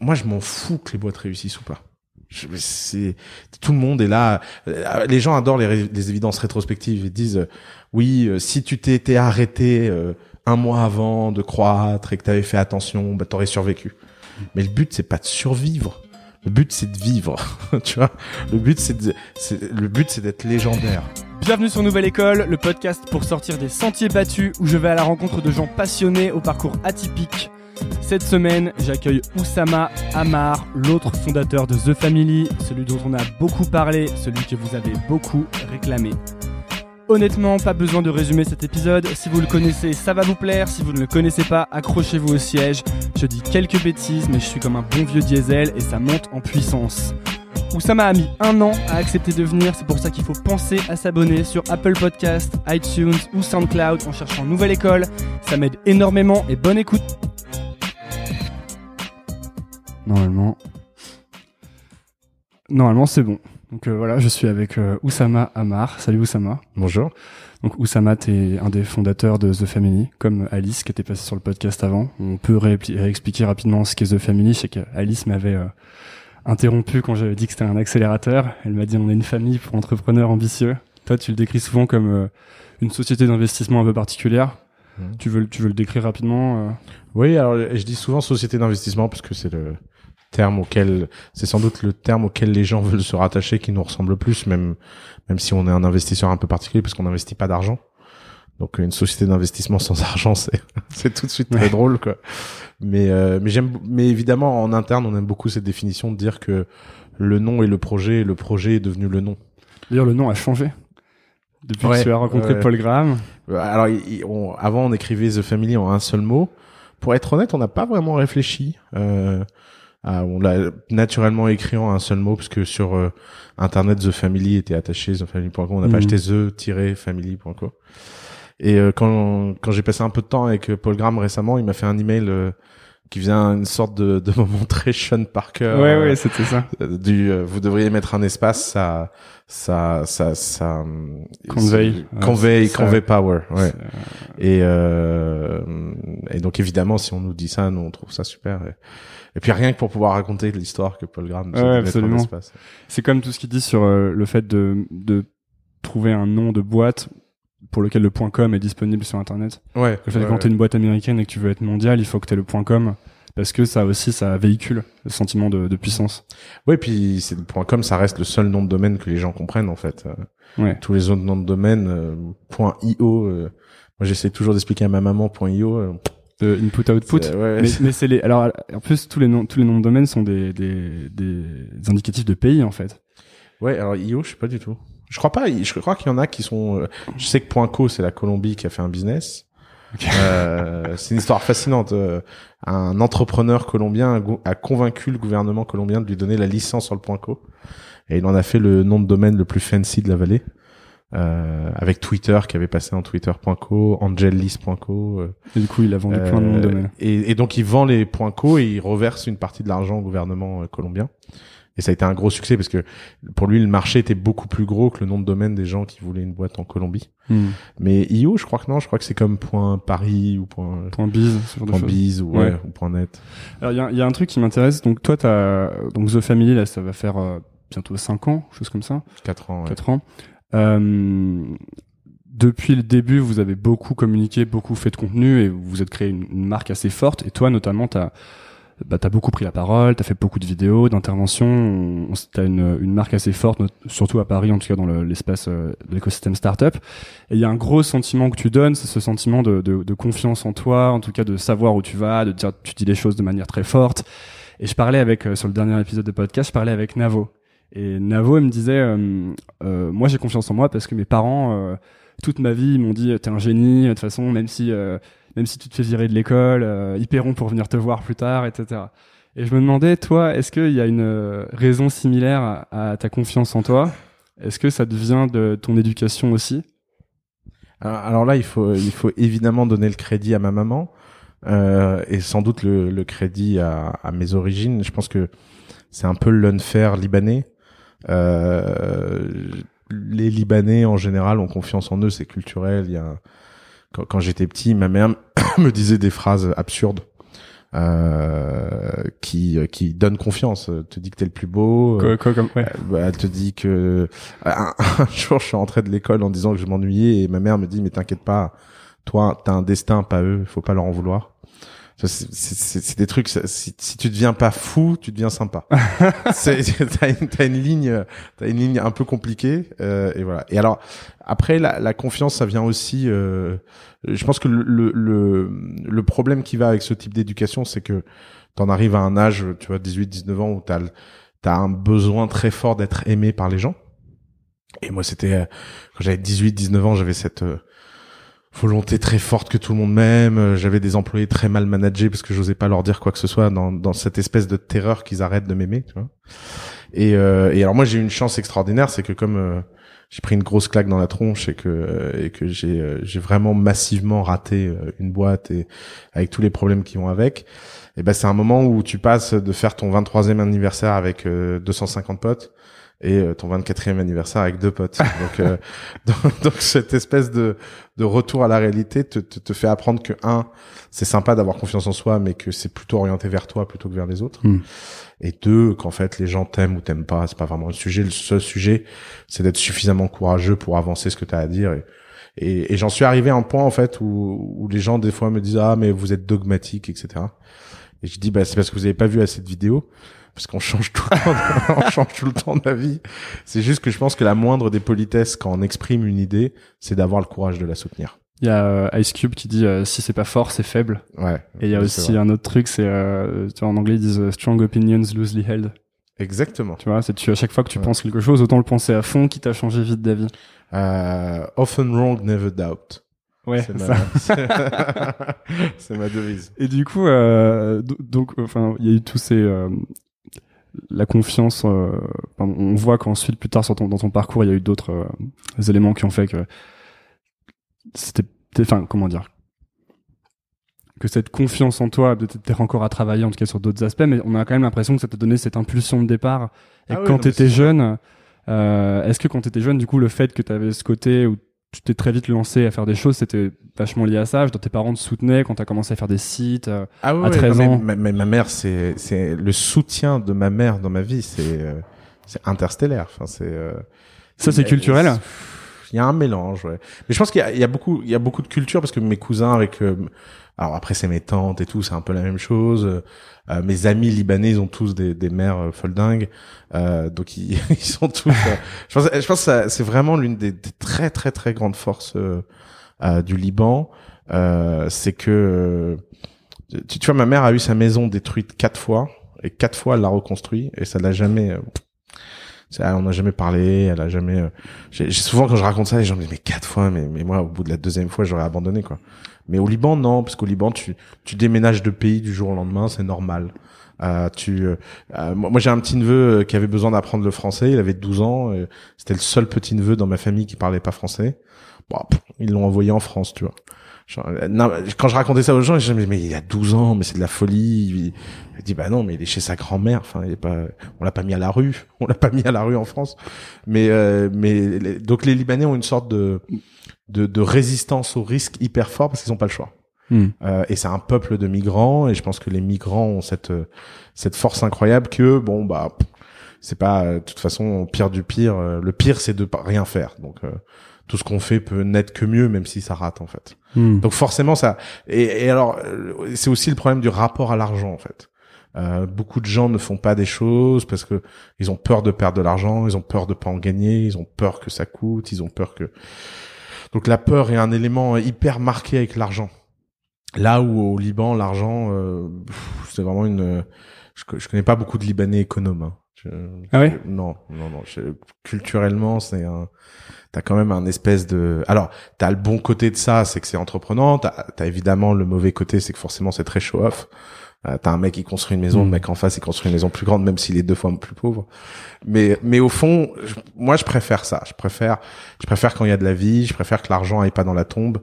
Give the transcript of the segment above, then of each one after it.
moi, je m'en fous que les boîtes réussissent ou pas. C'est tout le monde est là. Euh, Les gens adorent les, les évidences rétrospectives. Ils disent euh, oui, euh, si tu t'étais arrêté euh, un mois avant de croître et que tu avais fait attention, bah t'aurais survécu. Mais le but c'est pas de survivre. Le but c'est de vivre. tu vois? Le but c'est le but c'est d'être légendaire. Bienvenue sur Nouvelle École, le podcast pour sortir des sentiers battus où je vais à la rencontre de gens passionnés au parcours atypique. Cette semaine, j'accueille Oussama Amar, l'autre fondateur de The Family, celui dont on a beaucoup parlé, celui que vous avez beaucoup réclamé. Honnêtement, pas besoin de résumer cet épisode. Si vous le connaissez, ça va vous plaire. Si vous ne le connaissez pas, accrochez-vous au siège. Je dis quelques bêtises, mais je suis comme un bon vieux diesel et ça monte en puissance. Oussama a mis un an à accepter de venir, c'est pour ça qu'il faut penser à s'abonner sur Apple Podcast, iTunes ou SoundCloud en cherchant Nouvelle École. Ça m'aide énormément et bonne écoute. Normalement, normalement c'est bon. Donc euh, voilà, je suis avec euh, Oussama Amar. Salut Oussama. Bonjour. Donc Oussama, t'es un des fondateurs de The Family, comme Alice qui était passée sur le podcast avant. On peut réexpliquer rapidement ce qu'est The Family. Je sais qu'Alice m'avait euh, interrompu quand j'avais dit que c'était un accélérateur. Elle m'a dit on est une famille pour entrepreneurs ambitieux. Toi, tu le décris souvent comme euh, une société d'investissement un peu particulière. Mhm. Tu veux, tu veux le décrire rapidement euh? Oui, alors je dis souvent société d'investissement parce que c'est le terme auquel, c'est sans doute le terme auquel les gens veulent se rattacher qui nous ressemble le plus, même même si on est un investisseur un peu particulier parce qu'on n'investit pas d'argent. Donc une société d'investissement sans argent, c'est c'est tout de suite très Ouais. drôle quoi. Mais euh, mais j'aime mais évidemment en interne, on aime beaucoup cette définition de dire que le nom est le projet et le projet est devenu le nom. D'ailleurs, le nom a changé. Depuis Ouais, que tu as rencontré ouais. Paul Graham. Euh, Alors, on- avant, on écrivait The Family en un seul mot. Pour être honnête, on n'a pas vraiment réfléchi. Euh, à- on l'a naturellement écrit en un seul mot, parce que sur euh, Internet, The Family était attaché, thefamily.com. On n'a Mhm. pas acheté the-family.com. Et euh, quand, quand j'ai passé un peu de temps avec euh, Paul Graham récemment, il m'a fait un email euh, qui faisait un- une sorte de, de moment très Sean Parker. ouais, euh, ouais, c'était ça. du euh, vous devriez mettre un espace ça ça ça ça Convey. convey ça- convey power ouais et euh, et donc évidemment si on nous dit ça nous on trouve ça super et, et puis rien que pour pouvoir raconter l'histoire que Paul Graham nous a Ouais, absolument. espace. C'est comme tout ce qu'il dit sur euh, le fait de, de trouver un nom de boîte pour lequel le .com est disponible sur Internet. ouais Le fait ouais, que quand t'es une boîte américaine et que tu veux être mondial, il faut que t'aies le .com parce que ça aussi, ça véhicule le sentiment de, de puissance. ouais puis c'est le point com ça reste le seul nom de domaine que les gens comprennent en fait Euh, Ouais. tous les autres noms de domaine euh, point io euh, moi j'essaie toujours d'expliquer à ma maman point io euh, De input output. ouais, Mais, c'est- mais c'est les. Alors, en plus, tous les noms, tous les noms de domaine sont des, des, des indicatifs de pays en fait. Ouais, alors IO, je sais pas du tout. Je crois pas. Je crois qu'il y en a qui sont. euh, Je sais que .co, c'est la Colombie qui a fait un business. Euh, c'est une histoire fascinante. Euh, Un entrepreneur colombien a convaincu le gouvernement colombien de lui donner la licence sur le .co, et il en a fait le nom de domaine le plus fancy de la vallée. Euh, avec Twitter qui avait passé en Twitter.co, Angelis.co. euh, Et du coup, il a vendu plein de noms de euh. Et, et donc il vend les points co et il reverse une partie de l'argent au gouvernement euh, colombien. Et ça a été un gros succès parce que pour lui le marché était beaucoup plus gros que le nom de domaine des gens qui voulaient une boîte en Colombie. Hmm. Mais IO, je crois que non, je crois que c'est comme point Paris ou point, Point biz, ce genre de point biz ou, Ouais. ouais, ou point net. Alors, il y a, y a un truc qui m'intéresse. Donc, toi, t'as, donc, The Family, là, ça va faire euh, bientôt 5 ans, chose comme ça. Quatre ans. ouais. 4 ans. Euh, depuis le début, vous avez beaucoup communiqué, beaucoup fait de contenu et vous êtes créé une, marque assez forte. Et toi, notamment, t'as bah, as beaucoup pris la parole, t'as fait beaucoup de vidéos, d'interventions. On- T'as une, une marque assez forte, surtout à Paris, en tout cas dans le- l'espace euh, de l'écosystème startup. Et il y a un gros sentiment que tu donnes, c'est ce sentiment de, de, de confiance en toi, en tout cas de savoir où tu vas, de dire tu dis les choses de manière très forte. Et je parlais avec euh, sur le dernier épisode de podcast, je parlais avec Navo. Et Navo, il me disait, euh, euh, moi j'ai confiance en moi parce que mes parents, euh, toute ma vie, ils m'ont dit, t'es un génie, de toute façon, même si, euh, même si tu te fais virer de l'école, euh, ils paieront pour venir te voir plus tard, etc. Et je me demandais, toi, est-ce qu'il y a une raison similaire à, ta confiance en toi? Est-ce que ça devient de ton éducation aussi? Alors, alors là, il faut, il faut évidemment donner le crédit à ma maman euh, et sans doute le, le crédit à, à mes origines. Je pense que c'est un peu l'unfair libanais. Euh, les Libanais en général ont confiance en eux, c'est culturel. Il y a quand, quand j'étais petit, ma mère me disait des phrases absurdes. euh, qui qui donne confiance, te dit que t'es le plus beau. Quoi, quoi, comme, ouais. Euh, bah, elle te dit que un, un jour je suis rentré de l'école en disant que je m'ennuyais et ma mère me dit mais t'inquiète pas, toi t'as un destin pas eux, faut pas leur en vouloir. C'est des trucs. Si, si, tu deviens pas fou, tu deviens sympa. t'as une, as une ligne, t'as une ligne un peu compliquée euh, et voilà. Et alors après la, la confiance, ça vient aussi. Euh, je pense que le, le, le problème qui va avec ce type d'éducation, c'est que t'en arrives à un âge, tu vois, 18, 19 ans où t'as t'as un besoin très fort d'être aimé par les gens. Et moi, c'était euh, quand j'avais 18, 19 ans, j'avais cette euh, volonté très forte que tout le monde m'aime. Euh, j'avais des employés très mal managés parce que j'osais pas leur dire quoi que ce soit dans, dans cette espèce de terreur qu'ils arrêtent de m'aimer. Tu vois et, euh, et alors moi j'ai eu une chance extraordinaire, c'est que comme euh, j'ai pris une grosse claque dans la tronche et que et que j'ai j'ai vraiment massivement raté une boîte et avec tous les problèmes qui vont avec. Et ben c'est un moment où tu passes de faire ton 23e anniversaire avec 250 potes et euh, ton 24e anniversaire avec deux potes. donc, euh, donc, donc, cette espèce de, de retour à la réalité te, te, te fait apprendre que un, c'est sympa d'avoir confiance en soi, mais que c'est plutôt orienté vers toi plutôt que vers les autres. Hmm. Et deux, qu'en fait les gens t'aiment ou t'aiment pas, c'est pas vraiment le sujet. Le seul sujet, c'est d'être suffisamment courageux pour avancer ce que tu as à dire. Et, et, et j'en suis arrivé à un point en fait où, où les gens des fois me disent ah mais vous êtes dogmatique etc. Et je dis bah c'est parce que vous avez pas vu assez de vidéos parce qu'on change tout le temps, on change tout le temps vie. C'est juste que je pense que la moindre des politesses quand on exprime une idée, c'est d'avoir le courage de la soutenir. Il y a euh, Ice Cube qui dit euh, si c'est pas fort, c'est faible. Ouais. Et il y a aussi un autre truc, c'est euh, en anglais ils disent strong opinions loosely held. Exactement. Tu vois, c'est tu à chaque fois que tu penses quelque chose, autant le penser à fond, qui t'a changé vite d'avis. Euh, often wrong, never doubt. Ouais, c'est ma... c'est ma devise. Et du coup, euh, donc, enfin, il y a eu tous ces euh, la confiance. Euh, on voit qu'ensuite, plus tard, dans ton parcours, il y a eu d'autres euh, éléments qui ont fait que c'était, enfin, comment dire, que cette confiance en toi, peut-être encore à travailler, en tout cas sur d'autres aspects, mais on a quand même l'impression que ça t'a donné cette impulsion de départ. Et Ah oui, quand mais t'étais jeune, euh, est-ce que quand t'étais jeune, du coup, le fait que t'avais ce côté où tu t'es très vite lancé à faire des choses, c'était vachement lié à ça. Tes parents te soutenaient quand t'as commencé à faire des sites. euh, Ah ouais, à 13 non, mais ans. Ma, mère, c'est c'est le soutien de ma mère dans ma vie, c'est euh, c'est interstellaire. Enfin, c'est euh, Ça, c'est culturel Il y a un mélange, ouais. Mais je pense qu'il y y a beaucoup, il y a beaucoup de culture parce que mes cousins avec, euh, alors après c'est mes tantes et tout, c'est un peu la même chose. Euh, mes amis libanais, ils ont tous des, des mères euh, foldingues, euh, donc ils, ils sont tous. euh, je pense, je pense que c'est vraiment l'une des, des très très très grandes forces du Liban, c'est que tu, tu vois, ma mère a eu sa maison détruite quatre fois et quatre fois elle l'a reconstruit et ça l'a jamais. On n'a jamais parlé, elle a jamais. euh, j'ai souvent quand je raconte ça, les gens me disent mais quatre fois, mais mais moi au bout de la deuxième fois j'aurais abandonné quoi. Mais au Liban non, parce qu'au Liban tu tu déménages de pays du jour au lendemain, c'est normal. Euh, tu, euh, euh, moi j'ai un petit neveu euh, qui avait besoin d'apprendre le français, il avait 12 ans, c'était le seul petit neveu dans ma famille qui parlait pas français. Bon, ils l'ont envoyé en France, tu vois. Genre, euh, non, quand je racontais ça aux gens, je disais, mais il a 12 ans, mais c'est de la folie. Il, dit, bah non, mais il est chez sa grand-mère. Enfin, il est pas, on l'a pas mis à la rue. On l'a pas mis à la rue en France. Mais, euh, mais, les- donc les Libanais ont une sorte de, de, de résistance au risque hyper fort parce qu'ils ont pas le choix. Hmm. Euh, et c'est un peuple de migrants et je pense que les migrants ont cette euh, cette force incroyable que bon bah pff, c'est pas euh, de toute façon pire du pire euh, le pire c'est de pas rien faire donc euh, tout ce qu'on fait peut n'être que mieux même si ça rate en fait Hmm. donc forcément ça et, et alors c'est aussi le problème du rapport à l'argent en fait euh, beaucoup de gens ne font pas des choses parce que ils ont peur de perdre de l'argent ils ont peur de pas en gagner ils ont peur que ça coûte ils ont peur que donc la peur est un élément hyper marqué avec l'argent Là où au Liban, l'argent, euh, c'est vraiment une. Je, je connais pas beaucoup de Libanais économes. hein. Ah ouais Non, non, non. je- culturellement, c'est un. T'as quand même un espèce de. Alors, t'as le bon côté de ça, c'est que c'est entreprenant. T'as as évidemment le mauvais côté, c'est que forcément c'est très show off. Euh, t'as un mec qui construit une maison, Mm. le mec en face il construit une maison plus grande, même s'il est deux fois plus pauvre. Mais mais au fond, je- moi je préfère ça. Je préfère je préfère quand il y a de la vie. Je préfère que l'argent aille pas dans la tombe.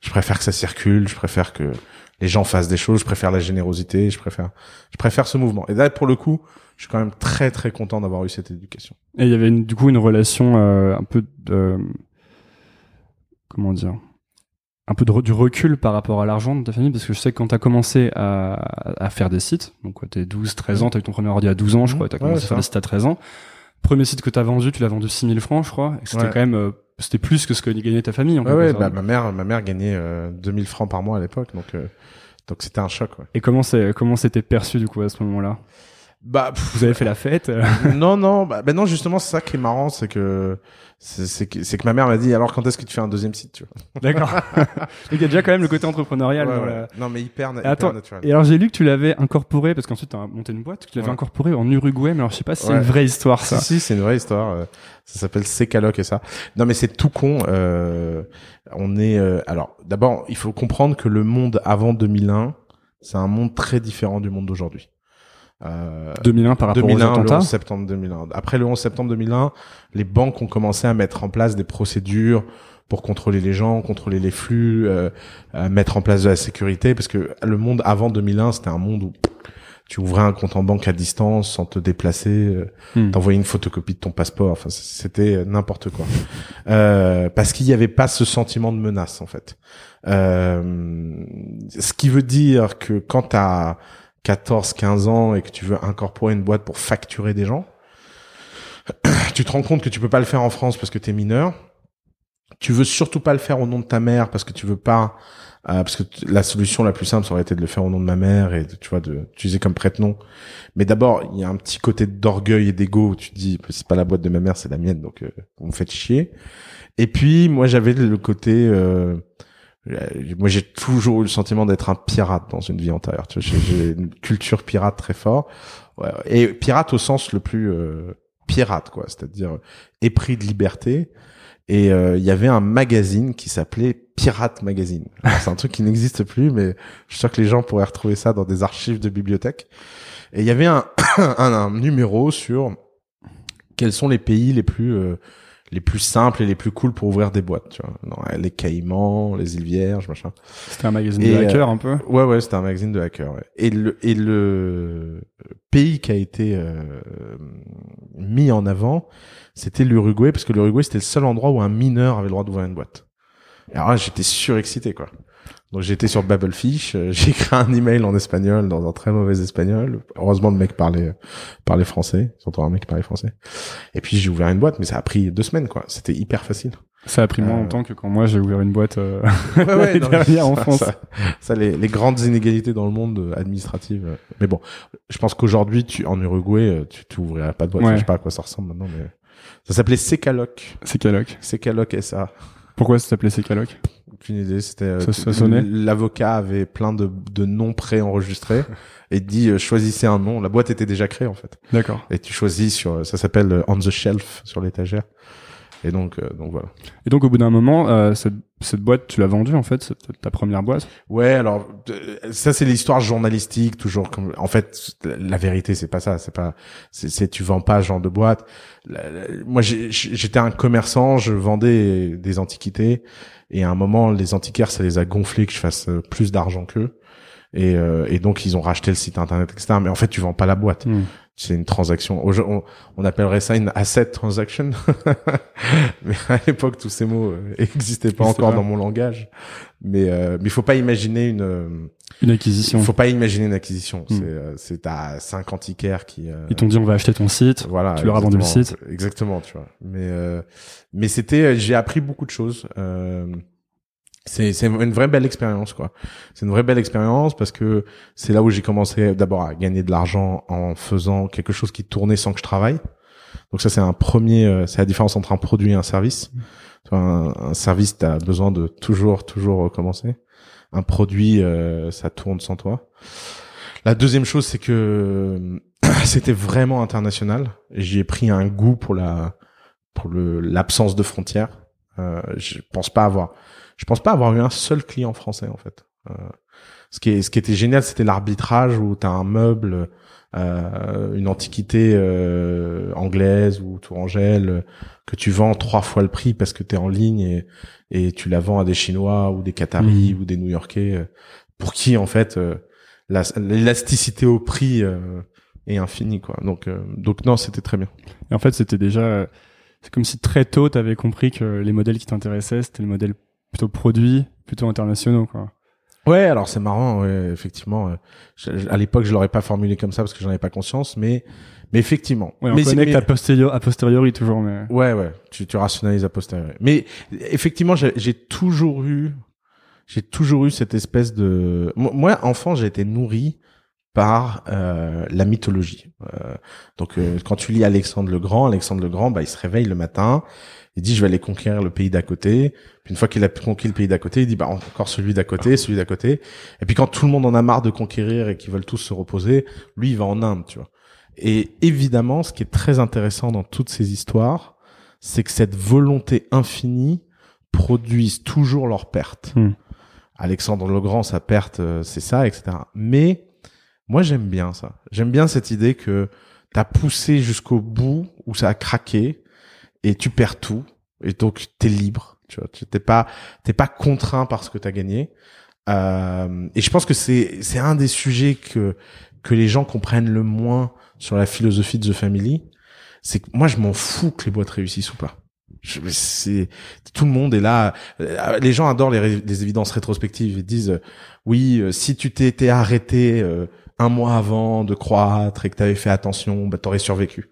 Je préfère que ça circule. Je préfère que les gens fassent des choses. Je préfère la générosité. Je préfère je préfère ce mouvement. Et là pour le coup, je suis quand même très très content d'avoir eu cette éducation. Et il y avait une- du coup une relation euh, un peu de comment dire un peu de, du recul par rapport à l'argent de ta famille Parce que je sais que quand tu as commencé à, à faire des sites, donc tu es 12, 13 ans, tu as eu ton premier ordi à 12 ans, je Mhm. crois, tu as commencé à faire des sites à 13 ans. Premier site que tu as vendu, tu l'as vendu 6000 francs, je crois. Et c'était Ouais. quand même, euh, c'était plus que ce que gagnait ta famille. En Ouais, ouais, bah, ma mère, ma mère gagnait euh, 2000 francs par mois à l'époque, donc euh, donc c'était un choc. Ouais. Et comment c'est, comment c'était perçu du coup à ce moment-là? Bah, pff, Vous avez fait la fête euh, non, non, bah, bah non, justement, c'est ça qui est marrant, c'est que c'est que, c'est que ma mère m'a dit alors quand est-ce que tu fais un deuxième site, tu vois. D'accord. Donc il y a déjà quand même le côté entrepreneurial. Ouais, dans ouais. Non, mais hyper, na- attends, hyper naturel. Et alors j'ai lu que tu l'avais incorporé parce qu'ensuite tu as monté une boîte, que tu l'avais Ouais. incorporé en Uruguay, mais alors je sais pas si c'est une vraie histoire ça. Si, si, c'est une vraie histoire. euh, Ça s'appelle Secaloc et ça. Non, mais c'est tout con. Euh, on est. euh, alors, d'abord, il faut comprendre que le monde avant 2001, c'est un monde très différent du monde d'aujourd'hui. Euh, 2001 par rapport 2001, aux le attentats. 11 septembre 2001. Après le 11 septembre 2001, les banques ont commencé à mettre en place des procédures pour contrôler les gens, contrôler les flux, euh, mettre en place de la sécurité, parce que le monde avant 2001, c'était un monde où tu ouvrais un compte en banque à distance sans te déplacer, euh, Hmm. t'envoyais une photocopie de ton passeport, enfin c'était euh, n'importe quoi. Euh, parce qu'il n'y avait pas ce sentiment de menace en fait. Euh, ce qui veut dire que quand t'as 14, 15 ans et que tu veux incorporer une boîte pour facturer des gens, tu te rends compte que tu peux pas le faire en France parce que t'es mineur. Tu veux surtout pas le faire au nom de ta mère parce que tu veux pas, euh, parce que la solution la plus simple ça aurait été de le faire au nom de ma mère et tu vois de d'utiliser comme prête-nom. Mais d'abord il y a un petit côté d'orgueil et d'ego tu te dis c'est pas la boîte de ma mère c'est la mienne donc euh, vous me faites chier. Et puis moi j'avais le côté euh, moi, j'ai toujours eu le sentiment d'être un pirate dans une vie antérieure. J'ai- une culture pirate très fort. Ouais, et pirate au sens le plus euh, pirate, quoi. C'est-à-dire épris de liberté. Et euh, il y avait un magazine qui s'appelait Pirate Magazine. C'est un truc qui n'existe plus, mais je suis sûr que les gens pourraient retrouver ça dans des archives de bibliothèque. Et il y avait un, un, un numéro sur quels sont les pays les plus euh, les plus simples et les plus cool pour ouvrir des boîtes, tu vois. Non, les Caïmans, les îles Vierges, machin. C'était un magazine Et, de hacker un peu. Ouais, ouais, c'était un magazine de hacker. Ouais. Et le et le pays qui a été euh, mis en avant, c'était l'Uruguay, parce que l'Uruguay c'était le seul endroit où un mineur avait le droit d'ouvrir une boîte. Et alors là, j'étais surexcité, quoi. Donc j'étais sur Babelfish, euh, j'ai écrit un email en espagnol, dans un très mauvais espagnol. Heureusement, le mec parlait parlait français, surtout un mec qui parlait français. Et puis j'ai ouvert une boîte, mais ça a pris deux semaines, quoi. C'était hyper facile. Ça a pris moins Euh, longtemps que quand moi j'ai ouvert une boîte euh, Ouais, non, dernière en ça- France. Ça, ça, les, les grandes inégalités dans le monde euh, administratif. euh. Mais bon, je pense qu'aujourd'hui, tu en Uruguay, euh, tu t'ouvrirais pas de boîte. Ouais. Enfin, je sais pas à quoi ça ressemble maintenant, mais ça s'appelait Secaloc. C'est Caloc. Secaloc SA. Pourquoi ça s'appelait C'est Caloc Aucune idée. C'était euh, Ça- ça sonnait l'avocat avait plein de, de noms préenregistrés et dit euh, choisissez un nom. La boîte était déjà créée en fait. D'accord. Et tu choisis sur ça s'appelle euh, on the shelf sur l'étagère. Et donc euh, donc voilà. Et donc au bout d'un moment, euh, cette, cette boîte, tu l'as vendue en fait, cette- ta première boîte? Ouais, alors ça c'est l'histoire journalistique toujours. Comme en fait, la, vérité c'est pas ça. C'est pas, c'est, tu vends pas ce genre de boîte. La- la- moi j'étais un commerçant, je vendais des antiquités et à un moment les antiquaires ça les a gonflés que je fasse euh, plus d'argent qu'eux. Et, euh, et donc ils ont racheté le site internet etc. Mais en fait tu vends pas la boîte. Hmm. C'est une transaction. On, on appellerait ça une asset transaction. mais à l'époque, tous ces mots euh, existaient pas encore dans mon langage. Mais euh, mais il faut pas imaginer une. euh, Une acquisition. Il faut pas imaginer une acquisition. Hmm. C'est euh, c'est à cinq antiquaires qui. euh, Ils t'ont dit on va acheter ton site. voilà. tu leur as vendu le site. Exactement, tu vois. Mais euh, mais c'était, euh, j'ai appris beaucoup de choses. Euh, c'est c'est une vraie belle expérience quoi. C'est une vraie belle expérience parce que c'est là où j'ai commencé d'abord à gagner de l'argent en faisant quelque chose qui tournait sans que je travaille. Donc ça c'est un premier, euh, c'est la différence entre un produit et un service. Tu vois, un, un service t'as besoin de toujours toujours recommencer. Un produit euh, ça tourne sans toi. La deuxième chose c'est que c'était vraiment international. J'y ai pris un goût pour la pour le l'absence de frontières. Euh, je pense pas avoir je pense pas avoir eu un seul client français en fait. Euh, ce qui est ce qui était génial, c'était l'arbitrage où tu as un meuble, euh, une antiquité euh, anglaise ou tourangelle euh, que tu vends trois fois le prix parce que tu es en ligne et et tu la vends à des Chinois ou des Qataris ou des New-Yorkais euh, pour qui en fait euh, la- l'élasticité au prix est infinie quoi. Donc euh, donc non, c'était très bien. Et en fait, c'était déjà, c'est comme si très tôt, t'avais compris que les modèles qui t'intéressaient, c'était le modèle plutôt produits, plutôt internationaux, quoi. Ouais, alors c'est marrant, ouais, effectivement. euh, je- à l'époque, je l'aurais pas formulé comme ça parce que j'en avais pas conscience, mais mais effectivement. Ouais, on mais, connecte mais- à, posteriori, à posteriori toujours, mais. Ouais, ouais, tu, tu rationalises a posteriori. Mais effectivement, j'ai toujours eu, j'ai toujours eu cette espèce de. Moi, moi, enfant, j'ai été nourri par euh, la mythologie. Euh, donc, euh, quand tu lis Alexandre le Grand, Alexandre le Grand, bah, il se réveille le matin, il dit je vais aller conquérir le pays d'à côté. Puis une fois qu'il a conquis le pays d'à côté, il dit bah encore celui d'à côté, celui d'à côté. Et puis quand tout le monde en a marre de conquérir et qu'ils veulent tous se reposer, lui il va en Inde, tu vois. Et évidemment, ce qui est très intéressant dans toutes ces histoires, c'est que cette volonté infinie produise toujours leur perte. Hmm. Alexandre le Grand, sa perte, euh, c'est ça, etc. Mais moi, j'aime bien ça. J'aime bien cette idée que t'as poussé jusqu'au bout où ça a craqué et tu perds tout et donc t'es libre. Tu vois, tu t'es pas t'es pas contraint par ce que t'as gagné. Euh, et je pense que c'est c'est un des sujets que que les gens comprennent le moins sur la philosophie de The Family. C'est que moi, je m'en fous que les boîtes réussissent ou pas. C'est tout le monde est là. Euh, Les gens adorent les, les évidences rétrospectives. Ils disent euh, oui, euh, si tu t'étais arrêté euh, un mois avant de croître et que t'avais fait attention, bah t'aurais survécu.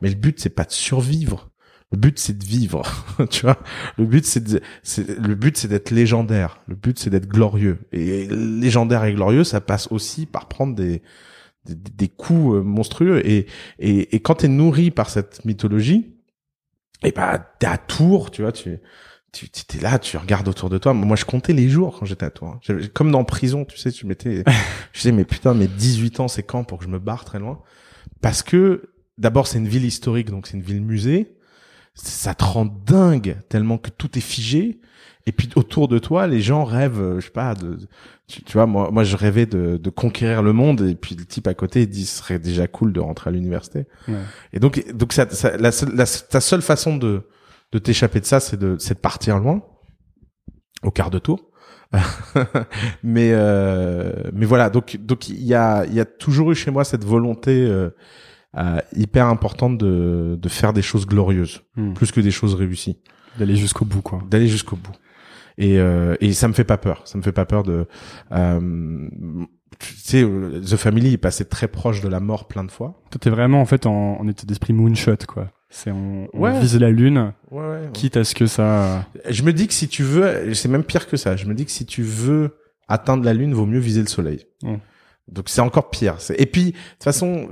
Mais le but c'est pas de survivre. Le but c'est de vivre. tu vois. Le but c'est le but c'est d'être légendaire. Le but c'est d'être glorieux. Et légendaire et glorieux, ça passe aussi par prendre des des, des coups euh, monstrueux. Et et, et quand t'es nourri par cette mythologie, et bah t'es à Tours, tu vois, tu tu t'es là, tu regardes autour de toi. Moi, je comptais les jours quand j'étais à Tours. hein. Comme dans prison, tu sais, tu mettais, je sais, mais putain, mes 18 ans, c'est quand pour que je me barre très loin? Parce que d'abord, c'est une ville historique, donc c'est une ville musée. Ça te rend dingue tellement que tout est figé. Et puis autour de toi, les gens rêvent, euh, je sais pas, de, tu, tu vois, moi, moi, je rêvais de, de conquérir le monde. Et puis le type à côté, il dit, ce serait déjà cool de rentrer à l'université. Ouais. Et donc, donc ça, ça- la, la- ta seule façon de, de t'échapper de ça, c'est de, c'est de partir loin, au quart de tour. mais, euh, mais voilà. Donc, donc il y a, il y a toujours eu chez moi cette volonté euh, euh, hyper importante de, de faire des choses glorieuses, Hmm. plus que des choses réussies, D'aller jusqu'au bout, quoi. d'aller jusqu'au bout. Et, euh, et ça me fait pas peur. Ça me fait pas peur de. Euh, tu sais, The Family est passé très proche de la mort plein de fois. Toi, t'es vraiment, en fait, en, en état d'esprit moonshot, quoi. C'est, on, on Ouais. vise la lune, Ouais, ouais. quitte à ce que ça, Je me dis que si tu veux, c'est même pire que ça. Je me dis que si tu veux atteindre la lune, vaut mieux viser le soleil. Mm. Donc c'est encore pire. Et puis de toute façon,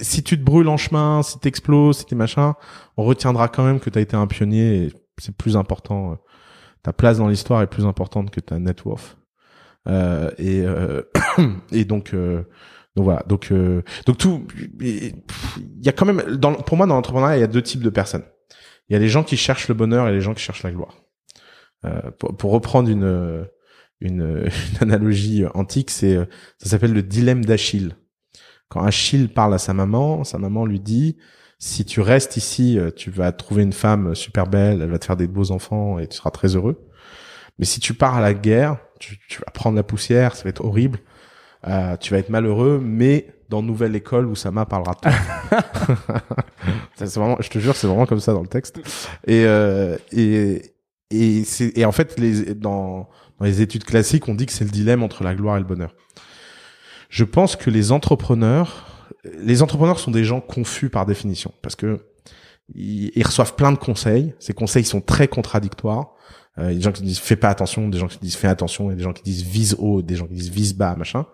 si tu te brûles en chemin, si t'exploses, si t'es machin, on retiendra quand même que t'as été un pionnier. Et c'est plus important. euh, Ta place dans l'histoire est plus importante que ta net worth. Euh, et euh, et donc euh, donc voilà. Donc euh, donc tout. Il y a quand même pour moi dans l'entrepreneuriat il y a deux types de personnes. Il y a les gens qui cherchent le bonheur et les gens qui cherchent la gloire. Euh, pour, pour reprendre une, une, une analogie antique, c'est ça s'appelle le dilemme d'Achille. Quand Achille parle à sa maman, sa maman lui dit si tu restes ici, euh, tu vas trouver une femme super belle, elle va te faire des beaux enfants et tu seras très heureux. Mais si tu pars à la guerre, tu, tu vas prendre la poussière, ça va être horrible. Euh, tu vas être malheureux, mais dans nouvelle école où Sama parlera. Ça, c'est vraiment, je te jure, c'est vraiment comme ça dans le texte. Et euh, et et c'est et en fait les dans dans les études classiques, on dit que c'est le dilemme entre la gloire et le bonheur. Je pense que les entrepreneurs, les entrepreneurs sont des gens confus par définition parce que ils, reçoivent plein de conseils. Ces conseils sont très contradictoires. Euh, il y a des gens qui disent fais pas attention, des gens qui disent fais attention, et des gens qui disent vise haut, des gens qui disent vise bas, machin.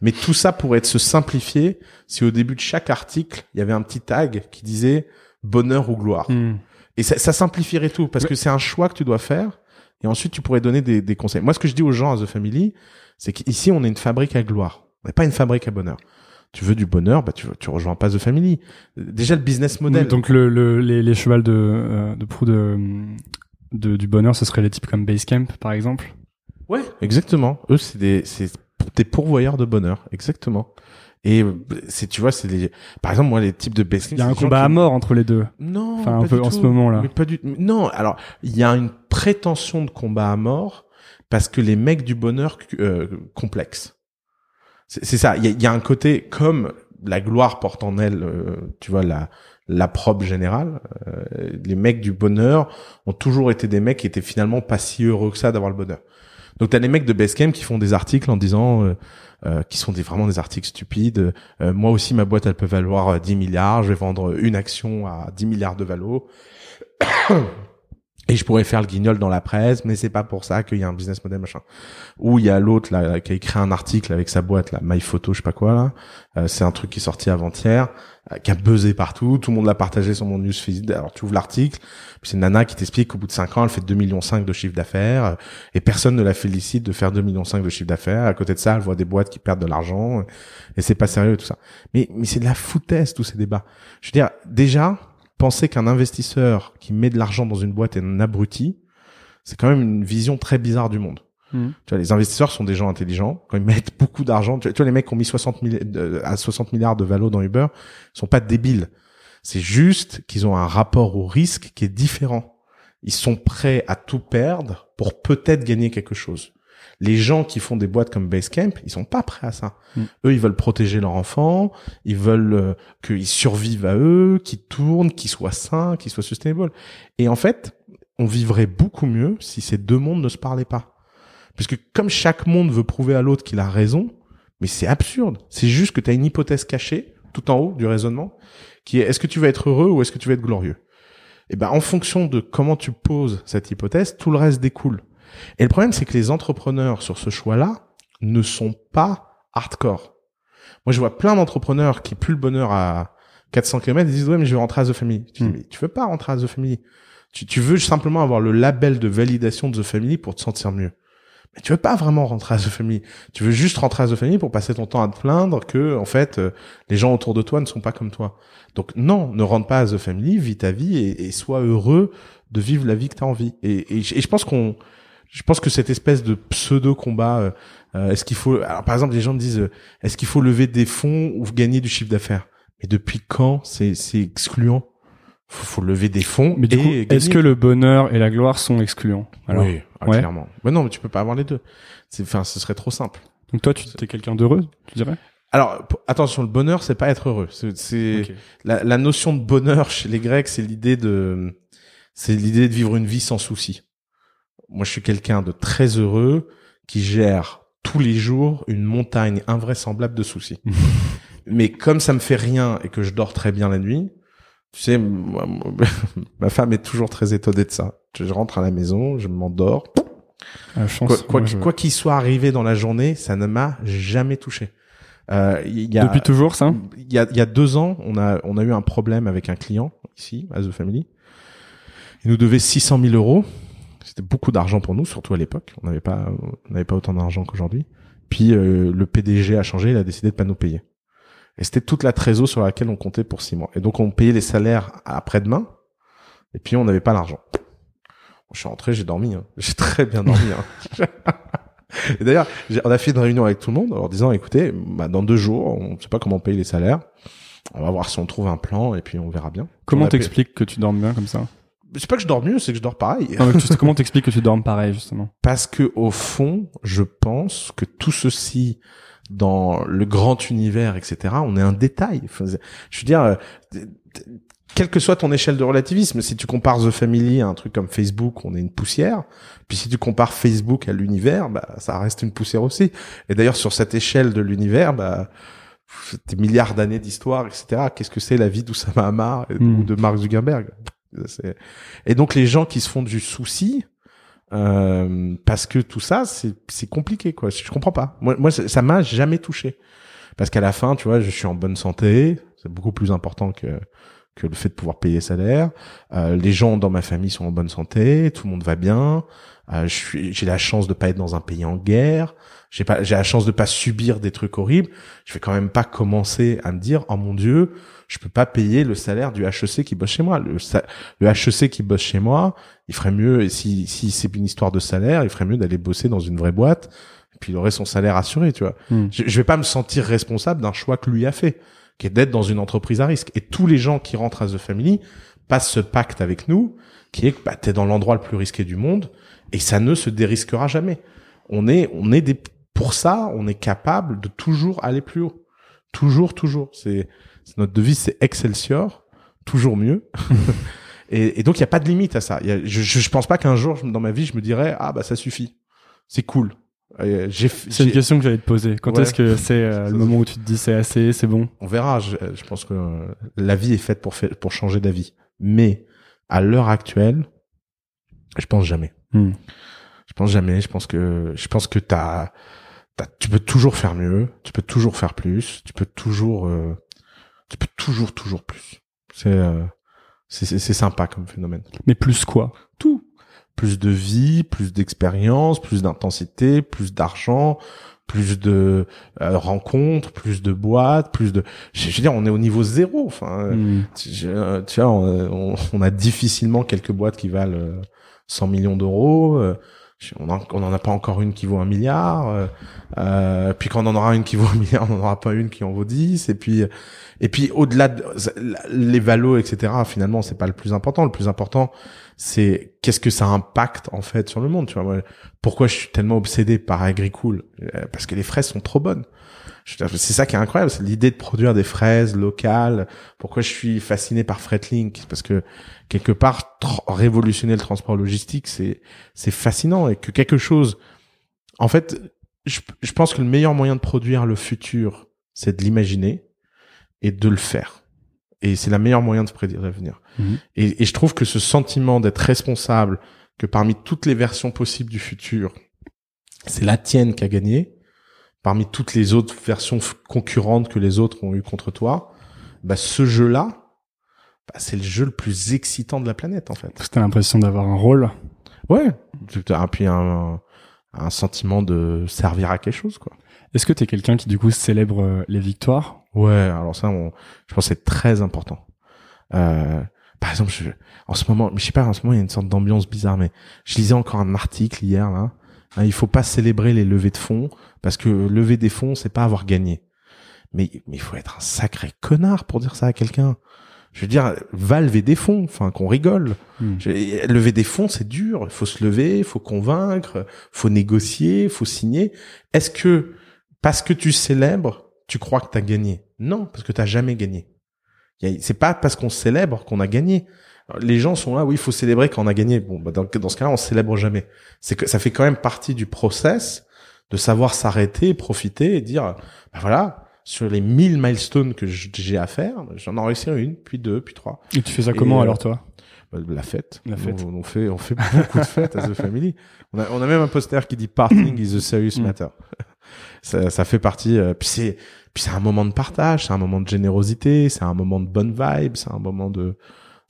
Mais tout ça pourrait être se simplifier si au début de chaque article, il y avait un petit tag qui disait bonheur ou gloire. Hmm. Et ça, ça simplifierait tout parce que c'est un choix que tu dois faire. Et ensuite, tu pourrais donner des, des conseils. Moi, ce que je dis aux gens à The Family, c'est qu'ici, on est une fabrique à gloire. On n'est pas une fabrique à bonheur. Tu veux du bonheur, bah tu, tu rejoins pas The Family. Déjà, le business model. Donc le, le, les, les chevals de, euh, de proue de, de, du bonheur, ce serait les types comme Basecamp, par exemple. Ouais, exactement. Eux, c'est des, c'est des pourvoyeurs de bonheur, exactement. Et c'est, tu vois, c'est les, par exemple, moi, les types de best Il y a un combat à mort entre les deux. Non, Enfin, un peu en tout. ce moment-là. Mais pas du Non, alors il y a une prétention de combat à mort parce que les mecs du bonheur euh, complexes. C'est ça. Il y y a un côté comme la gloire porte en elle, euh, tu vois, la la probe générale. Euh, les mecs du bonheur ont toujours été des mecs qui étaient finalement pas si heureux que ça d'avoir le bonheur. Donc t'as les mecs de Basecamp qui font des articles en disant, euh, euh, qui sont des, vraiment des articles stupides. Euh, moi aussi, ma boîte, elle peut valoir 10 milliards. Je vais vendre une action à 10 milliards de valo. Et je pourrais faire le guignol dans la presse, mais c'est pas pour ça qu'il y a un business model machin. Ou il y a l'autre là qui a écrit un article avec sa boîte là, MyPhoto, je sais pas quoi là. Euh, c'est un truc qui est sorti avant-hier, euh, qui a buzzé partout. Tout le monde l'a partagé sur mon newsfeed. Alors tu ouvres l'article, puis c'est nana qui t'explique qu'au bout de 5 ans, elle fait 2 millions 5 de chiffre d'affaires, euh, et personne ne la félicite de faire 2 millions 5 de chiffre d'affaires. À côté de ça, elle voit des boîtes qui perdent de l'argent, et c'est pas sérieux tout ça. Mais mais c'est de la foutaise tous ces débats. Je veux dire, déjà penser qu'un investisseur qui met de l'argent dans une boîte est un abruti, c'est quand même une vision très bizarre du monde. Mhm. Tu vois, les investisseurs sont des gens intelligents. Quand ils mettent beaucoup d'argent, tu vois, les mecs qui ont mis 60 milli- de- à 60 milliards de valo dans Uber, ils sont pas débiles. C'est juste qu'ils ont un rapport au risque qui est différent. Ils sont prêts à tout perdre pour peut-être gagner quelque chose. Les gens qui font des boîtes comme Basecamp, ils sont pas prêts à ça. Mm. Eux, ils veulent protéger leur enfant, ils veulent euh, qu'ils survivent à eux, qu'ils tournent, qu'ils soient sains, qu'ils soient sustainable. Et en fait, on vivrait beaucoup mieux si ces deux mondes ne se parlaient pas. Puisque comme chaque monde veut prouver à l'autre qu'il a raison, mais c'est absurde. C'est juste que tu as une hypothèse cachée tout en haut du raisonnement qui est est-ce que tu vas être heureux ou est-ce que tu vas être glorieux? Et ben en fonction de comment tu poses cette hypothèse, tout le reste découle. Et le problème c'est que les entrepreneurs sur ce choix-là ne sont pas hardcore. Moi je vois plein d'entrepreneurs qui puent le bonheur à 400 km, ils disent ouais mais je vais rentrer à The Family. Tu dis Hmm. mais tu veux pas rentrer à The Family. Tu, tu veux simplement avoir le label de validation de The Family pour te sentir mieux. Mais tu veux pas vraiment rentrer à The Family. Tu veux juste rentrer à The Family pour passer ton temps à te plaindre que, en fait, euh, les gens autour de toi ne sont pas comme toi. Donc non, ne rentre pas à The Family, vis ta vie et, et sois heureux de vivre la vie que tu as envie. Et, et, et je pense qu'on, je pense que cette espèce de pseudo combat, euh, euh, est-ce qu'il faut, alors par exemple, les gens me disent, euh, est-ce qu'il faut lever des fonds ou gagner du chiffre d'affaires? Mais depuis quand c'est c'est excluant? Faut, faut lever des fonds. Mais du coup, est-ce que le bonheur et la gloire sont excluants? Alors, oui, ah, ouais. clairement. Mais non, mais tu peux pas avoir les deux. C'est, enfin, ce serait trop simple. Donc toi, tu es quelqu'un d'heureux, tu dirais? Alors attention, le bonheur, c'est pas être heureux. C'est, c'est Ok. la, la notion de bonheur chez les Grecs, c'est l'idée de, c'est l'idée de vivre une vie sans souci. Moi, je suis quelqu'un de très heureux qui gère tous les jours une montagne invraisemblable de soucis. Mais comme ça me fait rien et que je dors très bien la nuit, tu sais, moi, ma femme est toujours très étonnée de ça. Je rentre à la maison, je m'endors, chance. Quoi, qu'il- je- quoi qu'il soit arrivé dans la journée, ça ne m'a jamais touché. Euh, il y a, Depuis toujours, ça? il y a, il y a deux ans, on a, on a eu un problème avec un client ici, à The Family. Il nous devait 600 000 euros. C'était beaucoup d'argent pour nous, surtout à l'époque. On n'avait pas, on n'avait pas autant d'argent qu'aujourd'hui. Puis euh, le PDG a changé, il a décidé de pas nous payer. Et c'était toute la trésor sur laquelle on comptait pour six mois. Et donc on payait les salaires après-demain. Et puis on n'avait pas l'argent. Je suis rentré, j'ai dormi. hein. J'ai très bien dormi. hein. Et d'ailleurs, on a fait une réunion avec tout le monde en leur disant, écoutez, bah, dans deux jours, on ne sait pas comment payer les salaires. On va voir si on trouve un plan et puis on verra bien. Comment On payé- t'expliques que tu dormes bien comme ça? C'est pas que je dors mieux, c'est que je dors pareil. Non, mais tu sais, Comment t'expliques que tu dormes pareil, justement Parce que au fond, je pense que tout ceci dans le grand univers, etc., on est un détail. Je veux dire, euh, quelle que soit ton échelle de relativisme, si tu compares The Family à un truc comme Facebook, on est une poussière. Puis si tu compares Facebook à l'univers, bah ça reste une poussière aussi. Et d'ailleurs, sur cette échelle de l'univers, bah des milliards d'années d'histoire, etc. Qu'est-ce que c'est la vie d'Oussama Hamar et- Mm. ou de Mark Zuckerberg? Et donc les gens qui se font du souci, euh, parce que tout ça, c'est compliqué quoi. Je comprends pas. Moi, ça m'a jamais touché. Parce qu'à la fin, tu vois, je suis en bonne santé. C'est beaucoup plus important que que le fait de pouvoir payer salaire. Euh, les gens dans ma famille sont en bonne santé. Tout le monde va bien. Euh, j'ai la chance de pas être dans un pays en guerre. J'ai pas, j'ai la chance de pas subir des trucs horribles. Je vais quand même pas commencer à me dire, oh mon dieu, je peux pas payer le salaire du HEC qui bosse chez moi. Le, le HEC qui bosse chez moi, il ferait mieux, et si, si c'est une histoire de salaire, il ferait mieux d'aller bosser dans une vraie boîte, et puis il aurait son salaire assuré, tu vois. Hmm. Je, je vais pas me sentir responsable d'un choix que lui a fait, qui est d'être dans une entreprise à risque. Et tous les gens qui rentrent à The Family passent ce pacte avec nous, qui est que bah, t'es dans l'endroit le plus risqué du monde, et ça ne se dérisquera jamais. On est, on est des, pour ça, on est capable de toujours aller plus haut. toujours, toujours. C'est notre devise, c'est Excelsior, toujours mieux. et, et donc il y a pas de limite à ça. Il y a, je, je pense pas qu'un jour dans ma vie je me dirais ah bah ça suffit, c'est cool. C'est une question que j'allais te poser. Quand Ouais. est-ce que c'est euh, le moment où tu te dis c'est assez, c'est bon? On verra. Je, je pense que euh, la vie est faite pour changer d'avis. Mais à l'heure actuelle, je pense jamais. Hmm. Je pense jamais. Je pense que je pense que t'as, tu peux toujours faire mieux. Tu peux toujours faire plus. Tu peux toujours, euh, tu peux toujours toujours plus. C'est euh, c'est sympa comme phénomène. Mais plus quoi? Tout. Plus de vie, plus d'expérience, plus d'intensité, plus d'argent, plus de euh, rencontres, plus de boîtes, plus de. Je je veux dire, on est au niveau zéro. Enfin, euh, Hmm. tu, je- tu vois, on, on- on a difficilement quelques boîtes qui valent euh, 100 millions d'euros. On en, on en a pas encore une qui vaut un milliard. euh, euh, puis quand on en aura une qui vaut un milliard, on n'en aura pas une qui en vaut 10. Et puis, et puis au-delà de les valos, etc. Finalement, c'est pas le plus important. Le plus important, c'est qu'est-ce que ça impacte en fait sur le monde. Tu vois, pourquoi je suis tellement obsédé par Agricool? Euh, Parce que les fraises sont trop bonnes. C'est ça qui est incroyable, c'est l'idée de produire des fraises locales. Pourquoi je suis fasciné par Fretlink Parce que quelque part, révolutionner le transport logistique, c'est c'est fascinant et que quelque chose. En fait, je, je pense que le meilleur moyen de produire le futur, c'est de l'imaginer et de le faire. Et c'est la meilleure moyen de prédire l'avenir. Mhm. Et, et je trouve que ce sentiment d'être responsable, que parmi toutes les versions possibles du futur, c'est la tienne qui a gagné, parmi toutes les autres versions concurrentes que les autres ont eu contre toi, bah ce jeu-là, bah, c'est le jeu le plus excitant de la planète en fait. T'as l'impression d'avoir un rôle. Ouais. Et puis un, un sentiment de servir à quelque chose quoi. Est-ce que t'es quelqu'un qui du coup célèbre euh, les victoires? Ouais, alors ça, on, je pense que c'est très important. Euh, par exemple, je, en ce moment, mais je sais pas, en ce moment, il y a une sorte d'ambiance bizarre, mais je lisais encore un article hier, là. Hein, il faut pas célébrer les levées de fonds, parce que lever des fonds, c'est pas avoir gagné. Mais, mais il faut être un sacré connard pour dire ça à quelqu'un. Je veux dire, va lever des fonds, enfin, qu'on rigole. Hmm. Lever des fonds, c'est dur. Il faut se lever, il faut convaincre, faut négocier, faut signer. Est-ce que, parce que tu célèbres, tu crois que tu as gagné? Non, parce que tu jamais gagné. C'est pas parce qu'on célèbre qu'on a gagné. Alors, Les gens sont là, oui, il faut célébrer quand on a gagné. Bon, bah, dans, dans ce cas-là, on célèbre jamais. C'est que ça fait quand même partie du process de savoir s'arrêter, profiter et dire, bah voilà, sur les 1000 milestones que j'ai à faire, j'en ai réussi une, puis deux, puis trois. Et tu fais ça Et, comment euh, alors toi? Bah, La fête. La fête. On, on fait, on fait beaucoup de fêtes à The Family. On a, on a même un poster qui dit Parting is a serious Mm. matter. ça, ça fait partie. euh, puis c'est, puis c'est un moment de partage, c'est un moment de générosité, c'est un moment de bonne vibe, c'est un moment de.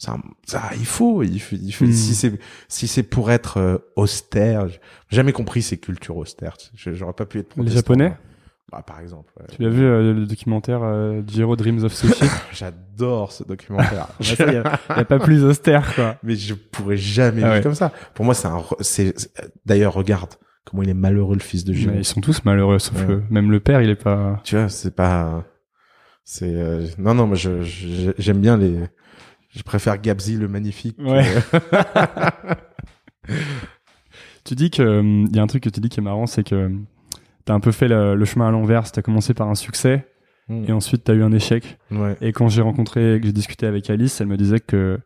Un- ça, il faut, il faut, il faut- Mm. si c'est, si c'est pour être euh, austère, j'ai jamais compris ces cultures austères. J'aurais pas pu être. Les. Japonais Bah, par exemple. ouais. Tu l'as vu euh, le documentaire euh, Jiro Dreams of Sushi? J'adore ce documentaire. Il y, a pas plus austère quoi. mais je pourrais jamais Ah vivre ouais. comme ça. Pour moi, c'est un. C'est d'ailleurs, regarde comment il est malheureux le fils de. Mais ils sont tous malheureux sauf Ouais. que même le père il est pas. Tu vois, c'est pas. C'est euh, non non, moi je- j'aime bien les. Je préfère Gabzi le magnifique. Ouais. Tu dis que il y a un truc que tu dis qui est marrant c'est que t'as un peu fait le, le chemin à l'envers. T'as commencé par un succès Mm. et ensuite t'as eu un échec. Ouais. Et quand j'ai rencontré, que j'ai discuté avec Alice, elle me disait que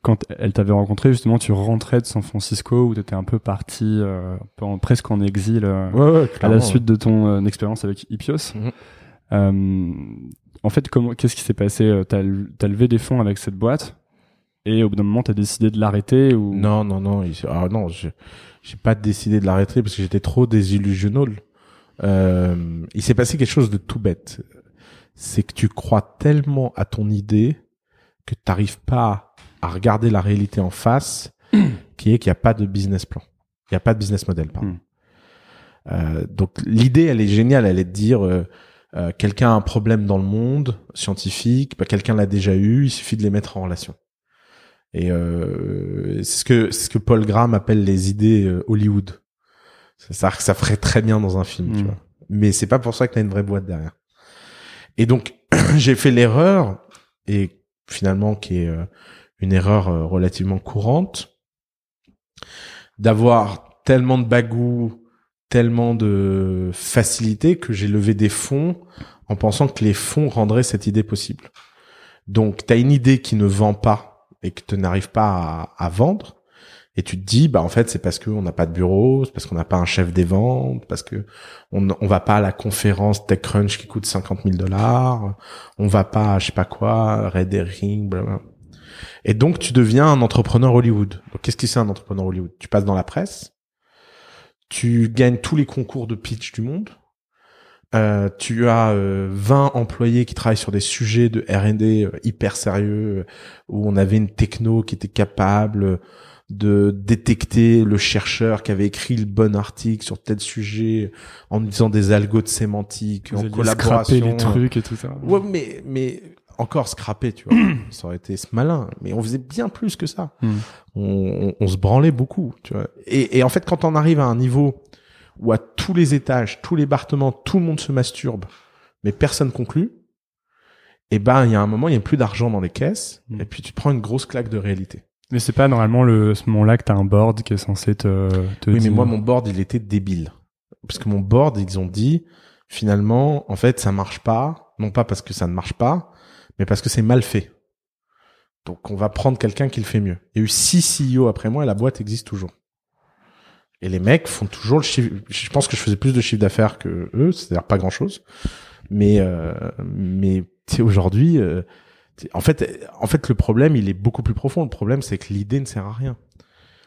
quand elle t'avait rencontré, justement, tu rentrais de San Francisco où t'étais un peu parti, euh, en- presque en exil euh, Ouais ouais. à la suite de ton euh, expérience avec Ipios. Mhm. En fait, comment, qu'est-ce qui s'est passé Euh, T'as t'as levé des fonds avec cette boîte et au bout d'un moment, t'as décidé de l'arrêter ou? Non non non. il- Ah non, je j'ai pas décidé de l'arrêter parce que j'étais trop désillusionnel. Euh, il s'est passé quelque chose de tout bête. C'est que tu crois tellement à ton idée que t'arrives pas à regarder la réalité en face, qui est qu'il n'y a pas de business plan. Il n'y a pas de business model, pardon. Hmm. Euh, donc l'idée, elle est géniale. Elle est de dire, euh, euh, quelqu'un a un problème dans le monde scientifique, bah, quelqu'un l'a déjà eu, il suffit de les mettre en relation. Et euh, c'est ce que c'est ce que Paul Graham appelle les idées euh, Hollywood. Que ça ferait très bien dans un film, tu Hmm. vois. Mais c'est pas pour ça que t'as une vraie boîte derrière. Et donc j'ai fait l'erreur et finalement qui est euh, une erreur euh, relativement courante d'avoir tellement de bagou, tellement de facilité que j'ai levé des fonds en pensant que les fonds rendraient cette idée possible. Donc, tu as une idée qui ne vend pas et que tu n'arrives pas à, vendre, et tu te dis, bah en fait, c'est parce qu'on n'a pas de bureau, c'est parce qu'on n'a pas un chef des ventes, parce que on, on va pas à la conférence TechCrunch qui coûte 50 000 dollars, on va pas à je sais pas quoi, Red Herring, blablabla. Et donc, tu deviens un entrepreneur Hollywood. Qu'est-ce que c'est un entrepreneur Hollywood? Tu passes dans la presse, tu gagnes tous les concours de pitch du monde, euh, tu as euh, 20 employés qui travaillent sur des sujets de R&D euh, hyper sérieux, euh, où on avait une techno qui était capable de détecter le chercheur qui avait écrit le bon article sur tel sujet en utilisant des algos de sémantique, Vous en collaboration. les trucs et tout ça. Ouais, mais mais encore scraper, tu vois, ça aurait été malin. Mais on faisait bien plus que ça. Hmm. On, on, on se branlait beaucoup, tu vois. Et, et en fait, quand on arrive à un niveau où à tous les étages, tous les bâtiments, tout le monde se masturbe, mais personne conclut, et ben il y a un moment, il y a plus d'argent dans les caisses, Hmm. et puis tu prends une grosse claque de réalité. Mais c'est pas normalement le ce moment-là que t'as un board qui est censé te. te Oui, mais moi, mon board, il était débile. Parce que mon board, ils ont dit, finalement, en fait, ça marche pas. Non pas parce que ça ne marche pas, mais parce que c'est mal fait. Donc, on va prendre quelqu'un qui le fait mieux. Il y a eu six CEO après moi et la boîte existe toujours. Et les mecs font toujours le chiffre. Je pense que je faisais plus de chiffre d'affaires que eux, c'est-à-dire pas grand-chose. Mais, euh, mais aujourd'hui, euh, en fait, en fait, le problème, il est beaucoup plus profond. Le problème, c'est que l'idée ne sert à rien.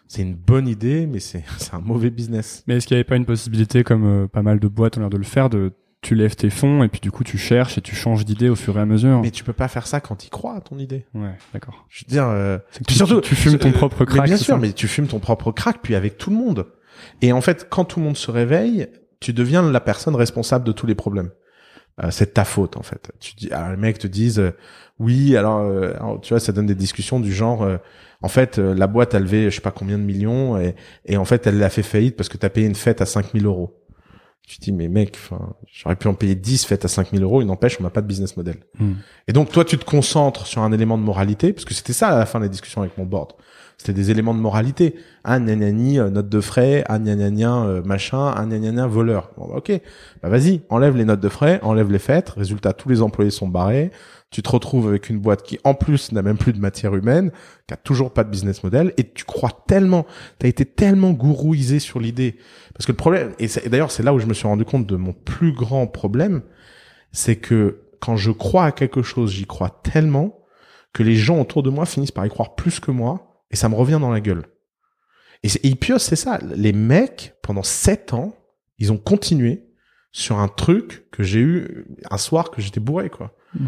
C'est une bonne idée, mais c'est c'est un mauvais business. Mais est-ce qu'il n'y avait pas une possibilité, comme euh, pas mal de boîtes ont l'air de le faire, de tu lèves tes fonds et puis du coup tu cherches et tu changes d'idée au fur et à mesure. Mais tu peux pas faire ça quand tu crois à ton idée. Ouais, d'accord. Je veux dire, euh, tu, surtout, tu, fumes ton euh, propre mais crack. bien sûr, ça mais tu fumes ton propre crack, puis avec tout le monde. Et en fait, quand tout le monde se réveille, tu deviens la personne responsable de tous les problèmes. Euh, c'est de ta faute en fait. Tu dis, alors, les mecs te disent, euh, oui, alors, euh, alors, tu vois, ça donne des discussions du genre, euh, en fait, euh, la boîte a levé, je sais pas combien de millions, et, et en fait, elle l'a fait faillite parce que t'as payé une fête à 5000 euros. Tu te dis, mais mec, j'aurais pu en payer 10 fêtes à 5000 euros, il n'empêche, on n'a pas de business model. Hmm. Et donc, toi, tu te concentres sur un élément de moralité, parce que c'était ça à la fin de la discussion avec mon board. C'était des éléments de moralité. Ah, gni, euh, note de frais, ah, gna, euh, machin, ah, gna, voleur. Bon, bah, ok. Bah, vas-y, enlève les notes de frais, enlève les fêtes. Résultat, tous les employés sont barrés. Tu te retrouves avec une boîte qui, en plus, n'a même plus de matière humaine, qui a toujours pas de business model, et tu crois tellement, t'as été tellement gourouisé sur l'idée. Parce que le problème, et d'ailleurs, c'est là où je me suis rendu compte de mon plus grand problème, c'est que quand je crois à quelque chose, j'y crois tellement que les gens autour de moi finissent par y croire plus que moi, et ça me revient dans la gueule. Et, et Ipios, c'est ça. Les mecs, pendant sept ans, ils ont continué sur un truc que j'ai eu un soir que j'étais bourré, quoi. Mm.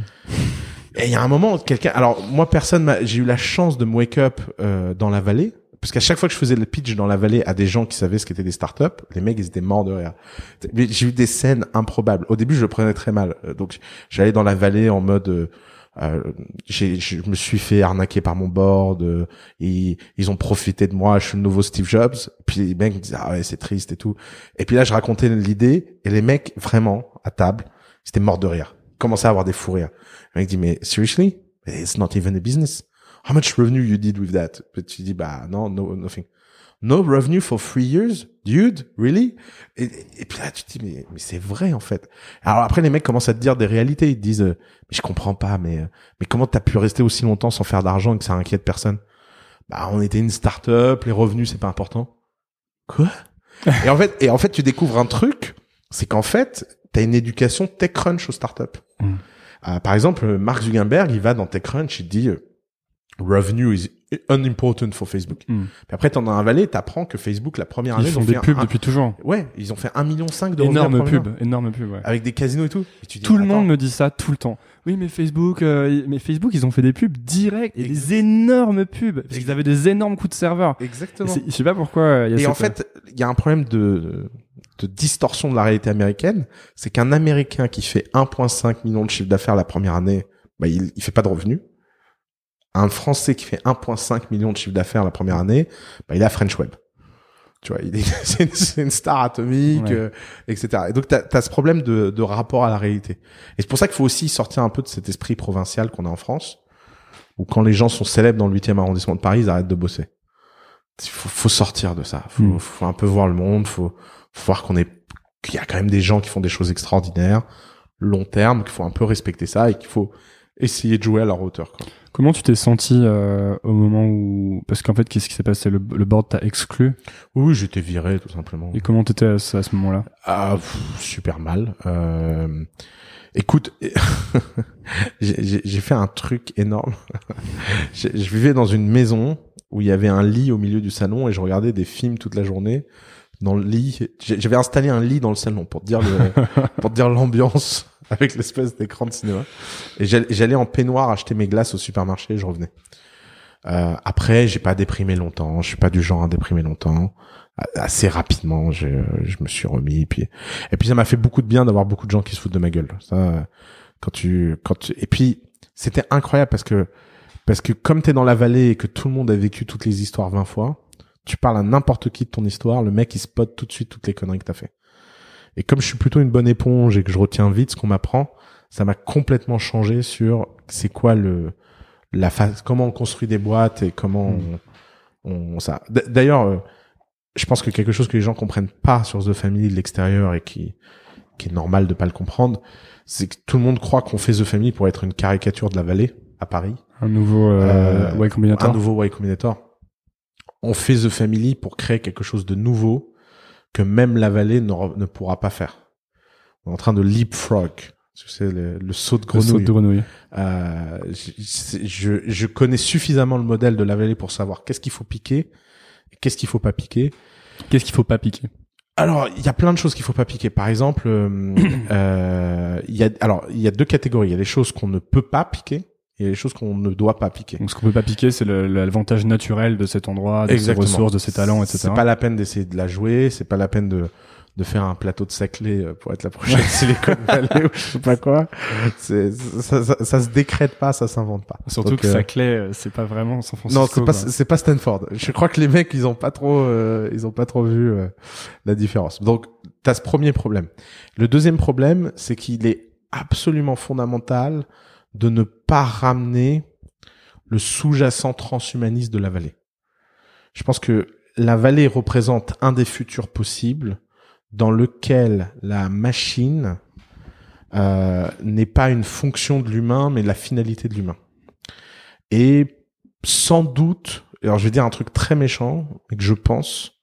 Et il y a un moment, quelqu'un, alors moi personne, m'a- j'ai eu la chance de me wake up euh, dans la vallée, parce qu'à chaque fois que je faisais le pitch dans la vallée à des gens qui savaient ce qu'étaient des startups, les mecs ils étaient morts de rire. J'ai eu des scènes improbables. Au début, je le prenais très mal, Euh, donc j'allais dans la vallée en mode. euh, je me suis fait arnaquer par mon board. euh, et ils ont profité de moi. Je suis le nouveau Steve Jobs. Puis les mecs me disaient ah ouais c'est triste et tout. Et puis là, je racontais l'idée et les mecs vraiment à table, ils étaient morts de rire. Commençaient à avoir des fous rires. Le mec dit mais seriously, it's not even a business. How much revenue you did with that? Puis tu dis bah non, no nothing. No revenue for three years, dude, really? Et, et puis là, tu te dis, mais, mais c'est vrai, en fait. Alors après, les mecs commencent à te dire des réalités. Ils te disent, euh, mais je comprends pas, mais, euh, mais comment t'as pu rester aussi longtemps sans faire d'argent et que ça inquiète personne? Bah, on était une start-up, les revenus, c'est pas important. Quoi? et en fait, et en fait, tu découvres un truc, c'est qu'en fait, t'as une éducation TechCrunch aux startups. Mm. Euh, par exemple, Mark Zuckerberg, il va dans TechCrunch, il dit, revenue is unimportant for Facebook. Mm. Puis après, t'en as un valet, t'apprends que Facebook, la première année, Ils font ont des fait pubs un- depuis toujours. Ouais, ils ont fait un million cinq de revenus Énorme pub, énorme pub. Ouais. avec des casinos et tout. Et tu dis, Tout le monde me dit ça tout le temps. Oui, mais Facebook, euh, mais Facebook, ils ont fait des pubs et Exact. des énormes pubs parce qu'ils avaient des énormes coûts de serveur. Exactement. Je sais pas pourquoi. euh, il y a Et en cette- fait, il y a un problème de, de distorsion de la réalité américaine. C'est qu'un Américain qui fait 1,5 million de chiffre d'affaires la première année, bah, il, il fait pas de revenus. Un Français qui fait 1,5 million de chiffre d'affaires la première année, bah, il est à French Web. Tu vois, il est, c'est, une, c'est une star atomique, Ouais. euh, etc. Et donc, t'as, as ce problème de, de rapport à la réalité. Et c'est pour ça qu'il faut aussi sortir un peu de cet esprit provincial qu'on a en France, où quand les gens sont célèbres dans le 8e arrondissement de Paris, ils arrêtent de bosser. Il faut, faut sortir de ça. Faut, Mm. faut un peu voir le monde. Faut, faut voir qu'on est, qu'il y a quand même des gens qui font des choses extraordinaires. long terme, qu'il faut un peu respecter ça et qu'il faut essayer de jouer à leur hauteur. Quoi. Comment tu t'es senti euh, au moment où parce qu'en fait qu'est-ce qui s'est passé? Le, le board t'a exclu? Oui, j'étais viré tout simplement. et comment t'étais à, ce- à ce moment-là? Ah, pff, super mal. Euh, écoute, j'ai fait un truc énorme. je, je vivais dans une maison où il y avait un lit au milieu du salon et je regardais des films toute la journée dans le lit. J'avais installé un lit dans le salon pour te dire le, pour te dire l'ambiance avec l'espèce d'écran de cinéma. Et j'all- j'allais en peignoir acheter mes glaces au supermarché et je revenais. Euh, après, j'ai pas déprimé longtemps. Je suis pas du genre à déprimer longtemps. Assez rapidement, je, je me suis remis. Et puis, et puis ça m'a fait beaucoup de bien d'avoir beaucoup de gens qui se foutent de ma gueule. Ça, quand tu, quand tu- et puis c'était incroyable parce que parce que comme t'es dans la vallée et que tout le monde a vécu toutes les histoires 20 fois, tu parles à n'importe qui de ton histoire, le mec il spot tout de suite toutes les conneries que t'as fait. Et comme je suis plutôt une bonne éponge et que je retiens vite ce qu'on m'apprend, ça m'a complètement changé sur c'est quoi le la phase, comment on construit des boîtes et comment Mm. on, on ça. D'ailleurs, euh, je pense que quelque chose que les gens comprennent pas sur The Family de l'extérieur et qui qui est normal de pas le comprendre, c'est que tout le monde croit qu'on fait The Family pour être une caricature de la vallée à Paris, Un nouveau euh, Euh, Y Combinator un nouveau Y Combinator. On fait The Family pour créer quelque chose de nouveau que même la vallée ne, pourra pas faire. On est en train de leapfrog. Sais, le, le saut de Le saut grenouille. de grenouille. Euh, je, je, je connais suffisamment le modèle de la vallée pour savoir qu'est-ce qu'il faut piquer et qu'est-ce qu'il faut pas piquer. Qu'est-ce qu'il faut pas piquer? Alors, il y a plein de choses qu'il faut pas piquer. Par exemple, euh, euh, il y a alors il y a deux catégories. Il y a les choses qu'on ne peut pas piquer et les choses qu'on ne doit pas piquer. Donc ce qu'on peut pas piquer, c'est l'avantage naturel de cet endroit, de Exactement. ses ressources, de ses talents, etc. C'est pas la peine d'essayer de la jouer. C'est pas la peine de de faire un plateau de saclé euh, pour être la prochaine Silicon Valley ou je sais pas quoi. C'est ça, ça, ça se décrète pas, ça s'invente pas. Surtout Donc, que euh, sa clé, euh, c'est pas vraiment San Francisco. Non, c'est pas c'est pas Stanford. Je crois que les mecs ils ont pas trop euh, ils ont pas trop vu euh, la différence. Donc t'as ce premier problème. Le deuxième problème, c'est qu'il est absolument fondamental de ne pas ramener le sous-jacent transhumaniste de la vallée. Je pense que la vallée représente un des futurs possibles dans lequel la machine euh, n'est pas une fonction de l'humain, mais la finalité de l'humain. Et sans doute, alors je vais dire un truc très méchant, mais que je pense,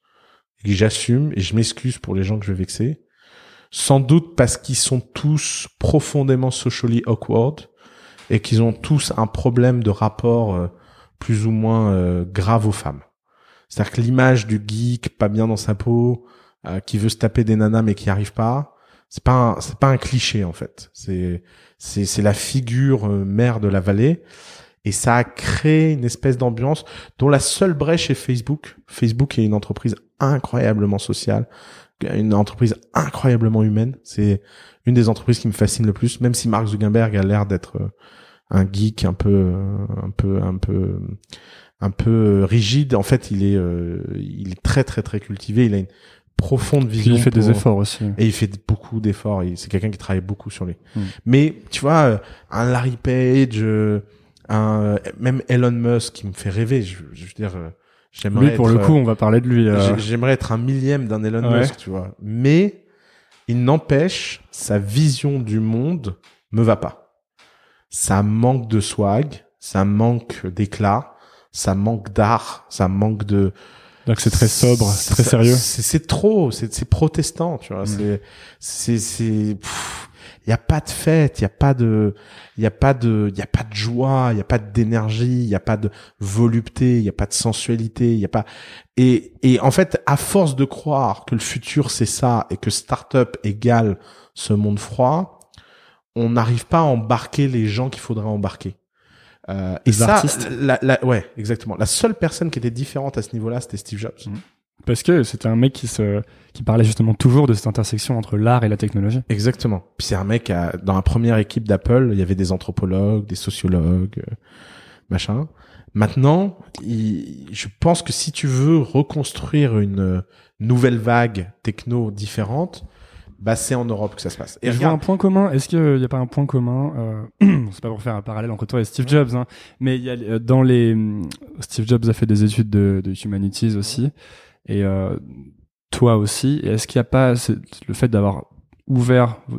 et que j'assume, et je m'excuse pour les gens que je vais vexer, sans doute parce qu'ils sont tous profondément socially awkward, et qu'ils ont tous un problème de rapport euh, plus ou moins euh, grave aux femmes. C'est-à-dire que l'image du geek pas bien dans sa peau, euh, qui veut se taper des nanas mais qui arrive pas, c'est pas c'est pas un cliché en fait. C'est c'est c'est la figure euh, mère de la vallée et ça a créé une espèce d'ambiance dont la seule brèche est Facebook. Facebook est une entreprise incroyablement sociale, une entreprise incroyablement humaine. C'est une des entreprises qui me fascine le plus, même si Mark Zuckerberg a l'air d'être euh, un geek un peu euh, un peu un peu un peu rigide. En fait, il est euh, il est très très très cultivé. Il a une profonde vision. il fait des efforts aussi. et il fait beaucoup d'efforts. C'est quelqu'un qui travaille beaucoup sur lui. Hmm. Mais tu vois, euh, un Larry Page, euh, un même Elon Musk qui me fait rêver. Je, je veux dire, euh, j'aimerais. Lui, pour être, le coup, on va parler de lui. euh, j'ai- j'aimerais être un millième d'un Elon Ouais. Musk, tu vois. Mais il n'empêche, sa vision du monde me va pas. Ça manque de swag, ça manque d'éclat, ça manque d'art, ça manque de donc c'est très sobre, c'est très ça- sérieux. C'est trop, c'est c'est protestant, tu vois. Mm. C'est c'est c'est il y a pas de fête, il y a pas de il y a pas de il y a pas de joie, il y a pas d'énergie, il y a pas de volupté, il y a pas de sensualité, il y a pas et et en fait à force de croire que le futur c'est ça et que startup égale ce monde froid, on n'arrive pas à embarquer les gens qu'il faudrait embarquer. Euh, et Les ça, artistes. la, la- ouais, exactement. La seule personne qui était différente à ce niveau-là, c'était Steve Jobs. Mm. Parce que c'était un mec qui se, qui parlait justement toujours de cette intersection entre l'art et la technologie. Exactement. Puis c'est un mec à- dans la première équipe d'Apple, il y avait des anthropologues, des sociologues, euh, machin. Maintenant, il- je pense que si tu veux reconstruire une euh, nouvelle vague techno différente, bah c'est en Europe que ça se passe. Et je vois un point commun. Est-ce qu'il n'y a pas un point commun euh, C'est pas pour faire un parallèle entre toi et Steve Jobs, hein, mais il y a euh, dans les Steve Jobs a fait des études de, de humanities aussi, et euh, toi aussi. Et est-ce qu'il n'y a pas le fait d'avoir ouvert euh,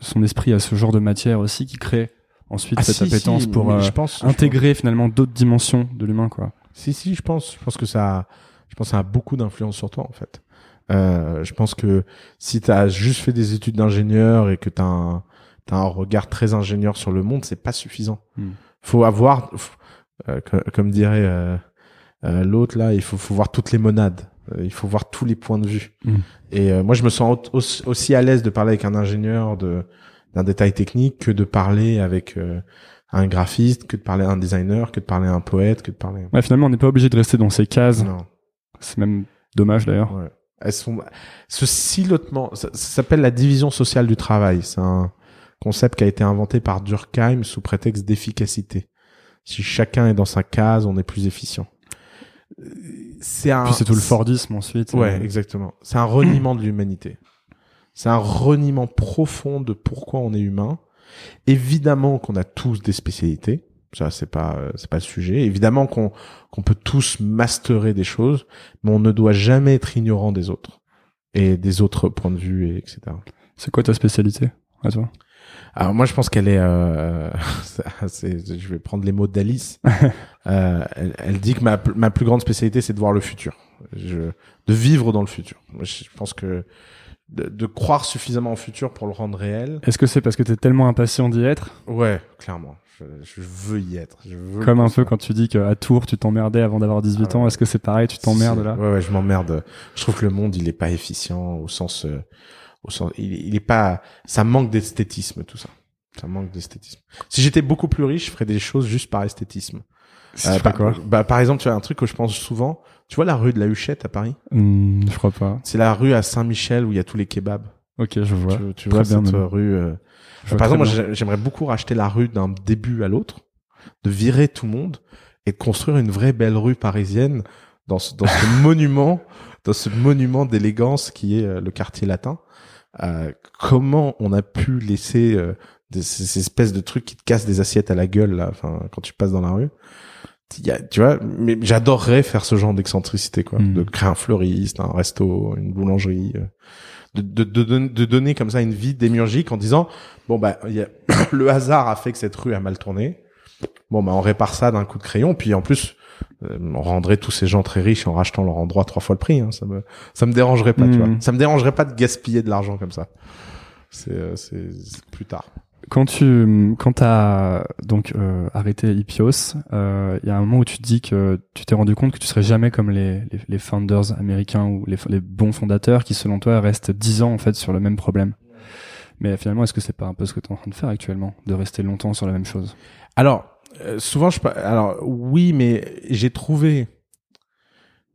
son esprit à ce genre de matière aussi qui crée ensuite Ah, cette si, appétence si, pour euh, je pense, je intégrer finalement d'autres dimensions de l'humain quoi? Si, si, je pense. Je pense que ça, a- je pense que ça a beaucoup d'influence sur toi, en fait. Euh, je pense que si tu as juste fait des études d'ingénieur et que tu as un, t'as un regard très ingénieur sur le monde, c'est pas suffisant. Hmm. Faut avoir, euh, comme dirait euh, l'autre là, il faut, faut voir toutes les monades. Euh, il faut voir tous les points de vue. Hmm. Et euh, moi, je me sens au- aussi, aussi à l'aise de parler avec un ingénieur de d'un détail technique que de parler avec euh, un graphiste, que de parler à un designer, que de parler à un poète, que de parler. Ouais, finalement on n'est pas obligé de rester dans ces cases. Non. C'est même dommage d'ailleurs. Ouais. Elles sont ce silotement, ça, ça s'appelle la division sociale du travail. C'est un concept qui a été inventé par Durkheim sous prétexte d'efficacité. Si chacun est dans sa case, on est plus efficient. C'est un. Puis c'est tout le Fordisme ensuite. Ouais, Euh, exactement. C'est un reniement de l'humanité. C'est un reniement profond de pourquoi on est humain. Évidemment qu'on a tous des spécialités. Ça, c'est pas, euh, c'est pas le sujet. Évidemment qu'on, qu'on peut tous masterer des choses, mais on ne doit jamais être ignorant des autres. Et des autres points de vue, et etc. C'est quoi ta spécialité à toi? Alors moi, je pense qu'elle est, euh, c'est- je vais prendre les mots d'Alice. Euh, elle, elle dit que ma, ma plus grande spécialité, c'est de voir le futur, je, de vivre dans le futur. Je pense que de, de croire suffisamment au futur pour le rendre réel. Est-ce que c'est parce que t'es tellement impatient d'y être? Ouais, clairement. Je, je veux y être. Je veux Comme un peu quand tu dis qu'à Tours tu t'emmerdais avant d'avoir 18 Ah ouais. ans, est-ce que c'est pareil, tu t'emmerdes là? Ouais, ouais, je m'emmerde. Je trouve que le monde, il est pas efficient au sens, euh, au sens, il, il est pas, ça manque d'esthétisme, tout ça. Ça manque d'esthétisme. Si j'étais beaucoup plus riche, je ferais des choses juste par esthétisme. Euh, par, quoi bah, par exemple, tu vois, un truc que je pense souvent. Tu vois la rue de la Huchette à Paris? Hmm, Je crois pas. C'est la rue à Saint-Michel où il y a tous les kebabs. Ok, je vois. Tu, vois bien, cette même. euh, rue, euh, Par exemple, moi, j'aimerais beaucoup racheter la rue d'un début à l'autre, de virer tout le monde et de construire une vraie belle rue parisienne dans ce, dans ce monument, dans ce monument d'élégance qui est euh, le quartier latin. Euh, comment on a pu laisser euh, des, ces, ces espèces de trucs qui te cassent des assiettes à la gueule là, enfin quand tu passes dans la rue? Il y a- tu vois, mais j'adorerais faire ce genre d'excentricité, quoi, Mm. de créer un fleuriste, un resto, une boulangerie, euh, de, de, de, de donner comme ça une vie démiurgique en disant bon bah il y a, le hasard a fait que cette rue a mal tourné. Bon bah on répare ça d'un coup de crayon, puis en plus on rendrait tous ces gens très riches en rachetant leur endroit trois fois le prix. Hein, ça me ça me dérangerait pas, tu Mm. vois. Ça me dérangerait pas de gaspiller de l'argent comme ça. C'est euh, c'est plus tard. Quand tu quand t'as donc euh, arrêté Hippios, euh, il y a un moment où tu te dis que tu t'es rendu compte que tu serais jamais comme les, les, les founders américains ou les, les bons fondateurs qui selon toi restent 10 ans en fait sur le même problème. Mais finalement, est-ce que c'est pas un peu ce que tu es en train de faire actuellement, de rester longtemps sur la même chose? Alors euh, souvent je alors oui mais j'ai trouvé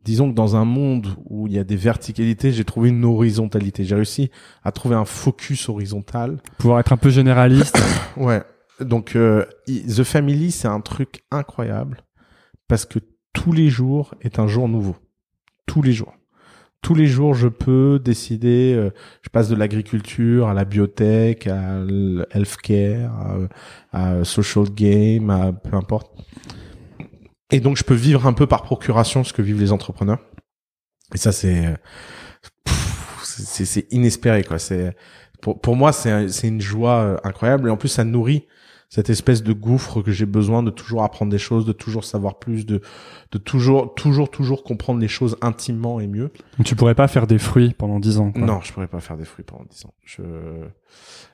disons que dans un monde où il y a des verticalités, j'ai trouvé une horizontalité. J'ai réussi à trouver un focus horizontal Pouvoir être un peu généraliste. Ouais. Donc euh, The Family, c'est un truc incroyable parce que tous les jours est un jour nouveau. Tous les jours. Tous les jours, je peux décider. euh, je passe de l'agriculture à la biotech, à l'healthcare, à, à social game, à peu importe. Et donc, je peux vivre un peu par procuration ce que vivent les entrepreneurs. Et ça, c'est c'est inespéré quoi. C'est pour pour moi, c'est une joie euh, incroyable et en plus, ça nourrit cette espèce de gouffre que j'ai besoin de toujours apprendre des choses, de toujours savoir plus, de de toujours toujours toujours comprendre les choses intimement et mieux. Tu pourrais pas faire des fruits pendant 10 ans. quoi. Non, je pourrais pas faire des fruits pendant 10 ans. Je...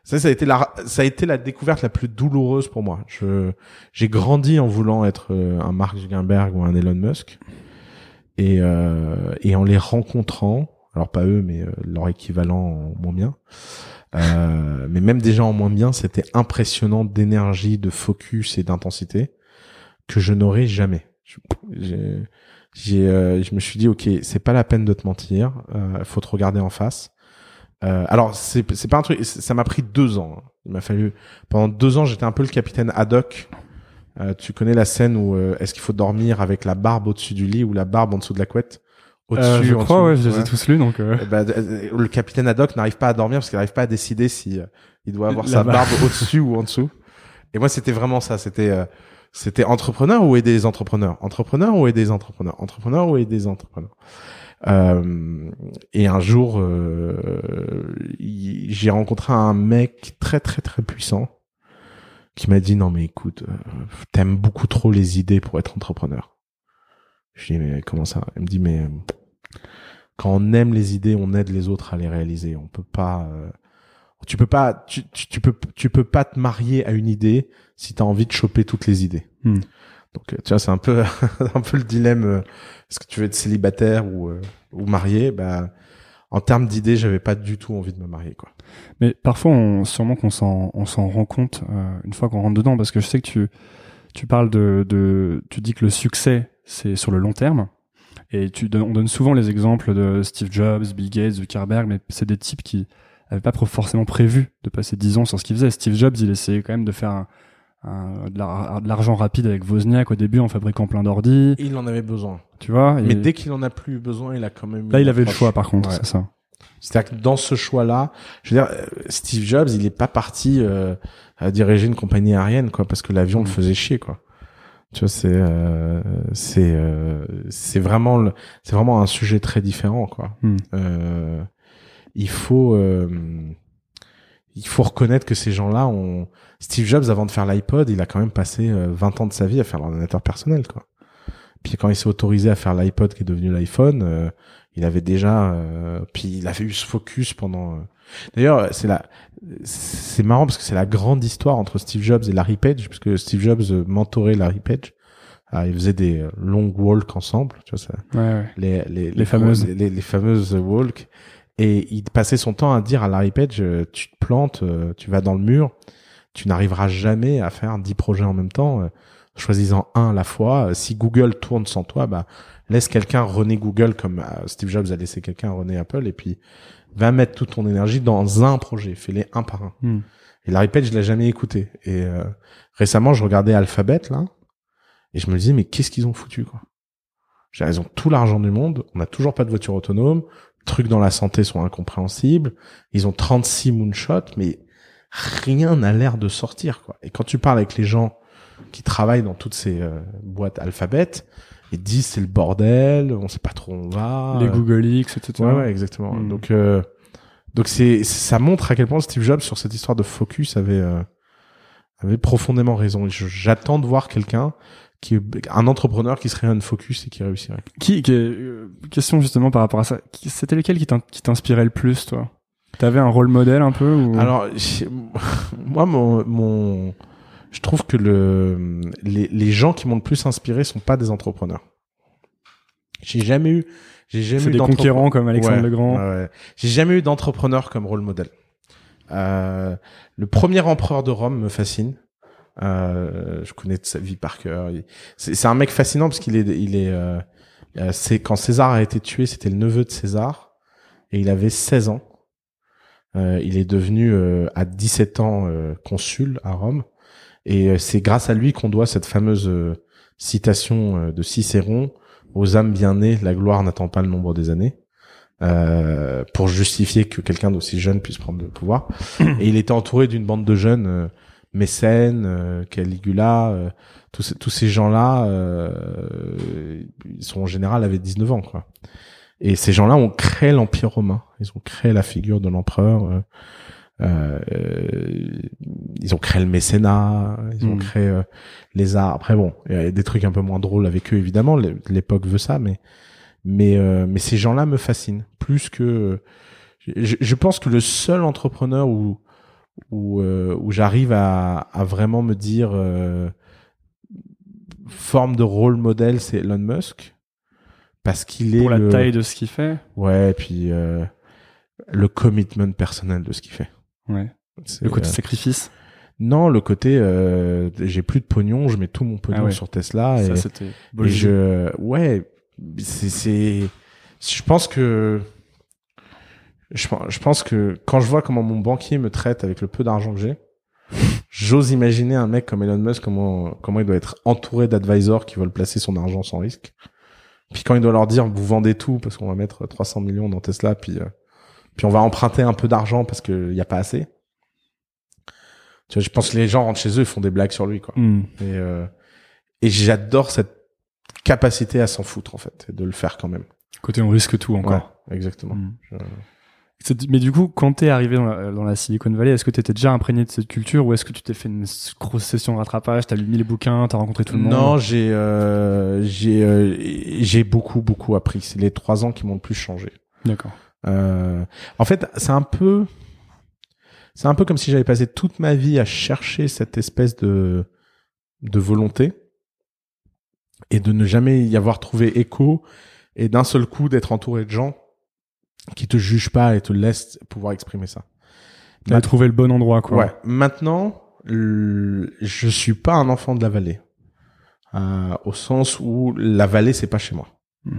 Ça, ça a été la, ça a été la découverte la plus douloureuse pour moi. Je, j'ai grandi en voulant être euh, un Mark Zuckerberg ou un Elon Musk. Et, euh, et en les rencontrant, alors pas eux, mais euh, leur équivalent en moins bien. Euh, mais même déjà en moins bien, c'était impressionnant d'énergie, de focus et d'intensité que je n'aurais jamais. Je- J'ai, euh, je me suis dit, ok, c'est pas la peine de te mentir, euh, faut te regarder en face. Euh, alors c'est c'est pas un truc, ça m'a pris deux ans. hein. Il m'a fallu pendant deux ans, j'étais un peu le capitaine Haddock. Euh, tu connais la scène où euh, est-ce qu'il faut dormir avec la barbe au-dessus du lit ou la barbe en dessous de la couette? Au-dessus, Euh, je en crois, ouais, je les ai tous lus, donc. euh, euh, le capitaine Haddock n'arrive pas à dormir parce qu'il n'arrive pas à décider si il doit avoir La sa barbe. au-dessus ou en dessous. Et moi, c'était vraiment ça. C'était, euh, C'était entrepreneur ou aider les entrepreneurs, entrepreneur ou aider les entrepreneurs, entrepreneur ou aider les entrepreneurs? Euh, et un jour, euh, j'ai rencontré un mec très très très puissant qui m'a dit non mais écoute, euh, t'aimes beaucoup trop les idées pour être entrepreneur. Je dis mais comment ça? Il me dit mais euh, quand on aime les idées, on aide les autres à les réaliser. On peut pas, euh, tu peux pas, tu, tu, tu peux, tu peux pas te marier à une idée si t'as envie de choper toutes les idées. Hmm. Donc euh, tu vois, c'est un peu, un peu le dilemme. euh, Est-ce que tu veux être célibataire ou euh, ou marié? Bah, en termes d'idées, j'avais pas du tout envie de me marier, quoi. Mais parfois, on, sûrement qu'on s'en, on s'en rend compte euh, une fois qu'on rentre dedans, parce que je sais que tu, tu parles de, de, tu dis que le succès, c'est sur le long terme. Et tu on donne souvent les exemples de Steve Jobs, Bill Gates, Zuckerberg, mais c'est des types qui avaient pas forcément prévu de passer 10 ans sur ce qu'ils faisaient. Steve Jobs, il essayait quand même de faire un, un- de la- de l'argent rapide avec Wozniak au début en fabriquant plein d'ordi, il en avait besoin. tu vois. Mais et dès qu'il en a plus besoin, il a quand même. là, il avait le choix, par contre, Ouais. c'est ça. C'est-à-dire que dans ce choix-là, je veux dire, Steve Jobs, il est pas parti euh, à diriger une compagnie aérienne, quoi, parce que l'avion le Mm. faisait chier, quoi. Tu vois, c'est euh, c'est euh, c'est vraiment le- c'est vraiment un sujet très différent, quoi. Mm. Euh, il faut euh, il faut reconnaître que ces gens-là ont Steve Jobs avant de faire l'iPod, il a quand même passé euh, 20 ans de sa vie à faire l'ordinateur personnel, quoi. Puis quand il s'est autorisé à faire l'iPod qui est devenu l'iPhone, euh, il avait déjà euh, puis il avait eu ce focus pendant euh, D'ailleurs, c'est la c'est marrant parce que c'est la grande histoire entre Steve Jobs et Larry Page parce que Steve Jobs mentorait Larry Page. Ah, ils faisaient des euh, long walks ensemble, tu vois ça Ouais, ouais. les les, Les fameuses. les, les fameuses walks et il passait son temps à dire à Larry Page euh, tu te plantes, euh, tu vas dans le mur, tu n'arriveras jamais à faire 10 projets en même temps. Choisis-en un à la fois. Si Google tourne sans toi, bah laisse quelqu'un rené Google comme Steve Jobs a laissé quelqu'un rené Apple et puis va mettre toute ton énergie dans un projet, fais-les un par un. Hmm. Et Larry Page, je l'ai jamais écouté. Et euh, récemment, je regardais Alphabet là, et je me disais mais qu'est-ce qu'ils ont foutu quoi? J'ai Ils ont tout l'argent du monde, on n'a toujours pas de voiture autonome, trucs dans la santé sont incompréhensibles, ils ont 36 moonshots, mais rien n'a l'air de sortir quoi. Et quand tu parles avec les gens qui travaillent dans toutes ces euh, boîtes Alphabet, te disent c'est le bordel, on sait pas trop où on va. Les Google X, etc. Ouais, ouais, exactement. Mm. Donc, euh, donc c'est, ça montre à quel point Steve Jobs sur cette histoire de focus avait, euh, avait profondément raison. Et J'attends de voir quelqu'un qui, un entrepreneur qui serait un focus et qui réussirait. Qui, qui- euh, question justement par rapport à ça. C'était lequel qui t'in- qui t'inspirait le plus, toi? T'avais un rôle modèle un peu ou... Alors, moi, mon, mon, je trouve que le, les, les gens qui m'ont le plus inspiré sont pas des entrepreneurs. J'ai jamais eu, j'ai jamais eu des conquérants comme Alexandre Ouais, Legrand. ouais, ouais. J'ai jamais eu d'entrepreneur comme rôle modèle. Euh, le premier empereur de Rome me fascine. Euh, je connais de sa vie par cœur. C'est un mec fascinant parce qu'il est, il est, euh, euh, c'est quand César a été tué, c'était le neveu de César et il avait 16 ans. Euh, il est devenu euh, à 17 ans euh, consul à Rome et euh, c'est grâce à lui qu'on doit cette fameuse euh, citation euh, de Cicéron aux âmes bien nées, la gloire n'attend pas le nombre des années. Euh, pour justifier que quelqu'un d'aussi jeune puisse prendre le pouvoir. Et il était entouré d'une bande de jeunes, euh, Mécène, euh, Caligula, euh, tous ces, tous ces gens-là, euh, ils sont en général avaient 19 ans, quoi. Et ces gens-là ont créé l'Empire romain. Ils ont créé la figure de l'empereur. Euh, euh, ils ont créé le mécénat. Ils ont Mm. créé euh, les arts. Après, bon, il y a des trucs un peu moins drôles avec eux, évidemment. L'é- L'époque veut ça, mais mais euh, mais ces gens-là me fascinent plus que. Je, je pense que le seul entrepreneur où où euh, où j'arrive à à vraiment me dire euh, forme de rôle modèle, c'est Elon Musk parce qu'il est Pour la le- taille de ce qu'il fait. Ouais, et puis euh, le commitment personnel de ce qu'il fait. Ouais. Le côté euh, sacrifice? non, le côté euh, j'ai plus de pognon, je mets tout mon pognon Ah ouais. sur Tesla et, Ça, c'était. et je ouais, c'est c'est je pense que je, je pense que quand je vois comment mon banquier me traite avec le peu d'argent que j'ai, j'ose imaginer un mec comme Elon Musk comment comment il doit être entouré d'advisors qui veulent placer son argent sans risque. Puis quand il doit leur dire vous vendez tout parce qu'on va mettre 300 millions dans Tesla puis euh, puis on va emprunter un peu d'argent parce que y a pas assez. Tu vois, je pense que les gens rentrent chez eux, ils font des blagues sur lui quoi. Hmm. Et, euh, et j'adore cette capacité à s'en foutre en fait, et de le faire quand même. Côté on risque tout encore. Ouais, exactement. Mm. Je- C'est- Mais du coup, quand t'es arrivé dans la, dans la Silicon Valley, est-ce que t'étais déjà imprégné de cette culture ou est-ce que tu t'es fait une grosse session de rattrapage, t'as lu mille bouquins, t'as rencontré tout le monde? Non, j'ai euh, j'ai euh, j'ai beaucoup beaucoup appris. C'est les trois ans qui m'ont le plus changé. D'accord. Euh, en fait, c'est un peu, c'est un peu comme si j'avais passé toute ma vie à chercher cette espèce de de volonté et de ne jamais y avoir trouvé écho et d'un seul coup d'être entouré de gens qui te jugent pas et te laissent pouvoir exprimer ça. T'as trouvé le bon endroit, quoi. Ouais. Maintenant, le- je suis pas un enfant de la vallée, Euh, au sens où la vallée c'est pas chez moi. Hmm.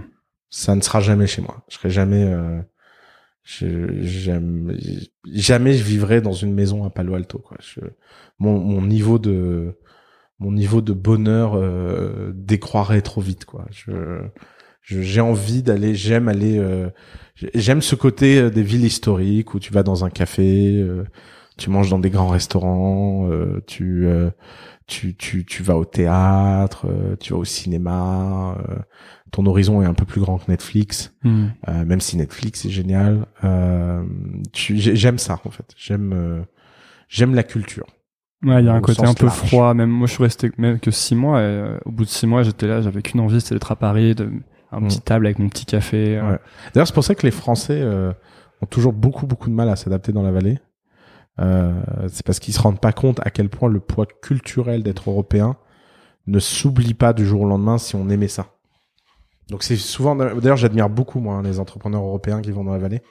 Ça ne sera jamais chez moi. Je serai jamais. euh, je, j'aime, jamais je vivrai dans une maison à Palo Alto. Quoi. Mon, mon niveau de mon niveau de bonheur euh, décroîtrait trop vite. Quoi. Je, j'ai envie d'aller. J'aime aller. euh, j'aime ce côté euh, des villes historiques où tu vas dans un café. euh, tu manges dans des grands restaurants, euh, tu, euh, tu, tu, tu vas au théâtre, tu vas au cinéma. Ton horizon est un peu plus grand que Netflix, Hmm. euh, même si Netflix est génial. Euh, j'aime ça en fait. J'aime, euh, j'aime la culture. Ouais, il y a un côté un peu large. froid. Même moi, je suis resté même que six mois. Et, au bout de six mois, j'étais là, j'avais qu'une envie, c'était d'être à Paris, de un Mm. petit table avec mon petit café. Ouais. D'ailleurs, c'est pour ça que les Français ont toujours beaucoup beaucoup de mal à s'adapter dans la vallée. C'est parce qu'ils se rendent pas compte à quel point le poids culturel d'être européen ne s'oublie pas du jour au lendemain si on aimait ça. Donc c'est souvent, d'ailleurs, j'admire beaucoup moi les entrepreneurs européens qui vont dans la vallée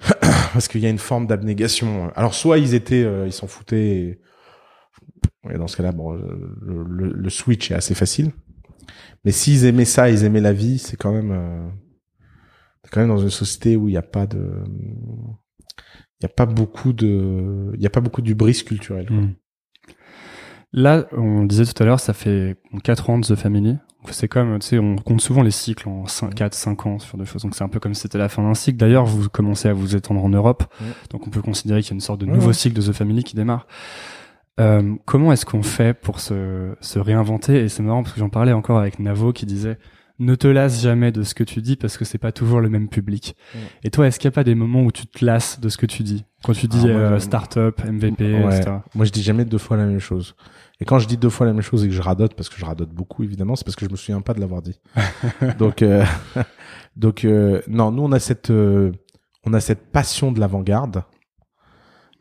parce qu'il y a une forme d'abnégation. Alors soit ils étaient, euh, ils s'en foutaient. Et... dans ce cas-là, bon, le, switch est assez facile. Mais s'ils aimaient ça, ils aimaient la vie, c'est quand même, euh, quand même dans une société où il n'y a pas de, il y a pas beaucoup de, il y a pas beaucoup d'ubris culturel. quoi. Hmm. Là, on disait tout à l'heure, ça fait 4 ans de The Family. Donc, C'est comme, tu sais, on compte souvent les cycles en 5, 4, 5 ans sur des choses. Donc c'est un peu comme si c'était la fin d'un cycle. D'ailleurs, vous commencez à vous étendre en Europe. Ouais. Donc on peut considérer qu'il y a une sorte de nouveau ouais. cycle de The Family qui démarre. Euh, comment est-ce qu'on fait pour se, se réinventer? Et c'est marrant parce que j'en parlais encore avec Navo qui disait ne te lasse jamais de ce que tu dis parce que c'est pas toujours le même public. Ouais. Et toi, est-ce qu'il n'y a pas des moments où tu te lasses de ce que tu dis? Quand tu dis Ah, moi, euh, start-up, MVP, etc. Moi, je dis jamais deux fois la même chose. Et quand je dis deux fois la même chose et que je radote, parce que je radote beaucoup évidemment, c'est parce que je me souviens pas de l'avoir dit. donc, euh, donc euh, non, nous on a cette, euh, on a cette passion de l'avant-garde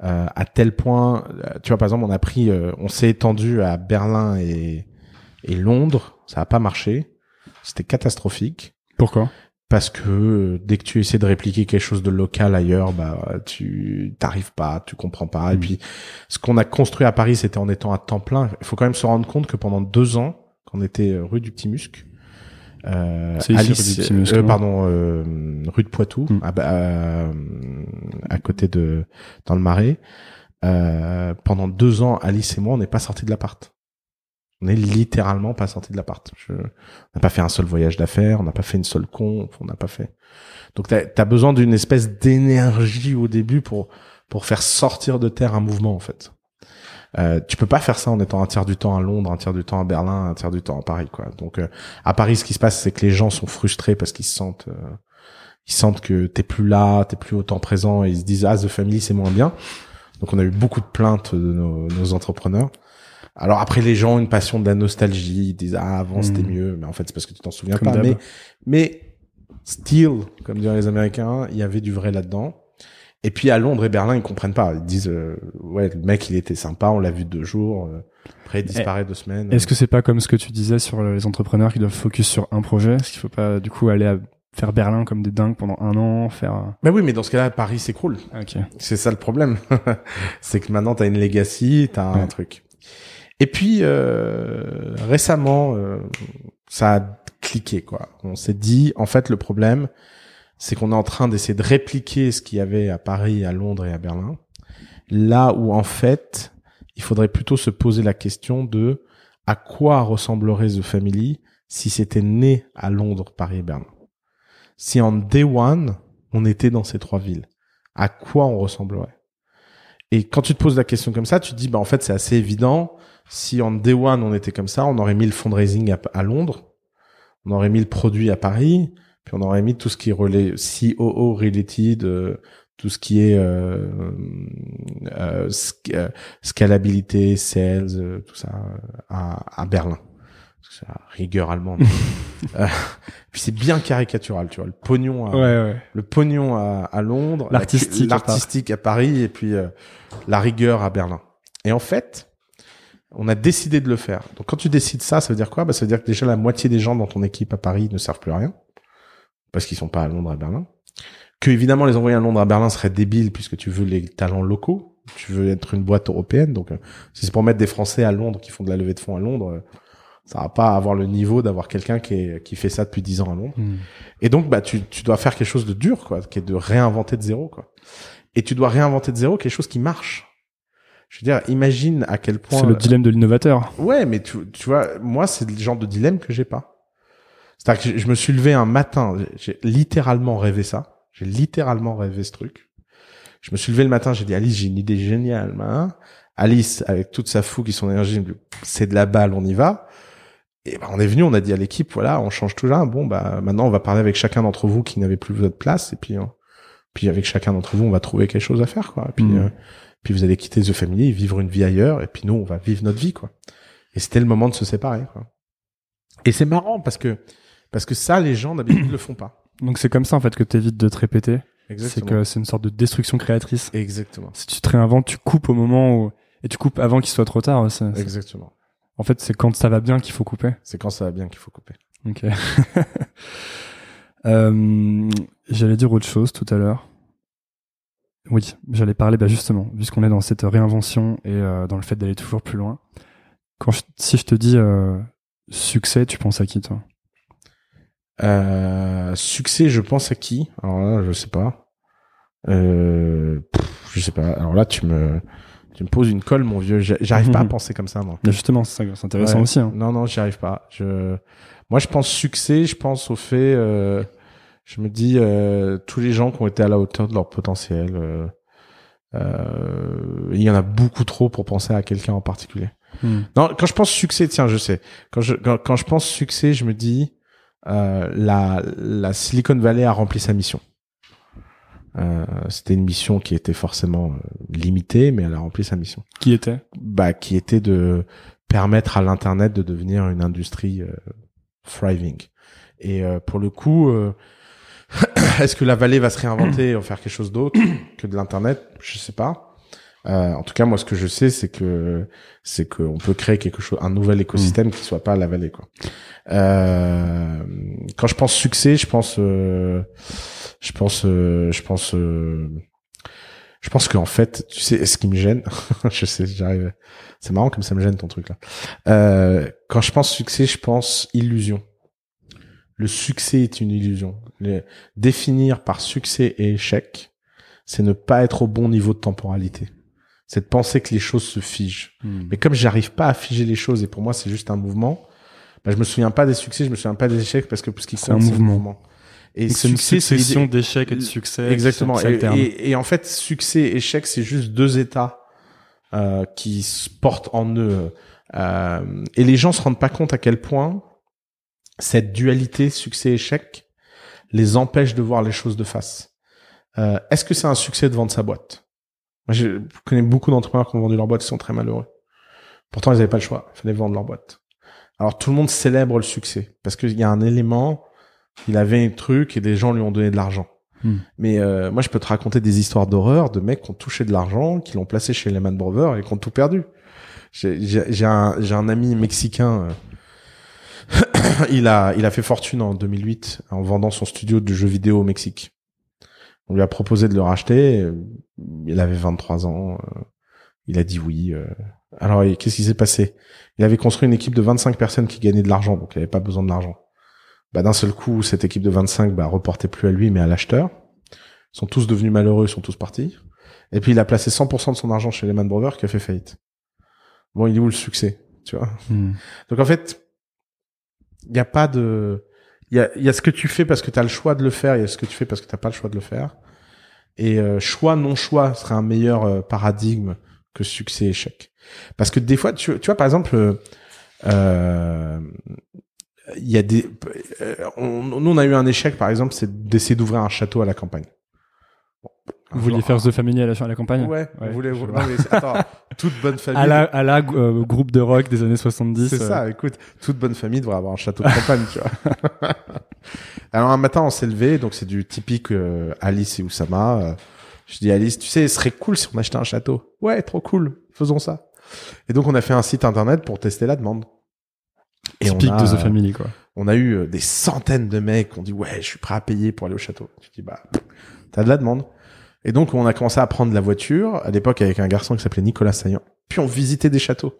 euh, à tel point, euh, tu vois par exemple, on a pris, euh, on s'est étendu à Berlin et, et Londres, ça a pas marché, c'était catastrophique. Pourquoi? Parce que euh, dès que tu essaies de répliquer quelque chose de local ailleurs, bah tu t'arrives pas, tu comprends pas. Et Mm. puis ce qu'on a construit à Paris, c'était en étant à temps plein. Il faut quand même se rendre compte que pendant deux ans, quand on était euh, rue du Petit Musc, euh, ici, Alice- Musc, euh, pardon, euh, rue de Poitou, Mm. à, à côté de dans le Marais. Euh, pendant deux ans, Alice et moi, on n'est pas sortis de l'appart. On est littéralement pas sortis de l'appart. Je- On n'a pas fait un seul voyage d'affaires, on n'a pas fait une seule con, on n'a pas fait. Donc t'as as besoin d'une espèce d'énergie au début pour pour faire sortir de terre un mouvement en fait. Euh, tu peux pas faire ça en étant un tiers du temps à Londres, un tiers du temps à Berlin, un tiers du temps à Paris quoi. Donc euh, à Paris, ce qui se passe, c'est que les gens sont frustrés parce qu'ils se sentent euh, ils sentent que t'es plus là, t'es plus autant présent et ils se disent ah The Family c'est moins bien. Donc on a eu beaucoup de plaintes de nos, nos entrepreneurs. Alors après les gens ont une passion de la nostalgie, ils disent ah avant c'était Mhm. mieux, mais en fait c'est parce que tu t'en souviens Comme pas. Mais mais still, comme diraient les Américains, il y avait du vrai là-dedans. Et puis à Londres et Berlin, ils comprennent pas. Ils disent euh, ouais le mec il était sympa, on l'a vu deux jours, euh, après il disparaît deux semaines. Est-ce que c'est pas comme ce que tu disais sur les entrepreneurs qui doivent focus sur un projet? Est-ce qu'il faut pas du coup aller à faire Berlin comme des dingues pendant un an, faire un- Bah oui, mais dans ce cas-là, Paris s'écroule. Ah, Ok. C'est ça le problème. c'est que maintenant t'as une legacy, t'as un truc. Et puis euh, récemment, euh, ça a cliqué quoi. On s'est dit, en fait, le problème, c'est qu'on est en train d'essayer de répliquer ce qu'il y avait à Paris, à Londres et à Berlin. Là où en fait, il faudrait plutôt se poser la question de à quoi ressemblerait The Family si c'était né à Londres, Paris et Berlin. Si en day one, on était dans ces trois villes, à quoi on ressemblerait? Et quand tu te poses la question comme ça, tu te dis, bah en fait, c'est assez évident. Si en day one on était comme ça, on aurait mis le fundraising à, à Londres, on aurait mis le produit à Paris, puis on aurait mis tout ce qui est relais COO related, euh, tout ce qui est euh, euh, sc- euh, scalabilité, sales, euh, tout ça à, à Berlin. C'est la rigueur allemande. Euh, puis c'est bien caricatural, tu vois. Le pognon à, ouais. le pognon à, à Londres, la- L'artistique à l'artistique à, Paris et puis euh, la rigueur à Berlin. Et en fait, on a décidé de le faire. Donc quand tu décides ça, ça veut dire quoi? Bah, Ça veut dire que déjà la moitié des gens dans ton équipe à Paris ne servent plus à rien parce qu'ils sont pas à Londres à Berlin. Que évidemment les envoyer à Londres à Berlin serait débile puisque tu veux les talents locaux, tu veux être une boîte européenne. Donc euh, si c'est pour mettre des Français à Londres qui font de la levée de fonds à Londres, euh, ça va pas avoir le niveau d'avoir quelqu'un qui, est, qui fait ça depuis 10 ans à Londres. Hmm. Et donc, bah, tu, tu dois faire quelque chose de dur, quoi, qui est de réinventer de zéro, quoi. Et tu dois réinventer de zéro quelque chose qui marche. Je veux dire, imagine à quel point. C'est le dilemme de l'innovateur. Ouais, mais tu, tu vois, moi, c'est le genre de dilemme que j'ai pas. C'est-à-dire que je- je me suis levé un matin, j'ai- littéralement rêvé ça. J'ai littéralement rêvé ce truc. Je me suis levé le matin, j'ai dit Alice, j'ai une idée géniale, hein. Alice, avec toute sa fougue et son énergie, c'est de la balle, on y va. Et ben, on est venu, on a dit à l'équipe, voilà, on change tout là. Bon, bah, maintenant, on va parler avec chacun d'entre vous qui n'avait plus votre place, et puis, euh, puis avec chacun d'entre vous, on va trouver quelque chose à faire, quoi. Et puis, euh, puis vous allez quitter The Family, vivre une vie ailleurs, et puis nous, on va vivre notre vie, quoi. Et c'était le moment de se séparer, quoi. Et c'est marrant parce que, parce que ça, les gens d'habitude le font pas. Donc c'est comme ça en fait que t'évites de te répéter. C'est que c'est une sorte de destruction créatrice. Exactement. Si tu te réinventes, tu coupes au moment où et tu coupes avant qu'il soit trop tard. c'est- Exactement. En fait, c'est quand ça va bien qu'il faut couper. C'est quand ça va bien qu'il faut couper. Ok. Euh, j'allais dire autre chose tout à l'heure. Oui, j'allais parler, bah justement, puisqu'on est dans cette réinvention et euh, dans le fait d'aller toujours plus loin. Quand je- si je te dis euh, succès, tu penses à qui toi? Succès, je pense à qui? Alors là, je sais pas. Pff, je sais pas. Alors là, tu me, tu me poses une colle, mon vieux. J'a- J'arrive pas à penser comme ça, moi. Bah, Justement, c'est intéressant Ouais. aussi. Hein. Non, non, j'y arrive pas. Je, moi, je pense succès. Je pense au fait. euh, je me dis euh, tous les gens qui ont été à la hauteur de leur potentiel. euh, euh, il y en a beaucoup trop pour penser à quelqu'un en particulier. Hmm. Non, quand je pense succès, tiens, je sais. Quand je quand, quand je pense succès, je me dis euh, la la Silicon Valley a rempli sa mission. Euh, C'était une mission qui était forcément euh, limitée, mais elle a rempli sa mission. Qui était? Bah, qui était de permettre à l'internet de devenir une industrie euh, thriving. Et euh, pour le coup, euh, est-ce que la vallée va se réinventer et en faire quelque chose d'autre que de l'internet? Je sais pas. Euh, en tout cas, moi, ce que je sais, c'est que c'est qu'on peut créer quelque chose, un nouvel écosystème qui soit pas la vallée, quoi. Euh, quand je pense succès, je pense, euh, je pense, euh, je pense, euh, je pense qu'en fait, tu sais, ce qui me gêne, je sais, j'arrive. C'est marrant comme ça me gêne ton truc là. Euh, quand je pense succès, je pense illusion. Le succès est une illusion. Le- définir par succès et échec, c'est ne pas être au bon niveau de temporalité. C'est de penser que les choses se figent. Hmm. Mais comme j'arrive pas à figer les choses et pour moi c'est juste un mouvement, bah, je me souviens pas des succès, je me souviens pas des échecs parce que ce qui C'est compte un c'est le mouvement. mouvement. Et Donc, c'est une succès, succession d'échecs et de succès. qui Exactement. qui Et, et- et en fait, succès et échec, c'est juste deux états euh, qui se portent en eux. Euh, et les gens se rendent pas compte à quel point cette dualité succès-échec les empêche de voir les choses de face. Euh, Est-ce que c'est un succès de vendre sa boîte? Moi, je connais beaucoup d'entrepreneurs qui ont vendu leur boîte, ils sont très malheureux. Pourtant, ils n'avaient pas le choix. Il fallait vendre leur boîte. Alors, tout le monde célèbre le succès parce qu'il y a un élément, il avait un truc et des gens lui ont donné de l'argent. Hmm. Mais euh, moi, je peux te raconter des histoires d'horreur de mecs qui ont touché de l'argent, qui l'ont placé chez Lehman Brothers et qui ont tout perdu. J'ai un, ami mexicain. euh, il a, il a fait fortune en 2008 en vendant son studio de jeux vidéo au Mexique. On lui a proposé de le racheter. euh, Il avait 23 ans. euh, Il a dit oui. Alors, qu'est-ce qui s'est passé? Il avait construit une équipe de 25 personnes qui gagnaient de l'argent, donc il avait pas besoin de l'argent. Bah, d'un seul coup, cette équipe de 25 bah, reportait plus à lui, mais à l'acheteur. Ils sont tous devenus malheureux, ils sont tous partis. Et puis, il a placé 100% de son argent chez Lehman Brothers, qui a fait faillite. Bon, il est où le succès Tu vois? Hmm. donc en fait, il n'y a pas de, il y a, il y a ce que tu fais parce que tu as le choix de le faire, il y a ce que tu fais parce que t'as pas le choix de le faire. Et euh, choix non choix serait un meilleur euh, paradigme que succès échec. Parce que des fois, tu, tu vois par exemple, euh, il y a des, euh, on, nous on a eu un échec par exemple, c'est d'essayer d'ouvrir un château à la campagne. Vous vouliez faire The Family à la, à la campagne Ouais, Ouais, mais c'est- attends, toute bonne famille. À la, à la euh, groupe de rock des années 70. C'est euh, ça, écoute, toute bonne famille devrait avoir un château de campagne, tu vois. Alors un matin, on s'est levé, donc c'est du typique euh, Alice et Oussama. Euh, je dis Alice, tu sais, ce serait cool si on achetait un château. Ouais, trop cool, faisons ça. Et donc on a fait un site internet pour tester la demande. Et typique on a, de The Family, quoi. on a eu euh, des centaines de mecs qui ont dit ouais, je suis prêt à payer pour aller au château. Je dis bah, t'as de la demande. Et donc on a commencé à prendre la voiture à l'époque avec un garçon qui s'appelait Nicolas Saillant. Puis on visitait des châteaux.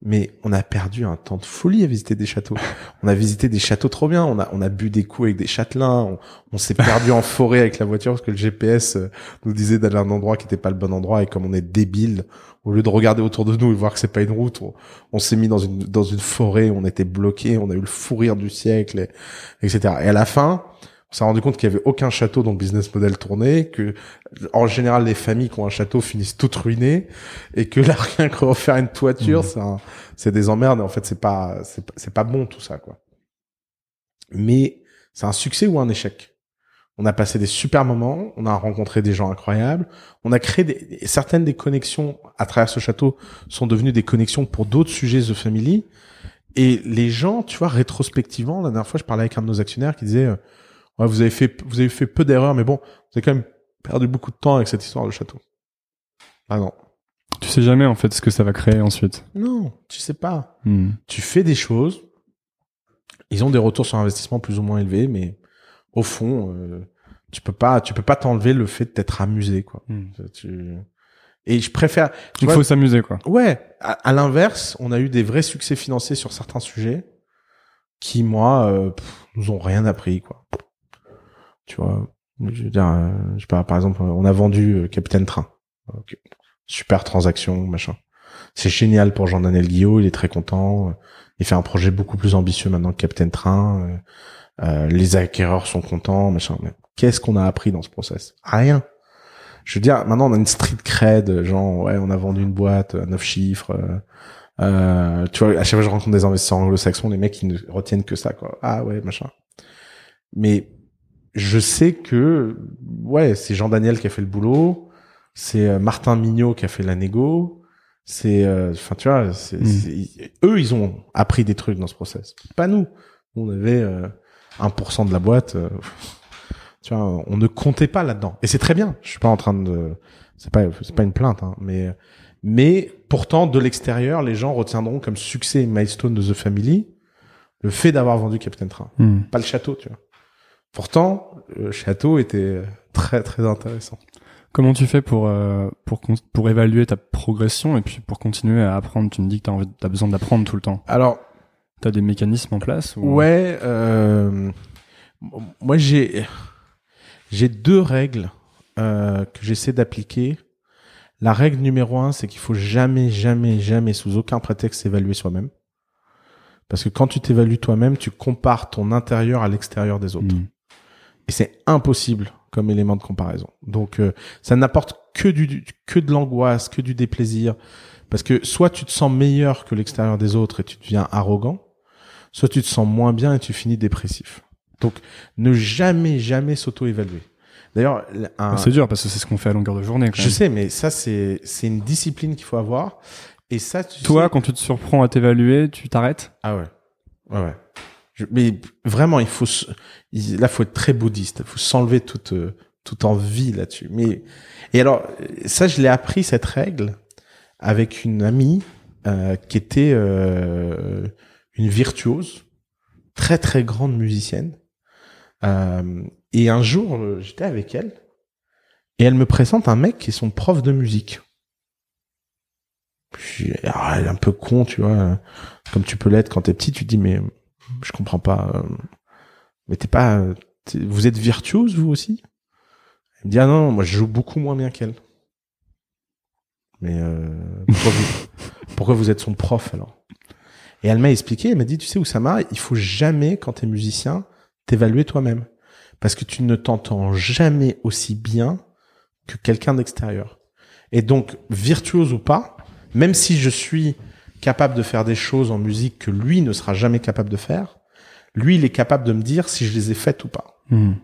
Mais on a perdu un temps de folie à visiter des châteaux. On a visité des châteaux trop bien. On a on a bu des coups avec des châtelains. On, on s'est perdu en forêt avec la voiture parce que le GPS euh, nous disait d'aller à un endroit qui n'était pas le bon endroit. Et comme on est débile, au lieu de regarder autour de nous et voir que c'est pas une route, on, on s'est mis dans une dans une forêt. On était bloqué. On a eu le fou rire du siècle, et, etc. Et à la fin, on s'est rendu compte qu'il y avait aucun château dont le business model tournait, que en général les familles qui ont un château finissent toutes ruinées, et que là rien que refaire une toiture, Mhm. c'est un- c'est des emmerdes. Et en fait, c'est pas c'est pas- c'est pas bon tout ça quoi. Mais c'est un succès ou un échec? On a passé des super moments, on a rencontré des gens incroyables, on a créé des, certaines des connexions à travers ce château sont devenues des connexions pour d'autres sujets The Family. Et les gens, tu vois, rétrospectivement, la dernière fois, je parlais avec un de nos actionnaires qui disait, euh, ouais, vous avez fait, vous avez fait peu d'erreurs, mais bon, vous avez quand même perdu beaucoup de temps avec cette histoire de château. Ah non. Tu sais jamais, en fait, ce que ça va créer ensuite. Non, tu sais pas. Hmm. tu fais des choses, ils ont des retours sur investissement plus ou moins élevés, mais au fond, euh, tu peux pas, tu peux pas t'enlever le fait d'être amusé, quoi. Hmm. Tu- Et je préfère. Il vois, faut s'amuser, quoi. Ouais. À, à l'inverse, on a eu des vrais succès financiers sur certains sujets qui, moi, euh, pff, nous ont rien appris, quoi. Tu vois, je veux dire, euh, je sais pas, par exemple, on a vendu euh, Capitaine Train. Super transaction, machin. C'est génial pour Jean-Daniel Guillot, il est très content. Il fait un projet beaucoup plus ambitieux maintenant que Capitaine Train. Euh, euh, les acquéreurs sont contents, machin. Mais qu'est-ce qu'on a appris dans ce process? Rien. Je veux dire, maintenant on a une street cred, genre ouais, on a vendu une boîte à neuf chiffres. euh, euh, tu vois, à chaque fois que je rencontre des investisseurs anglo-saxons, les mecs ils ne retiennent que ça, quoi. Ah ouais, machin. Mais je sais que ouais, c'est Jean Daniel qui a fait le boulot, c'est euh, Martin Mignot qui a fait la négo, c'est euh, enfin tu vois, Mm. c'est- eux ils ont appris des trucs dans ce process. Pas nous. On avait euh, 1% de la boîte. euh, tu vois, on ne comptait pas là-dedans. Et c'est très bien. Je suis pas en train de, c'est pas, c'est pas une plainte, hein, mais, mais pourtant de l'extérieur, les gens retiendront comme succès et milestone de The Family le fait d'avoir vendu Captain Train, Hmm. pas le château, tu vois. Pourtant, le château était très très intéressant. Comment tu fais pour euh, pour pour évaluer ta progression et puis pour continuer à apprendre? Tu me dis que t'as envie, t'as besoin d'apprendre tout le temps. Alors T'as des mécanismes en place ou... Ouais, euh, moi j'ai j'ai deux règles euh, que j'essaie d'appliquer. La règle numéro un, c'est qu'il faut jamais, jamais, jamais, sous aucun prétexte, s'évaluer soi-même. Parce que quand tu t'évalues toi-même, tu compares ton intérieur à l'extérieur des autres. Hmm. Et c'est impossible comme élément de comparaison. Donc euh, ça n'apporte que du, que de l'angoisse, que du déplaisir parce que soit tu te sens meilleur que l'extérieur des autres et tu deviens arrogant, soit tu te sens moins bien et tu finis dépressif. Donc ne jamais jamais s'auto-évaluer. D'ailleurs, un- C'est dur parce que c'est ce qu'on fait à longueur de journée. Quand je même. sais mais ça c'est c'est une discipline qu'il faut avoir et ça tu Toi, sais- quand tu te surprends à t'évaluer, tu t'arrêtes? Ah ouais. Ouais, ouais. Mais vraiment, il faut, il- là, faut être très bouddhiste. Il faut s'enlever toute, euh, toute envie là-dessus. Mais, et alors, ça, je l'ai appris, cette règle, avec une amie, euh, qui était, euh, une virtuose, très, très grande musicienne. Euh, et un jour, euh, j'étais avec elle, et elle me présente un mec qui est son prof de musique. Puis, alors, elle est un peu con, tu vois, euh, comme tu peux l'être quand t'es petit, tu dis mais je comprends pas. euh, Mais t'es pas, t'es- vous êtes virtuose vous aussi? Elle me dit ah non, moi je joue beaucoup moins bien qu'elle. Mais euh, pourquoi, vous, pourquoi vous êtes son prof alors? Et elle m'a expliqué, elle m'a dit tu sais Oussama, il faut jamais quand t'es musicien t'évaluer toi-même parce que tu ne t'entends jamais aussi bien que quelqu'un d'extérieur. Et donc, virtuose ou pas, même si je suis capable de faire des choses en musique que lui ne sera jamais capable de faire, lui, il est capable de me dire si je les ai faites ou pas. Hmm.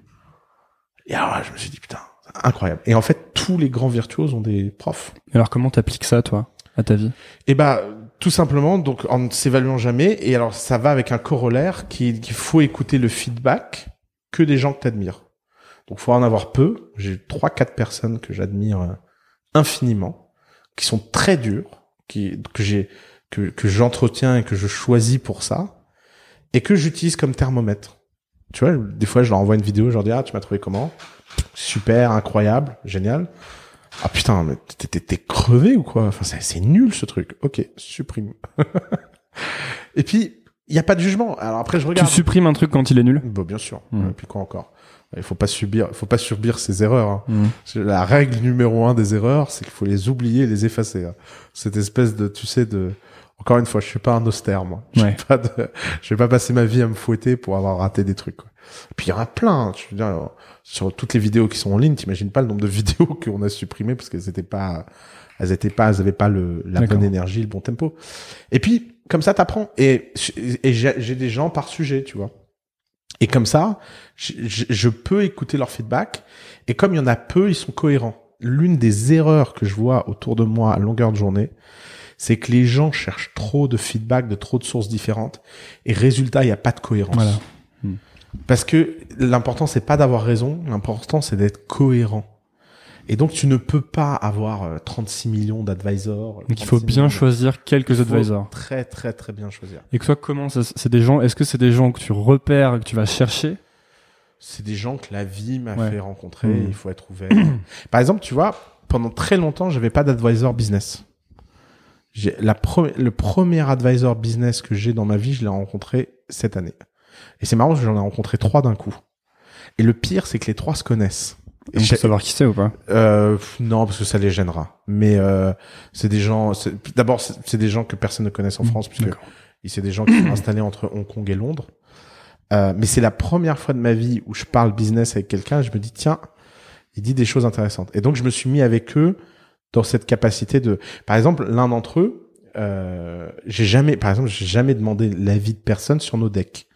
Et alors, là, je me suis dit, putain, incroyable. Et en fait, tous les grands virtuoses ont des profs. Alors comment t'appliques ça, toi, à ta vie? Et bah, tout simplement, donc en ne s'évaluant jamais. Et alors, ça va avec un corollaire qui qu'il faut écouter le feedback que des gens que t'admires. Donc, faut en avoir peu. J'ai trois, quatre personnes que j'admire euh, infiniment, qui sont très dures, qui que j'ai que que j'entretiens et que je choisis pour ça, et que j'utilise comme thermomètre. Tu vois, des fois, je leur envoie une vidéo, je leur dis ah, tu m'as trouvé comment? Super, incroyable, génial. Ah putain, mais t'es- crevé ou quoi? Enfin, c'est c'est nul ce truc. Ok, supprime. et puis, il y a pas de jugement. Alors après, je regarde. Tu supprimes un truc quand il est nul? Bon, bien sûr. Mhm. Et puis quoi encore? Il faut pas subir, il faut pas subir ses erreurs. hein. C'est La règle numéro un des erreurs, c'est qu'il faut les oublier et les effacer. hein. Cette espèce de, tu sais, de. Encore une fois, je suis pas un austère, moi. Je Ouais. pas de... je vais pas passer ma vie à me fouetter pour avoir raté des trucs. Quoi. Puis il y en a plein. hein. Je veux dire, sur toutes les vidéos qui sont en ligne, t'imagines pas le nombre de vidéos qu'on a supprimées parce qu'elles étaient pas, elles étaient pas, elles avaient pas le, la bonne énergie, le bon tempo. Et puis comme ça, t'apprends. Et, et j'ai des gens par sujet, tu vois. Et comme ça, je, je- je peux écouter leur feedback. Et comme il y en a peu, ils sont cohérents. L'une des erreurs que je vois autour de moi à longueur de journée, c'est que les gens cherchent trop de feedback de trop de sources différentes. Et résultat, il n'y a pas de cohérence. Voilà. Parce que l'important, c'est pas d'avoir raison. L'important, c'est d'être cohérent. Et donc, tu ne peux pas avoir euh, 36 millions d'advisors. Donc il faut 36 bien choisir quelques Il faut advisors. Très, très, très bien choisir. Et que toi, comment ça, c'est des gens, est-ce que c'est des gens que tu repères, que tu vas chercher? C'est des gens que la vie m'a Ouais. fait rencontrer. Mhm. Il faut être ouvert. Par exemple, tu vois, pendant très longtemps, j'avais pas d'advisor business. La pre- le premier advisor business que j'ai dans ma vie, je l'ai rencontré cette année. Et c'est marrant, parce que j'en ai rencontré trois d'un coup. Et le pire, c'est que les trois se connaissent. Et on peut savoir qui c'est ou pas? Euh, non, parce que ça les gênera. Mais euh, c'est des gens. D'abord, c'est des gens que personne ne connaisse en France, puisque c'est des gens qui sont installés entre Hong Kong et Londres. Euh, mais c'est la première fois de ma vie où je parle business avec quelqu'un. Je me dis tiens, il dit des choses intéressantes. Et donc je me suis mis avec eux dans cette capacité de. Par exemple, l'un d'entre eux, euh, j'ai jamais, par exemple, j'ai jamais demandé l'avis de personne sur nos decks.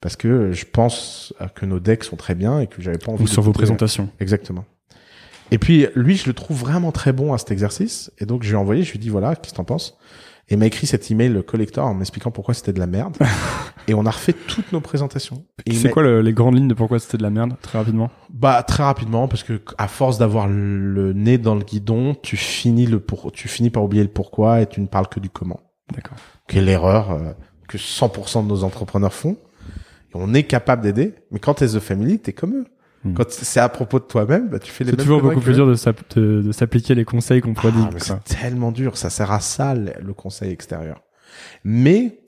Parce que je pense que nos decks sont très bien et que j'avais pas envie Ou sur vos présentations Exactement. Et puis lui, je le trouve vraiment très bon à cet exercice. Et donc je lui ai envoyé, je lui ai dit voilà, qu'est-ce que t'en penses? Et m'a écrit cet email collector en m'expliquant pourquoi c'était de la merde. et on a refait toutes nos présentations. Et C'est quoi le- les grandes lignes de pourquoi c'était de la merde, très rapidement? Bah très rapidement parce que à force d'avoir le nez dans le guidon, tu finis le pour, tu finis par oublier le pourquoi et tu ne parles que du comment. D'accord. Qui est l'erreur euh, que 100% de nos entrepreneurs font. Et on est capable d'aider, mais quand t'es the family, t'es comme eux. Hmm. Quand c'est à propos de toi-même, bah, tu fais les C'est toujours beaucoup plus dur de s'app- de- de s'appliquer les conseils qu'on Ah, mais quoi. c'est tellement dur, ça sert à ça le conseil extérieur. Mais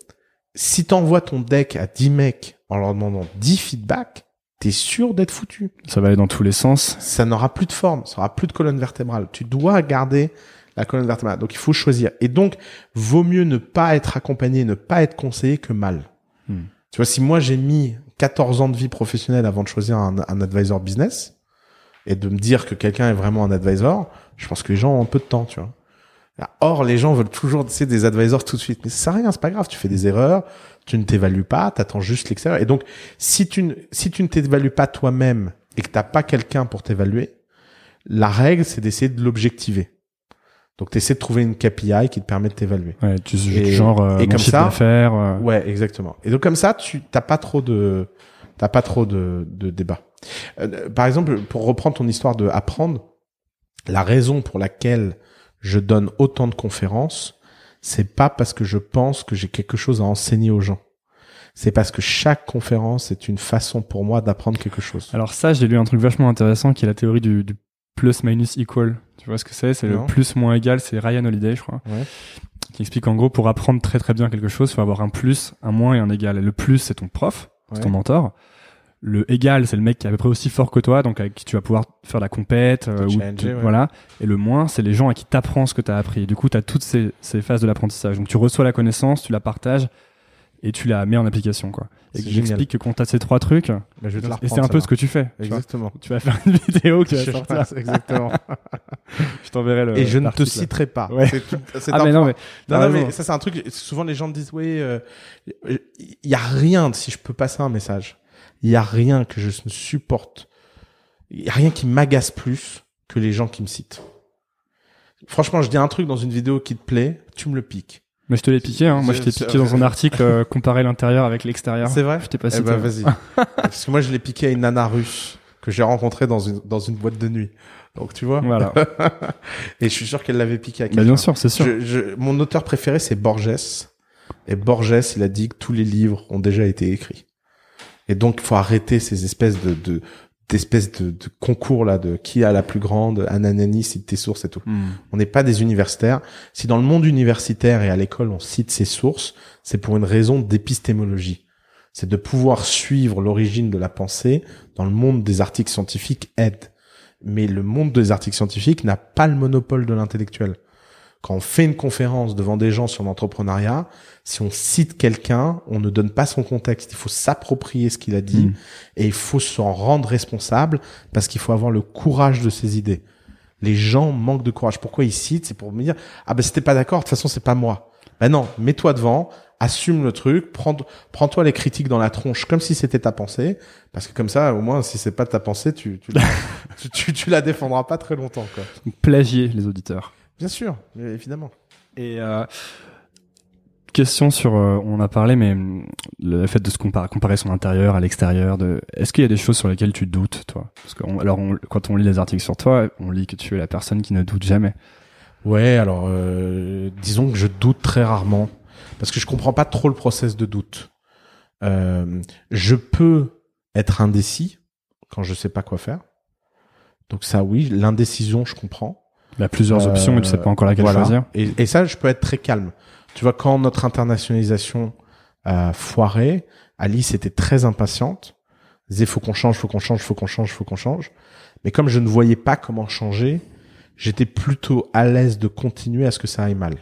si t'envoies ton deck à 10 mecs en leur demandant 10 feedbacks, t'es sûr d'être foutu. Ça va aller dans tous les sens. Ça n'aura plus de forme, ça aura plus de colonne vertébrale. Tu dois garder la colonne vertébrale. Donc il faut choisir. Et donc, vaut mieux ne pas être accompagné, ne pas être conseillé que mal. Hmm. Tu vois, si moi j'ai mis 14 ans de vie professionnelle avant de choisir un, advisor business et de me dire que quelqu'un est vraiment un advisor, je pense que les gens ont un peu de temps, tu vois. Or, les gens veulent toujours, tu sais, des advisors tout de suite. Mais ça sert à rien, c'est pas grave. Tu fais des erreurs, tu ne t'évalues pas, t'attends juste l'extérieur. Et donc, si tu ne, si tu ne t'évalues pas toi-même et que t'as pas quelqu'un pour t'évaluer, la règle, c'est d'essayer de l'objectiver. Donc, t'essaies de trouver une KPI qui te permet de t'évaluer. Ouais, tu, Et- genre, euh, et mon comme chiffre ça- d'affaires, euh, Ouais, exactement. Et donc comme ça, tu t'as pas trop de t'as pas trop de, de débat. Euh, par exemple, pour reprendre ton histoire de apprendre, la raison pour laquelle je donne autant de conférences, c'est pas parce que je pense que j'ai quelque chose à enseigner aux gens. C'est parce que chaque conférence est une façon pour moi d'apprendre quelque chose. Alors ça, j'ai lu un truc vachement intéressant qui est la théorie du, du plus minus equal. Tu vois ce que c'est? C'est le plus moins égal. C'est Ryan Holiday, je crois, Ouais. qui explique en gros pour apprendre très très bien quelque chose, il faut avoir un plus, un moins et un égal. Et le plus, c'est ton prof, c'est ton mentor. Le égal, c'est le mec qui est à peu près aussi fort que toi, donc avec qui tu vas pouvoir faire la compète, euh, ou ouais. voilà. Et le moins, c'est les gens à qui t'apprends ce que t'as appris. Et du coup, t'as toutes ces, ces phases de l'apprentissage. Donc tu reçois la connaissance, tu la partages, et tu la mets en application quoi. Et j'explique que quand t'as ces trois trucs, Bah, je vais te la et c'est un peu ce que tu fais. tu vois. Exactement. Tu vas faire une vidéo que tu vas Je- sortir. Exactement. Je t'enverrai le. Et je ne te citerai pas. Ouais. C'est tout- Ah mais non mais Non, non, mais ça c'est un truc. Souvent les gens me disent oui, euh, il y a rien si je peux passer un message. Il y a rien que je ne supporte. Il y a rien qui m'agace plus que les gens qui me citent. Franchement, je dis un truc dans une vidéo qui te plaît, tu me le piques. Mais je te l'ai piqué, hein. Moi, je t'ai piqué dans un article euh, comparer l'intérieur avec l'extérieur. C'est vrai Je t'ai pas Eh cité. ben vas-y. Parce que moi je l'ai piqué à une nana russe que j'ai rencontrée dans une dans une boîte de nuit. Donc tu vois. Voilà. Et je suis sûr qu'elle l'avait piqué à bah, quelqu'un. bien sûr, c'est sûr. Je, je- mon auteur préféré, c'est Borges. Et Borges, il a dit que tous les livres ont déjà été écrits. Et donc, il faut arrêter ces espèces de, de d'espèces de, de concours là de qui a la plus grande ananani cite tes sources et tout. Hmm. On n'est pas des universitaires. Si dans le monde universitaire et à l'école on cite ses sources, c'est pour une raison d'épistémologie. C'est de pouvoir suivre l'origine de la pensée dans le monde des articles scientifiques aide. Mais le monde des articles scientifiques n'a pas le monopole de l'intellectuel. Quand on fait une conférence devant des gens sur l'entrepreneuriat, si on cite quelqu'un, on ne donne pas son contexte. Il faut s'approprier ce qu'il a dit Mm. et il faut s'en rendre responsable parce qu'il faut avoir le courage de ses idées. Les gens manquent de courage. Pourquoi ils citent? C'est pour me dire ah ben c'était pas d'accord. De toute façon c'est pas moi. Ben non, mets-toi devant, assume le truc, prends prends-toi les critiques dans la tronche comme si c'était ta pensée, parce que comme ça au moins si c'est pas ta pensée, tu tu, la- tu, tu, tu la défendras pas très longtemps quoi. Plagier les auditeurs. Bien sûr, évidemment. Et euh, question sur, euh, on a parlé, mais le fait de se comparer, comparer son intérieur à l'extérieur. De, est-ce qu'il y a des choses sur lesquelles tu doutes, toi? Parce que on- alors, on- quand on lit les articles sur toi, on lit que tu es la personne qui ne doute jamais. Ouais, alors euh, disons que je doute très rarement parce que je comprends pas trop le process de doute. Euh, je peux être indécis quand je sais pas quoi faire. Donc ça, oui, l'indécision, je comprends. Il y a plusieurs Euh, options et tu sais pas encore laquelle voilà. choisir. Et, et ça, je peux être très calme. Tu vois, quand notre internationalisation a foiré, Alice était très impatiente. Elle disait, faut qu'on change, faut qu'on change, faut qu'on change, faut qu'on change. Mais comme je ne voyais pas comment changer, j'étais plutôt à l'aise de continuer à ce que ça aille mal.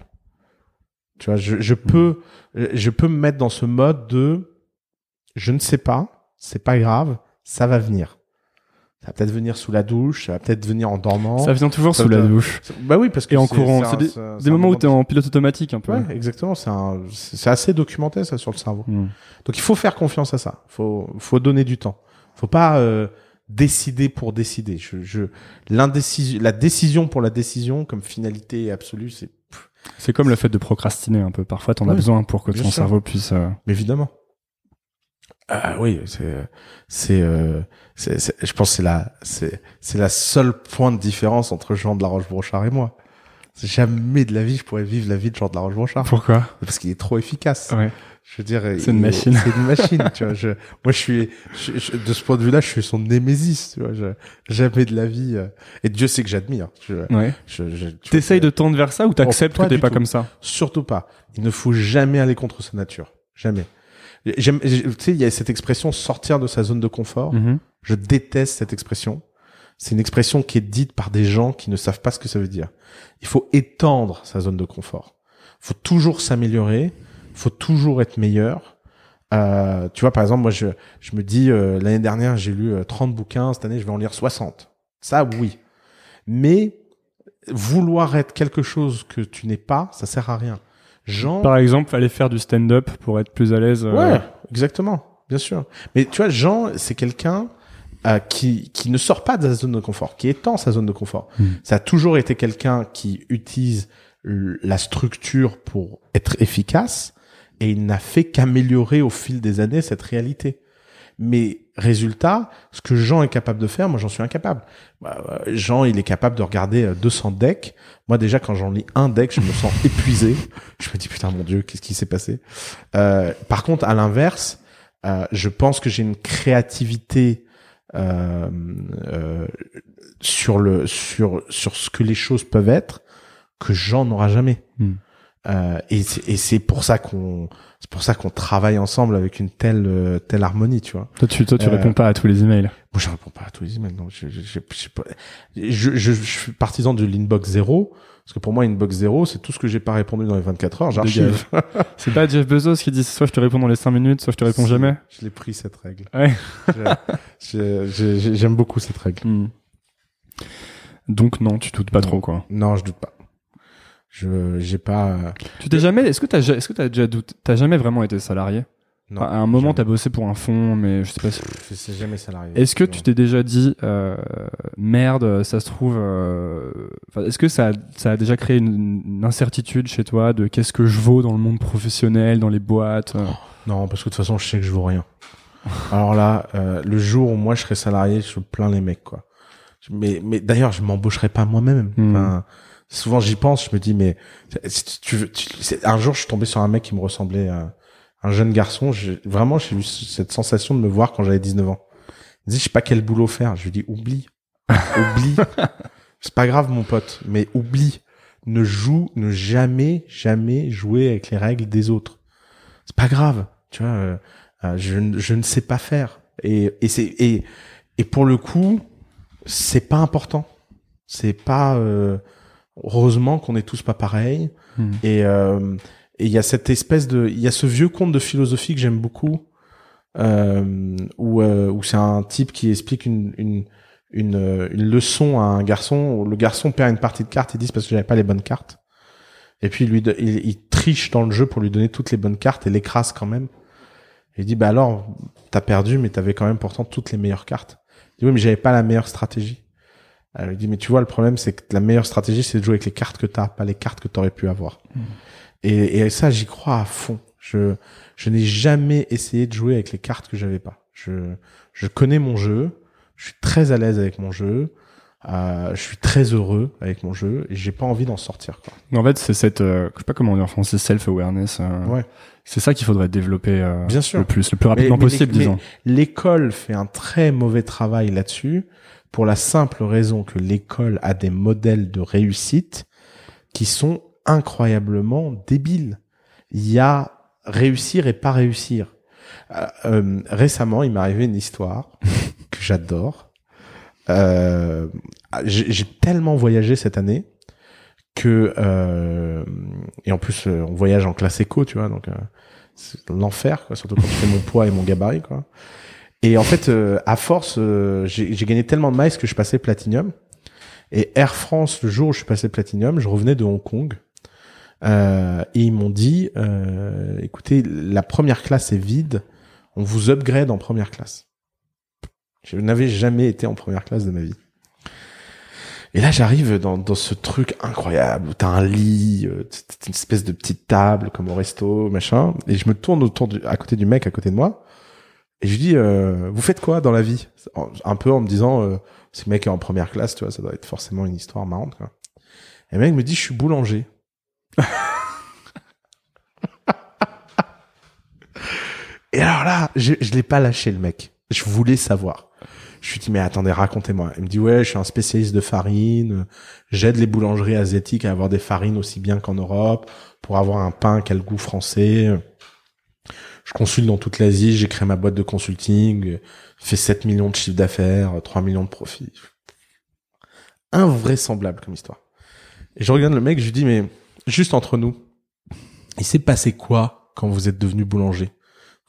Tu vois, je, je peux, je peux me mettre dans ce mode de, je ne sais pas, c'est pas grave, ça va venir. Ça va peut-être venir sous la douche, ça va peut-être venir en dormant. Ça vient toujours Ça sous la douche. Bah oui, parce que Et en courant. c'est des, moments où tu es en pilote automatique un peu. Ouais, exactement. C'est assez documenté ça sur le cerveau. Hmm. Donc il faut faire confiance à ça. Faut, faut donner du temps. Faut pas euh, décider pour décider. Je, je, l'indécision, la décision pour la décision comme finalité absolue, c'est C'est comme le fait de procrastiner un peu. Parfois, t'en as besoin pour que ton sûr. cerveau puisse. euh, évidemment. Ah oui, c'est, c'est, euh, je pense c'est la, c'est, c'est la seule point de différence entre Jean de la Roche-Brochard et moi. Jamais de la vie je pourrais vivre la vie de Jean de la Roche-Brochard Pourquoi? Parce qu'il est trop efficace. Ouais. Je veux dire, C'est une machine. C'est une machine, tu vois. Je, moi, je suis, je- je- de ce point de vue-là, je suis son némésis, tu vois. Je, jamais de la vie. euh, et Dieu sait que j'admire. Je, Ouais. je, T'essayes de tendre vers ça ou t'acceptes Oh, que t'es pas tout. comme ça? Surtout pas. Il ne faut jamais aller contre sa nature. Jamais. J'aime, tu sais, il y a cette expression sortir de sa zone de confort. Mhm. Je déteste cette expression. C'est une expression qui est dite par des gens qui ne savent pas ce que ça veut dire. Il faut étendre sa zone de confort. Il faut toujours s'améliorer. Il faut toujours être meilleur. Euh, tu vois, par exemple, moi, je, je me dis, euh, l'année dernière, j'ai lu euh, 30 bouquins. Cette année, je vais en lire 60. Ça, oui. Mais vouloir être quelque chose que tu n'es pas, ça sert à rien. Jean, Par exemple, aller faire du stand-up pour être plus à l'aise. euh, Ouais, exactement, bien sûr. Mais tu vois, Jean, c'est quelqu'un euh, qui qui ne sort pas de sa zone de confort, qui étend sa zone de confort. Mm. Ça a toujours été quelqu'un qui utilise la structure pour être efficace, et il n'a fait qu'améliorer au fil des années cette réalité. Mais résultat, ce que Jean est capable de faire, moi j'en suis incapable. Bah, euh, Jean, il est capable de regarder euh, 200 decks. Moi déjà, quand j'en lis un deck, je me sens épuisé. Je me dis putain mon dieu, qu'est-ce qui s'est passé? Euh, Par contre, à l'inverse, euh, je pense que j'ai une créativité euh, euh, sur le sur sur ce que les choses peuvent être que Jean n'aura jamais. Hmm. Euh, et c'est pour ça qu'on c'est pour ça qu'on travaille ensemble avec une telle euh, telle harmonie, tu vois. Toi, tu, toi, tu Euh, réponds pas à tous les emails. Moi, je réponds pas à tous les emails. Non, je, je, je, je, suis partisan de l'inbox zéro. Parce que pour moi, inbox zéro, c'est tout ce que j'ai pas répondu dans les 24 heures, j'archive. C'est pas Jeff Bezos qui dit soit je te réponds dans les 5 minutes, soit je te réponds jamais. Je l'ai pris, cette règle. Ouais. J'aime beaucoup cette règle. Hmm. Donc non, tu doutes pas trop quoi. Non, je doute pas. Je, j'ai pas, euh, Tu t'es jamais, est-ce que t'as, est-ce que t'as déjà douté, t'as jamais vraiment été salarié? Non. À un moment, jamais. t'as bossé pour un fond, mais je sais pas si. Je sais jamais salarié. Est-ce que tu t'es déjà dit euh, merde, ça se trouve, euh, enfin, est-ce que ça, a- ça a déjà créé une, une incertitude chez toi de qu'est-ce que je vaux dans le monde professionnel, dans les boîtes euh? Non, parce que de toute façon, je sais que je vaux rien. Alors là, euh, le jour où moi je serai salarié, je plains les mecs, quoi. Mais, mais d'ailleurs, je m'embaucherai pas moi-même. Hmm. Enfin, souvent j'y pense, je me dis, mais si tu veux, tu- c'est- un jour, je suis tombé sur un mec qui me ressemblait à un jeune garçon. Vraiment, j'ai eu cette sensation de me voir quand j'avais 19 ans. Il me dit, je sais pas quel boulot faire. Je lui dis, oublie, oublie. c'est pas grave, mon pote, mais oublie. Ne joue, ne jamais, jamais jouer avec les règles des autres. C'est pas grave, tu vois. euh, euh, je, ne- je ne sais pas faire. Et, et c'est et, et pour le coup, c'est pas important. C'est pas euh, heureusement qu'on est tous pas pareils. Hmm. Et euh, et il y a cette espèce de, il y a ce vieux conte de philosophie que j'aime beaucoup, euh, où euh, où c'est un type qui explique une une une, euh, une leçon à un garçon. Où le garçon perd une partie de cartes, il dit parce que j'avais pas les bonnes cartes. Et puis lui, il, il triche dans le jeu pour lui donner toutes les bonnes cartes et l'écrase quand même. Et il dit bah alors t'as perdu, mais t'avais quand même pourtant toutes les meilleures cartes. Il dit oui mais j'avais pas la meilleure stratégie. Alors il dit mais tu vois le problème c'est que la meilleure stratégie c'est de jouer avec les cartes que t'as, pas les cartes que t'aurais pu avoir. Et, et ça j'y crois à fond. Je je n'ai jamais essayé de jouer avec les cartes que j'avais pas. Je je connais mon jeu, je suis très à l'aise avec mon jeu, euh, je suis très heureux avec mon jeu et j'ai pas envie d'en sortir quoi. En fait, c'est cette, euh, je sais pas comment on dit en français, self-awareness. euh, Ouais. C'est ça qu'il faudrait développer euh, Bien sûr. le plus, le plus rapidement Mais- mais- possible, mais- disons. L'école fait un très mauvais travail là-dessus pour la simple raison que l'école a des modèles de réussite qui sont incroyablement débiles. Il y a réussir et pas réussir. Euh, euh, récemment, il m'est arrivé une histoire que j'adore. Euh, j'ai tellement voyagé cette année que et en plus on voyage en classe éco, tu vois, donc c'est l'enfer, quoi, surtout quand je fais mon poids et mon gabarit, quoi. Et en fait, euh, à force, euh, j'ai gagné tellement de miles que je passais platinum. Et Air France, le jour où je suis passé platinum, je revenais de Hong Kong. Euh, et ils m'ont dit, euh, écoutez, la première classe est vide, on vous upgrade en première classe. Je n'avais jamais été en première classe de ma vie. Et là, j'arrive dans, dans ce truc incroyable où t'as un lit, euh, une espèce de petite table comme au resto, machin. Et je me tourne autour du, à côté du mec à côté de moi. Et je lui dis, euh, vous faites quoi dans la vie? Un peu en me disant, euh, ce mec est en première classe, tu vois, ça doit être forcément une histoire marrante. Quoi. Et le mec me dit, je suis boulanger. Et alors là, je, je l'ai pas lâché le mec. Je voulais savoir. Je lui dis mais attendez, racontez-moi. Il me dit ouais, je suis un spécialiste de farine. J'aide les boulangeries asiatiques à avoir des farines aussi bien qu'en Europe pour avoir un pain qui a le goût français. Je consulte dans toute l'Asie, j'ai créé ma boîte de consulting, fait 7 millions de chiffre d'affaires, 3 millions de profits. Invraisemblable comme histoire. Et je regarde le mec, je lui dis mais juste entre nous, il s'est passé quoi quand vous êtes devenu boulanger?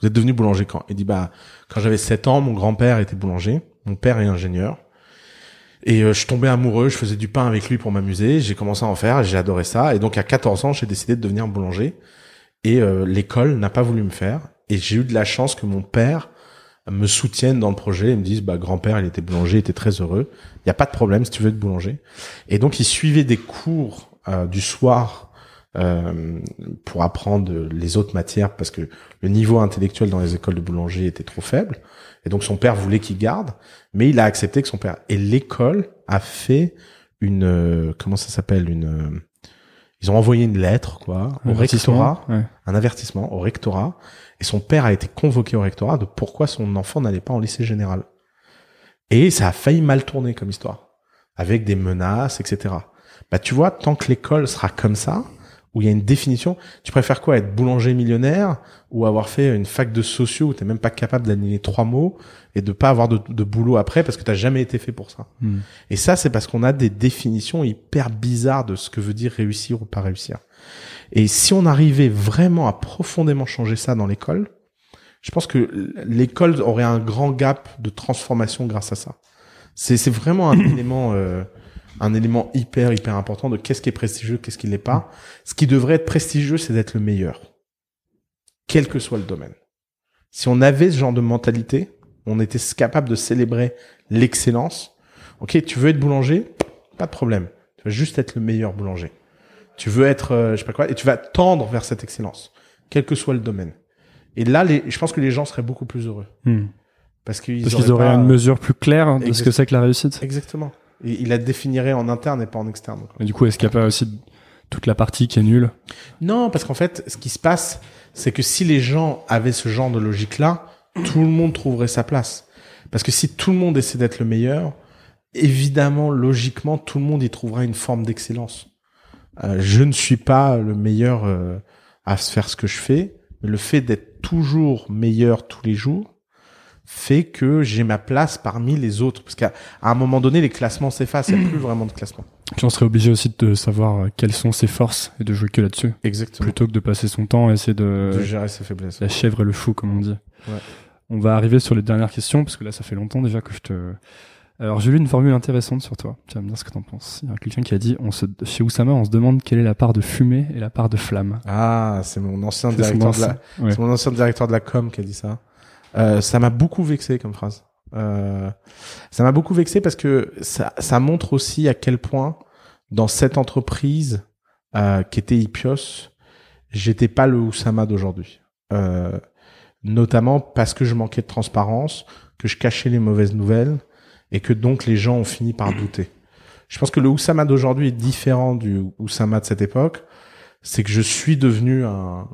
Vous êtes devenu boulanger quand? Il dit bah quand j'avais 7 ans, mon grand-père était boulanger, mon père est ingénieur. Et euh, je tombais amoureux, je faisais du pain avec lui pour m'amuser, j'ai commencé à en faire, j'ai adoré ça et donc à 14 ans, j'ai décidé de devenir boulanger et euh, l'école n'a pas voulu me faire et j'ai eu de la chance que mon père me soutienne dans le projet et me dise bah grand-père, il était boulanger, il était très heureux. Il y a pas de problème si tu veux être boulanger. Et donc il suivait des cours euh, du soir euh, pour apprendre les autres matières parce que le niveau intellectuel dans les écoles de boulanger était trop faible. Et donc son père voulait qu'il garde, mais il a accepté que son père. Et l'école a fait une euh, comment ça s'appelle? Une euh, ils ont envoyé une lettre quoi au rectorat, Ouais. un avertissement au rectorat, et son père a été convoqué au rectorat de pourquoi son enfant n'allait pas en lycée général. Et ça a failli mal tourner comme histoire, avec des menaces, etc. Bah tu vois, tant que l'école sera comme ça, où il y a une définition. Tu préfères quoi Être boulanger millionnaire ou avoir fait une fac de sociaux où t'es même pas capable d'aligner trois mots et de pas avoir de, de boulot après parce que t'as jamais été fait pour ça? Hmm. Et ça, c'est parce qu'on a des définitions hyper bizarres de ce que veut dire réussir ou pas réussir. Et si on arrivait vraiment à profondément changer ça dans l'école, je pense que l'école aurait un grand gap de transformation grâce à ça. C'est c'est vraiment un élément euh, un élément hyper hyper important de qu'est-ce qui est prestigieux, qu'est-ce qui l'est pas. Ce qui devrait être prestigieux, c'est d'être le meilleur, quel que soit le domaine. Si on avait ce genre de mentalité, on était capable de célébrer l'excellence. Ok, tu veux être boulanger, pas de problème. Tu vas juste être le meilleur boulanger. Tu veux être, euh, je sais pas quoi, et tu vas tendre vers cette excellence, quel que soit le domaine. Et là, les, je pense que les gens seraient beaucoup plus heureux Hmm. parce qu'ils Parce qu'ils auraient pas- une mesure plus claire de ce que c'est que la réussite. Exactement. Et il la définirait en interne et pas en externe. Et du coup, est-ce qu'il n'y a pas aussi toute la partie qui est nulle? Non, parce qu'en fait, ce qui se passe, c'est que si les gens avaient ce genre de logique-là, tout le monde trouverait sa place. Parce que si tout le monde essaie d'être le meilleur, évidemment, logiquement, tout le monde y trouvera une forme d'excellence. Euh, je ne suis pas le meilleur euh, à faire ce que je fais, mais le fait d'être toujours meilleur tous les jours fait que j'ai ma place parmi les autres. Parce qu'à à un moment donné, les classements s'effacent, il n'y a plus vraiment de classement. Puis on serait obligé aussi de savoir quelles sont ses forces et de jouer que là-dessus. Exactement. Plutôt que de passer son temps à essayer de, De gérer ses faiblesses. la chèvre et le fou, comme on dit. Ouais. On va arriver sur les dernières questions, parce que là, ça fait longtemps déjà que je te... Alors, j'ai lu une formule intéressante sur toi. Tu vas me dire ce que t'en penses. Il y a quelqu'un qui a dit, on se, chez Oussama, on se demande quelle est la part de fumée et la part de flamme. Ah, c'est mon ancien directeur de la, ouais. c'est mon ancien directeur de la com qui a dit ça. Euh, ça m'a beaucoup vexé comme phrase. Euh, ça m'a beaucoup vexé parce que ça, ça montre aussi à quel point dans cette entreprise euh, qui était Ipios, j'étais pas le Oussama d'aujourd'hui. Euh, notamment parce que je manquais de transparence, que je cachais les mauvaises nouvelles et que donc les gens ont fini par douter. Je pense que le Oussama d'aujourd'hui est différent du Oussama de cette époque. C'est que je suis devenu un,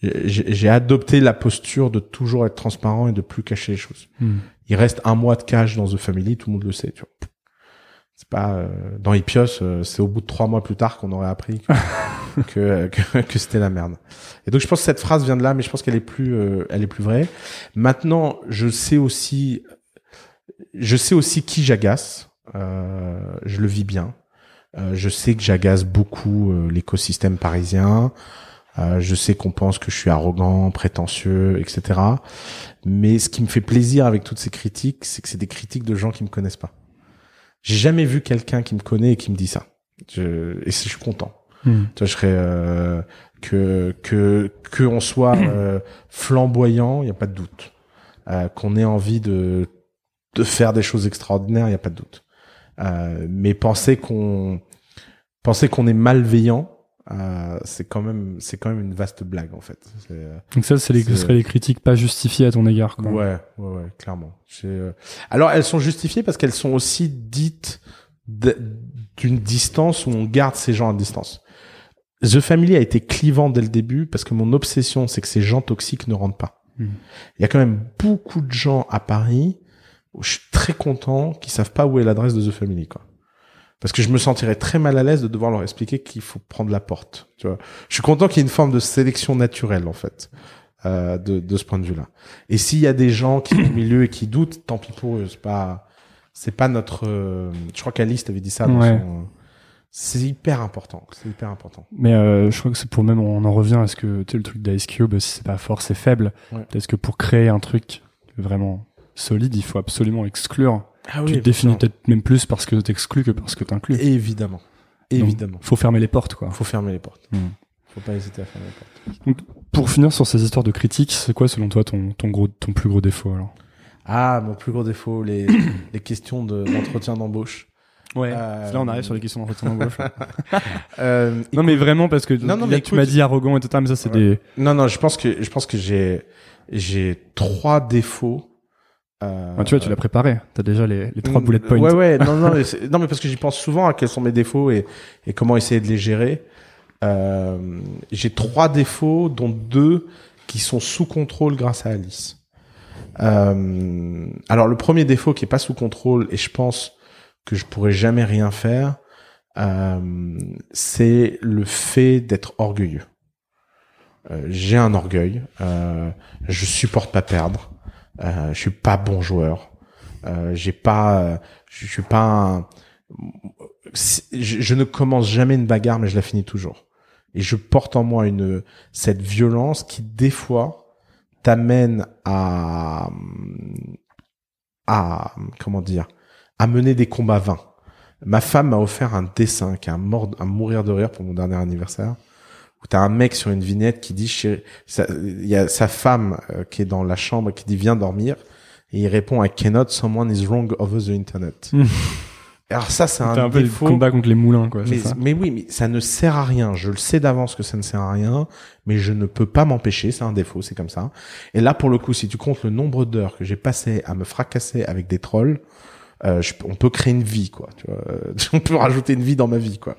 j'ai adopté la posture de toujours être transparent et de plus cacher les choses. Hmm. Il reste un mois de cash dans The Family, tout le monde le sait. Tu vois. C'est pas euh, dans Ipios, euh, c'est au bout de trois mois plus tard qu'on aurait appris que que, que, que c'était la merde. Et donc je pense que cette phrase vient de là, mais je pense qu'elle est plus euh, elle est plus vraie. Maintenant, je sais aussi je sais aussi qui j'agace. Euh, je le vis bien. Euh, je sais que j'agace beaucoup euh, l'écosystème parisien. Euh, je sais qu'on pense que je suis arrogant, prétentieux, etc. Mais ce qui me fait plaisir avec toutes ces critiques, c'est que c'est des critiques de gens qui me connaissent pas. J'ai jamais vu quelqu'un qui me connaît et qui me dit ça. Je, et je suis content. Hmm. Tu vois, je serais euh, que que que on soit euh, flamboyant, il y a pas de doute. Euh, qu'on ait envie de de faire des choses extraordinaires, il y a pas de doute. Euh, mais penser qu'on penser qu'on est malveillant, euh, c'est quand même c'est quand même une vaste blague en fait. Euh, Donc ça, c'est les, ce seraient les critiques pas justifiées à ton égard. Quoi. Ouais, ouais, ouais, clairement. Euh, Alors, elles sont justifiées parce qu'elles sont aussi dites d'une distance où on garde ces gens à distance. The Family a été clivant dès le début parce que mon obsession, c'est que ces gens toxiques ne rentrent pas. Hmm. Il y a quand même beaucoup de gens à Paris où je suis très content qui savent pas où est l'adresse de The Family, quoi. Parce que je me sentirais très mal à l'aise de devoir leur expliquer qu'il faut prendre la porte. Tu vois, je suis content qu'il y ait une forme de sélection naturelle en fait euh, de, de ce point de vue-là. Et s'il y a des gens qui sont au milieu et qui doutent, tant pis pour eux. C'est pas, c'est pas notre. euh, je crois qu'Alice t'avait dit ça. Dans Ouais. son- c'est hyper important. C'est hyper important. Mais euh, je crois que c'est pour même, on en revient à ce que, tu sais, le truc d'Ice Cube, si c'est pas fort, c'est faible. Ouais. Est-ce que pour créer un truc vraiment solide, il faut absolument exclure. Ah tu te définis peut-être même plus parce que t'exclus que parce que t'inclus. Évidemment, évidemment. Faut fermer les portes, quoi. Faut fermer les portes. Hmm. Faut pas hésiter à fermer les portes. Pour finir sur ces histoires de critiques, c'est quoi selon toi ton, ton gros, ton plus gros défaut alors? Ah, mon plus gros défaut, les, les questions de d'entretien d'embauche. Ouais. Euh, Là, on arrive sur les questions d'entretien d'embauche. Euh, non, mais vraiment parce que Non, non, là, mais tu m'as dit arrogant et tout mais ça, c'est Ouais. des. Non, non, je pense que je pense que j'ai j'ai trois défauts. Euh, Ah, tu vois, tu l'as préparé. T'as déjà les, les trois Mm, bullet points. Ouais, ouais, non, non, mais non, mais parce que j'y pense souvent à quels sont mes défauts et, et comment essayer de les gérer. Euh, j'ai trois défauts, dont deux qui sont sous contrôle grâce à Alice. Euh, alors le premier défaut qui est pas sous contrôle et je pense que je pourrais jamais rien faire, euh, c'est le fait d'être orgueilleux. Euh, j'ai un orgueil, euh, je supporte pas perdre, euh, je suis pas bon joueur, euh, j'ai pas, je, suis pas, un- je, je ne commence jamais une bagarre, mais je la finis toujours. Et je porte en moi une cette violence qui des fois t'amène à à comment dire à mener des combats vains. Ma femme m'a offert un dessin qui est un, mort, un mourir de rire pour mon dernier anniversaire où t'as un mec sur une vignette qui dit il y a sa femme euh, qui est dans la chambre qui dit viens dormir et il répond I cannot someone is wrong over the internet. Mm. Alors ça c'est un, peu le défaut. combat contre les moulins, quoi. Mais, ça? mais oui, mais ça ne sert à rien. Je le sais d'avance que ça ne sert à rien, mais je ne peux pas m'empêcher. C'est un défaut, c'est comme ça. Et là, pour le coup, si tu comptes le nombre d'heures que j'ai passé à me fracasser avec des trolls, euh, je- on peut créer une vie, quoi. Tu vois, Euh, on peut rajouter une vie dans ma vie, quoi.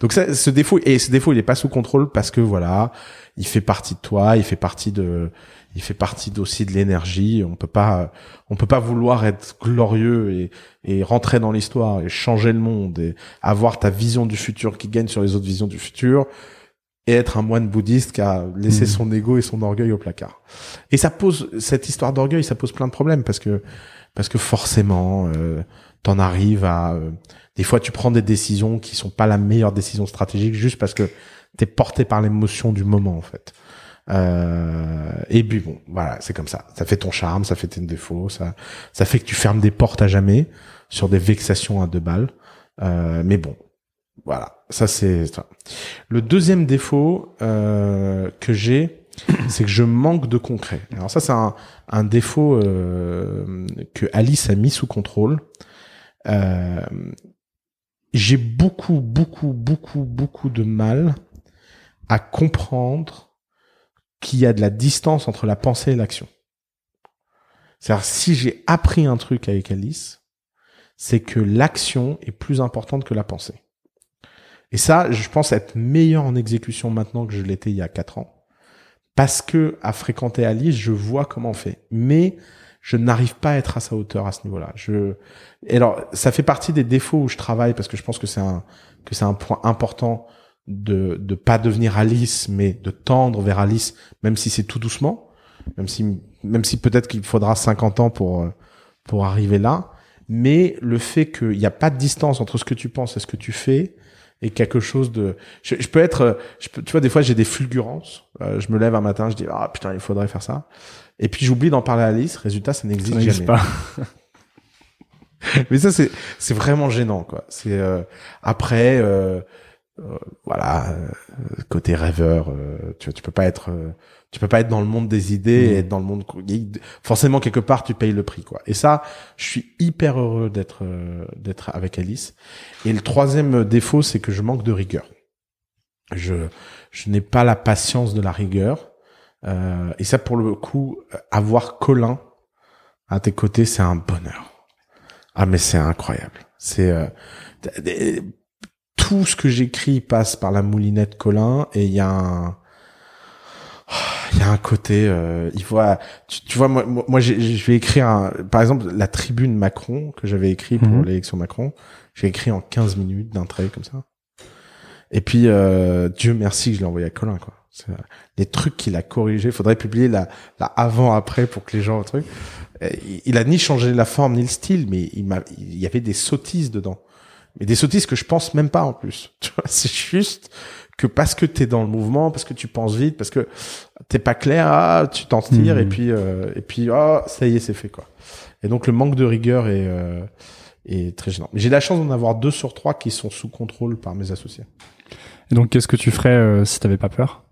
Donc ça, ce défaut et ce défaut, il est pas sous contrôle parce que voilà, il fait partie de toi, il fait partie de, il fait partie aussi de l'énergie. On peut pas, on peut pas vouloir être glorieux et, et rentrer dans l'histoire et changer le monde et avoir ta vision du futur qui gagne sur les autres visions du futur et être un moine bouddhiste qui a laissé Mhm. son ego et son orgueil au placard. Et ça pose cette histoire d'orgueil, ça pose plein de problèmes parce que parce que forcément, euh, t'en arrives à euh, des fois tu prends des décisions qui sont pas la meilleure décision stratégique juste parce que t'es porté par l'émotion du moment en fait. Euh, et puis bon, voilà, c'est comme ça. Ça fait ton charme, ça fait tes défauts, ça ça fait que tu fermes des portes à jamais sur des vexations à deux balles. Euh, mais bon, voilà, ça c'est ça. Le deuxième défaut euh, que j'ai, c'est que je manque de concret. Alors ça c'est un, défaut euh, que Alice a mis sous contrôle. Euh, j'ai beaucoup, beaucoup, beaucoup, beaucoup de mal à comprendre qu'il y a de la distance entre la pensée et l'action. C'est-à-dire, si j'ai appris un truc avec Alice, c'est que l'action est plus importante que la pensée. Et ça, je pense être meilleur en exécution maintenant que je l'étais il y a quatre ans. Parce que, à fréquenter Alice, je vois comment on fait. Mais, je n'arrive pas à être à sa hauteur à ce niveau-là. Je, et alors, ça fait partie des défauts où je travaille parce que je pense que c'est un, que c'est un point important de, de pas devenir Alice, mais de tendre vers Alice, même si c'est tout doucement, même si, même si peut-être qu'il faudra 50 ans pour, pour arriver là. Mais le fait qu'il n'y a pas de distance entre ce que tu penses et ce que tu fais est quelque chose de, je, je peux être, je peux, tu vois, des fois j'ai des fulgurances. Euh, je me lève un matin, je dis ah putain il faudrait faire ça. Et puis j'oublie d'en parler à Alice. Résultat, ça n'existe jamais. pas. Mais ça c'est c'est vraiment gênant quoi. C'est euh, après euh, euh, voilà euh, côté rêveur, euh, tu vois, tu peux pas être euh, tu peux pas être dans le monde des idées Mhm. et être dans le monde forcément quelque part tu payes le prix quoi. Et ça, je suis hyper heureux d'être euh, d'être avec Alice. Et le troisième défaut, c'est que je manque de rigueur. Je je n'ai pas la patience de la rigueur. Euh, et ça pour le coup, avoir Colin à tes côtés, c'est un bonheur. Ah mais c'est incroyable. C'est euh, tout ce que j'écris passe par la moulinette Colin et il y a un il y a un côté euh, il voit tu, tu vois moi moi je vais écrire un, par exemple la tribune Macron que j'avais écrit pour Mhm. l'élection Macron j'ai écrit en 15 minutes d'un trait comme ça. Et puis euh, Dieu merci que je l'ai envoyé à Colin quoi. Euh, les trucs qu'il a corrigés faudrait publier la, la avant après pour que les gens truc. Il- il a ni changé la forme ni le style mais il m'a il y avait des sottises dedans. Mais des sottises que je pense même pas en plus. Tu vois c'est juste que parce que t'es dans le mouvement parce que tu penses vite parce que t'es pas clair ah, tu t'en tires Mhm. et puis euh, et puis ah ça y est c'est fait quoi et donc le manque de rigueur est euh, est très gênant j'ai la chance d'en avoir deux sur trois qui sont sous contrôle par mes associés Et donc, qu'est-ce que tu ferais euh, si t'avais pas peur?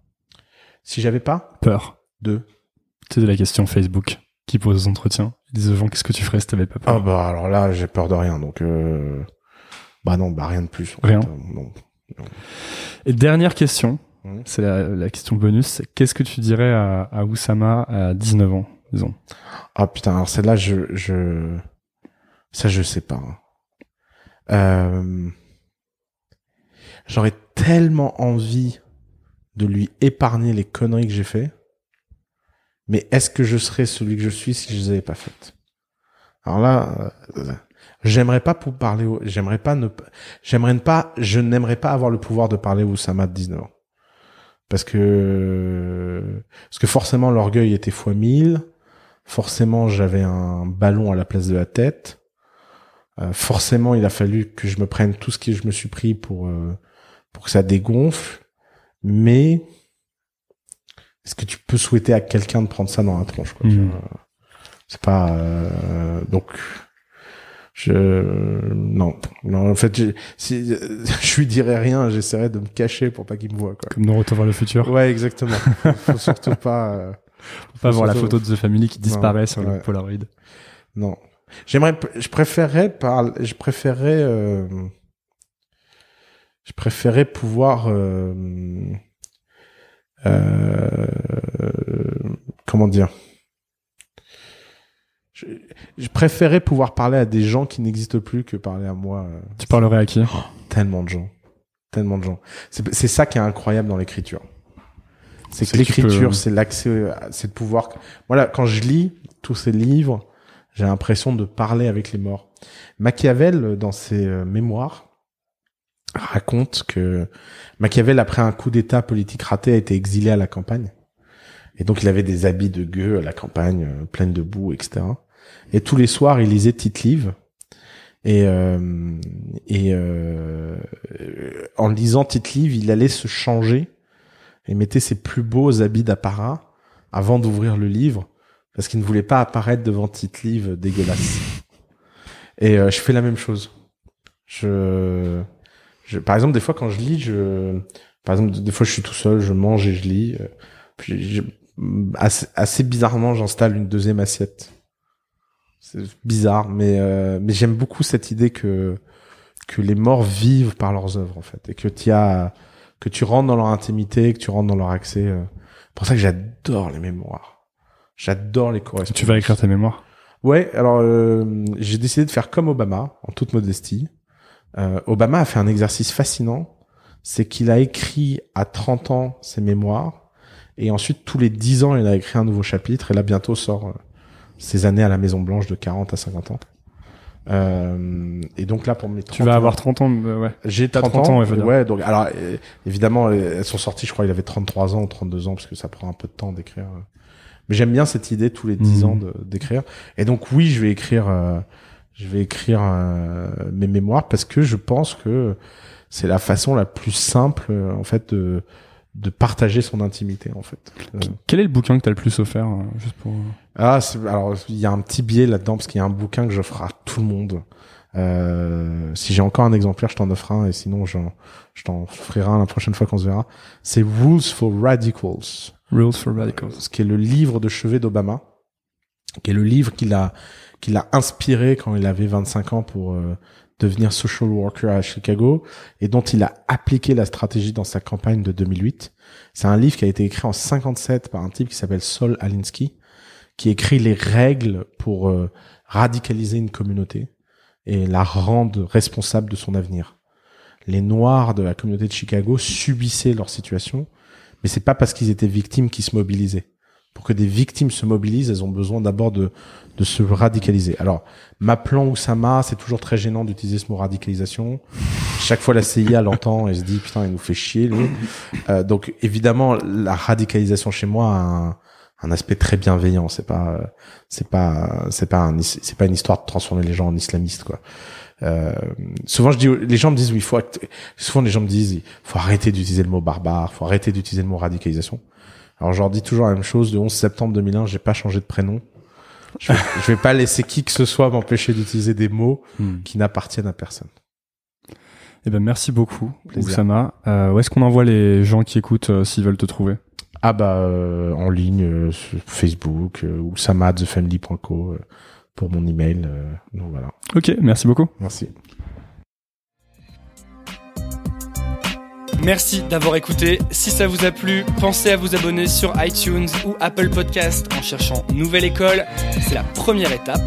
Si j'avais pas? Peur. deux C'est de la question Facebook qui pose aux entretiens. Ils disent aux gens, qu'est-ce que tu ferais si t'avais pas peur? Ah bah alors là j'ai peur de rien donc euh... bah non bah rien de plus en Rien. fait. Euh, non. Et dernière question, c'est la, la question bonus. Qu'est-ce que tu dirais à, à Oussama à 19 ans, disons? Ah putain, alors celle-là, je, je, ça je sais pas. hein. Euh... J'aurais tellement envie de lui épargner les conneries que j'ai fait, mais est-ce que je serais celui que je suis si je les avais pas faites? Alors là, euh, J'aimerais pas pour parler, au- j'aimerais pas ne, j'aimerais ne pas, je n'aimerais pas avoir le pouvoir de parler au Oussama de 19 ans. Parce que, parce que forcément l'orgueil était fois 1000. Forcément j'avais un ballon à la place de la tête. Euh, forcément il a fallu que je me prenne tout ce que je me suis pris pour, euh, pour que ça dégonfle. Mais, est-ce que tu peux souhaiter à quelqu'un de prendre ça dans la tronche, quoi, vois? C'est pas, euh, donc, je non non en fait je, si, je lui dirais rien j'essaierais de me cacher pour pas qu'il me voit quoi Comme dans Retour vers le futur. ouais exactement faut, faut surtout pas euh, Faut pas voir la photo de The Family qui disparaît sur ouais. le Polaroid. non j'aimerais je préférerais par je préférerais euh, je préférerais pouvoir euh, euh, comment dire? Je, je préférais pouvoir parler à des gens qui n'existent plus que parler à moi euh, Tu parlerais à qui? Tellement de gens. Tellement de gens. C'est ça qui est incroyable dans l'écriture. C'est que que tu peux- l'écriture c'est l'accès c'est de pouvoir voilà quand je lis tous ces livres j'ai l'impression de parler avec les morts. Machiavel dans ses euh, mémoires raconte que Machiavel après un coup d'état politique raté a été exilé à la campagne. Et donc il avait des habits de gueux à la campagne euh, pleine de boue etc et tous les soirs il lisait Tite-Live et euh, et euh, en lisant Tite-Live, il allait se changer et mettait ses plus beaux habits d'apparat avant d'ouvrir le livre parce qu'il ne voulait pas apparaître devant Tite-Live dégueulasse. Et euh, je fais la même chose. Je, je, par exemple, des fois quand je lis, je, par exemple, des fois je suis tout seul, je mange et je lis. euh, Puis je- assez bizarrement, j'installe une deuxième assiette. C'est bizarre, mais euh, mais j'aime beaucoup cette idée que que les morts vivent par leurs œuvres en fait et que tu as que tu rentres dans leur intimité, que tu rentres dans leur accès. euh. C'est pour ça que j'adore les mémoires. J'adore les correspondances. Tu vas écrire tes mémoires. Ouais, alors euh, j'ai décidé de faire comme Obama, en toute modestie. Euh, Obama a fait un exercice fascinant, c'est qu'il a écrit à 30 ans ses mémoires, et ensuite tous les 10 ans il a écrit un nouveau chapitre, et là bientôt sort ses années à la Maison Blanche de 40 à 50 ans. Euh, et donc là pour mes 30 Tu vas ans- avoir 30 ans, euh, ouais. j'ai T'as 30, 30 ans, ans, ouais, ouais, donc alors euh, évidemment euh, elles sont sorties, je crois il avait 33 ans ou 32 ans parce que ça prend un peu de temps d'écrire. euh. Mais j'aime bien cette idée tous les 10 Mhm. ans d'écrire. Et donc oui, je vais écrire euh, je vais écrire euh, mes mémoires parce que je pense que c'est la façon la plus simple en fait de de partager son intimité en fait. Quel est le bouquin que t'as le plus offert, juste pour... ah, c'est- alors il y a un petit biais là-dedans parce qu'il y a un bouquin que j'offre à tout le monde. Euh, si j'ai encore un exemplaire, je t'en offre un et sinon j'en- je t'en ferai un la prochaine fois qu'on se verra. C'est Rules for Radicals, Rules for Radicals. ce qui est le livre de chevet d'Obama, qui est le livre qu'il a qu'il a inspiré quand il avait 25 ans pour euh, devenir social worker à Chicago et dont il a appliqué la stratégie dans sa campagne de 2008. C'est un livre qui a été écrit en 57 par un type qui s'appelle Sol Alinsky, qui écrit les règles pour euh, radicaliser une communauté et la rendre responsable de son avenir. Les Noirs de la communauté de Chicago subissaient leur situation, mais c'est pas parce qu'ils étaient victimes qu'ils se mobilisaient. Pour que des victimes se mobilisent, elles ont besoin d'abord de, de se radicaliser. Alors, m'appelant Oussama, c'est toujours très gênant d'utiliser ce mot radicalisation. Chaque fois, la CIA l'entend et se dit, putain, il nous fait chier, lui. Euh, donc, évidemment, la radicalisation chez moi a un, un aspect très bienveillant. C'est pas, c'est pas, c'est pas un, c'est pas une histoire de transformer les gens en islamistes, quoi. Euh, souvent, je dis, les gens me disent, oui, il faut, souvent les gens me disent, il faut arrêter d'utiliser le mot barbare, faut arrêter d'utiliser le mot radicalisation. Alors, je leur dis toujours la même chose. Le 11 septembre 2001, j'ai pas changé de prénom. Je vais, je vais pas laisser qui que ce soit m'empêcher d'utiliser des mots Hmm. qui n'appartiennent à personne. Eh ben, merci beaucoup, Plaisir. Oussama. Euh, où est-ce qu'on envoie les gens qui écoutent euh, s'ils veulent te trouver? Ah bah euh, en ligne euh, sur Facebook euh, ou samadthefamily.co euh, pour mon email. euh, donc voilà. Ok, merci beaucoup. Merci. Merci d'avoir écouté. Si ça vous a plu, pensez à vous abonner sur iTunes ou Apple Podcast en cherchant Nouvelle École. C'est la première étape.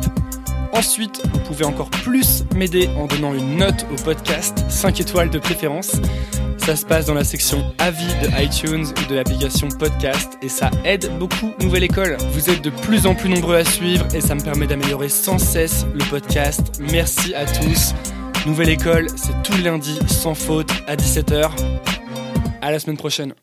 Ensuite, vous pouvez encore plus m'aider en donnant une note au podcast, 5 étoiles de préférence. Ça se passe dans la section avis de iTunes ou de l'application podcast et ça aide beaucoup Nouvelle École. Vous êtes de plus en plus nombreux à suivre et ça me permet d'améliorer sans cesse le podcast. Merci à tous. Nouvelle École, c'est tous les lundis sans faute à 17h. À la semaine prochaine.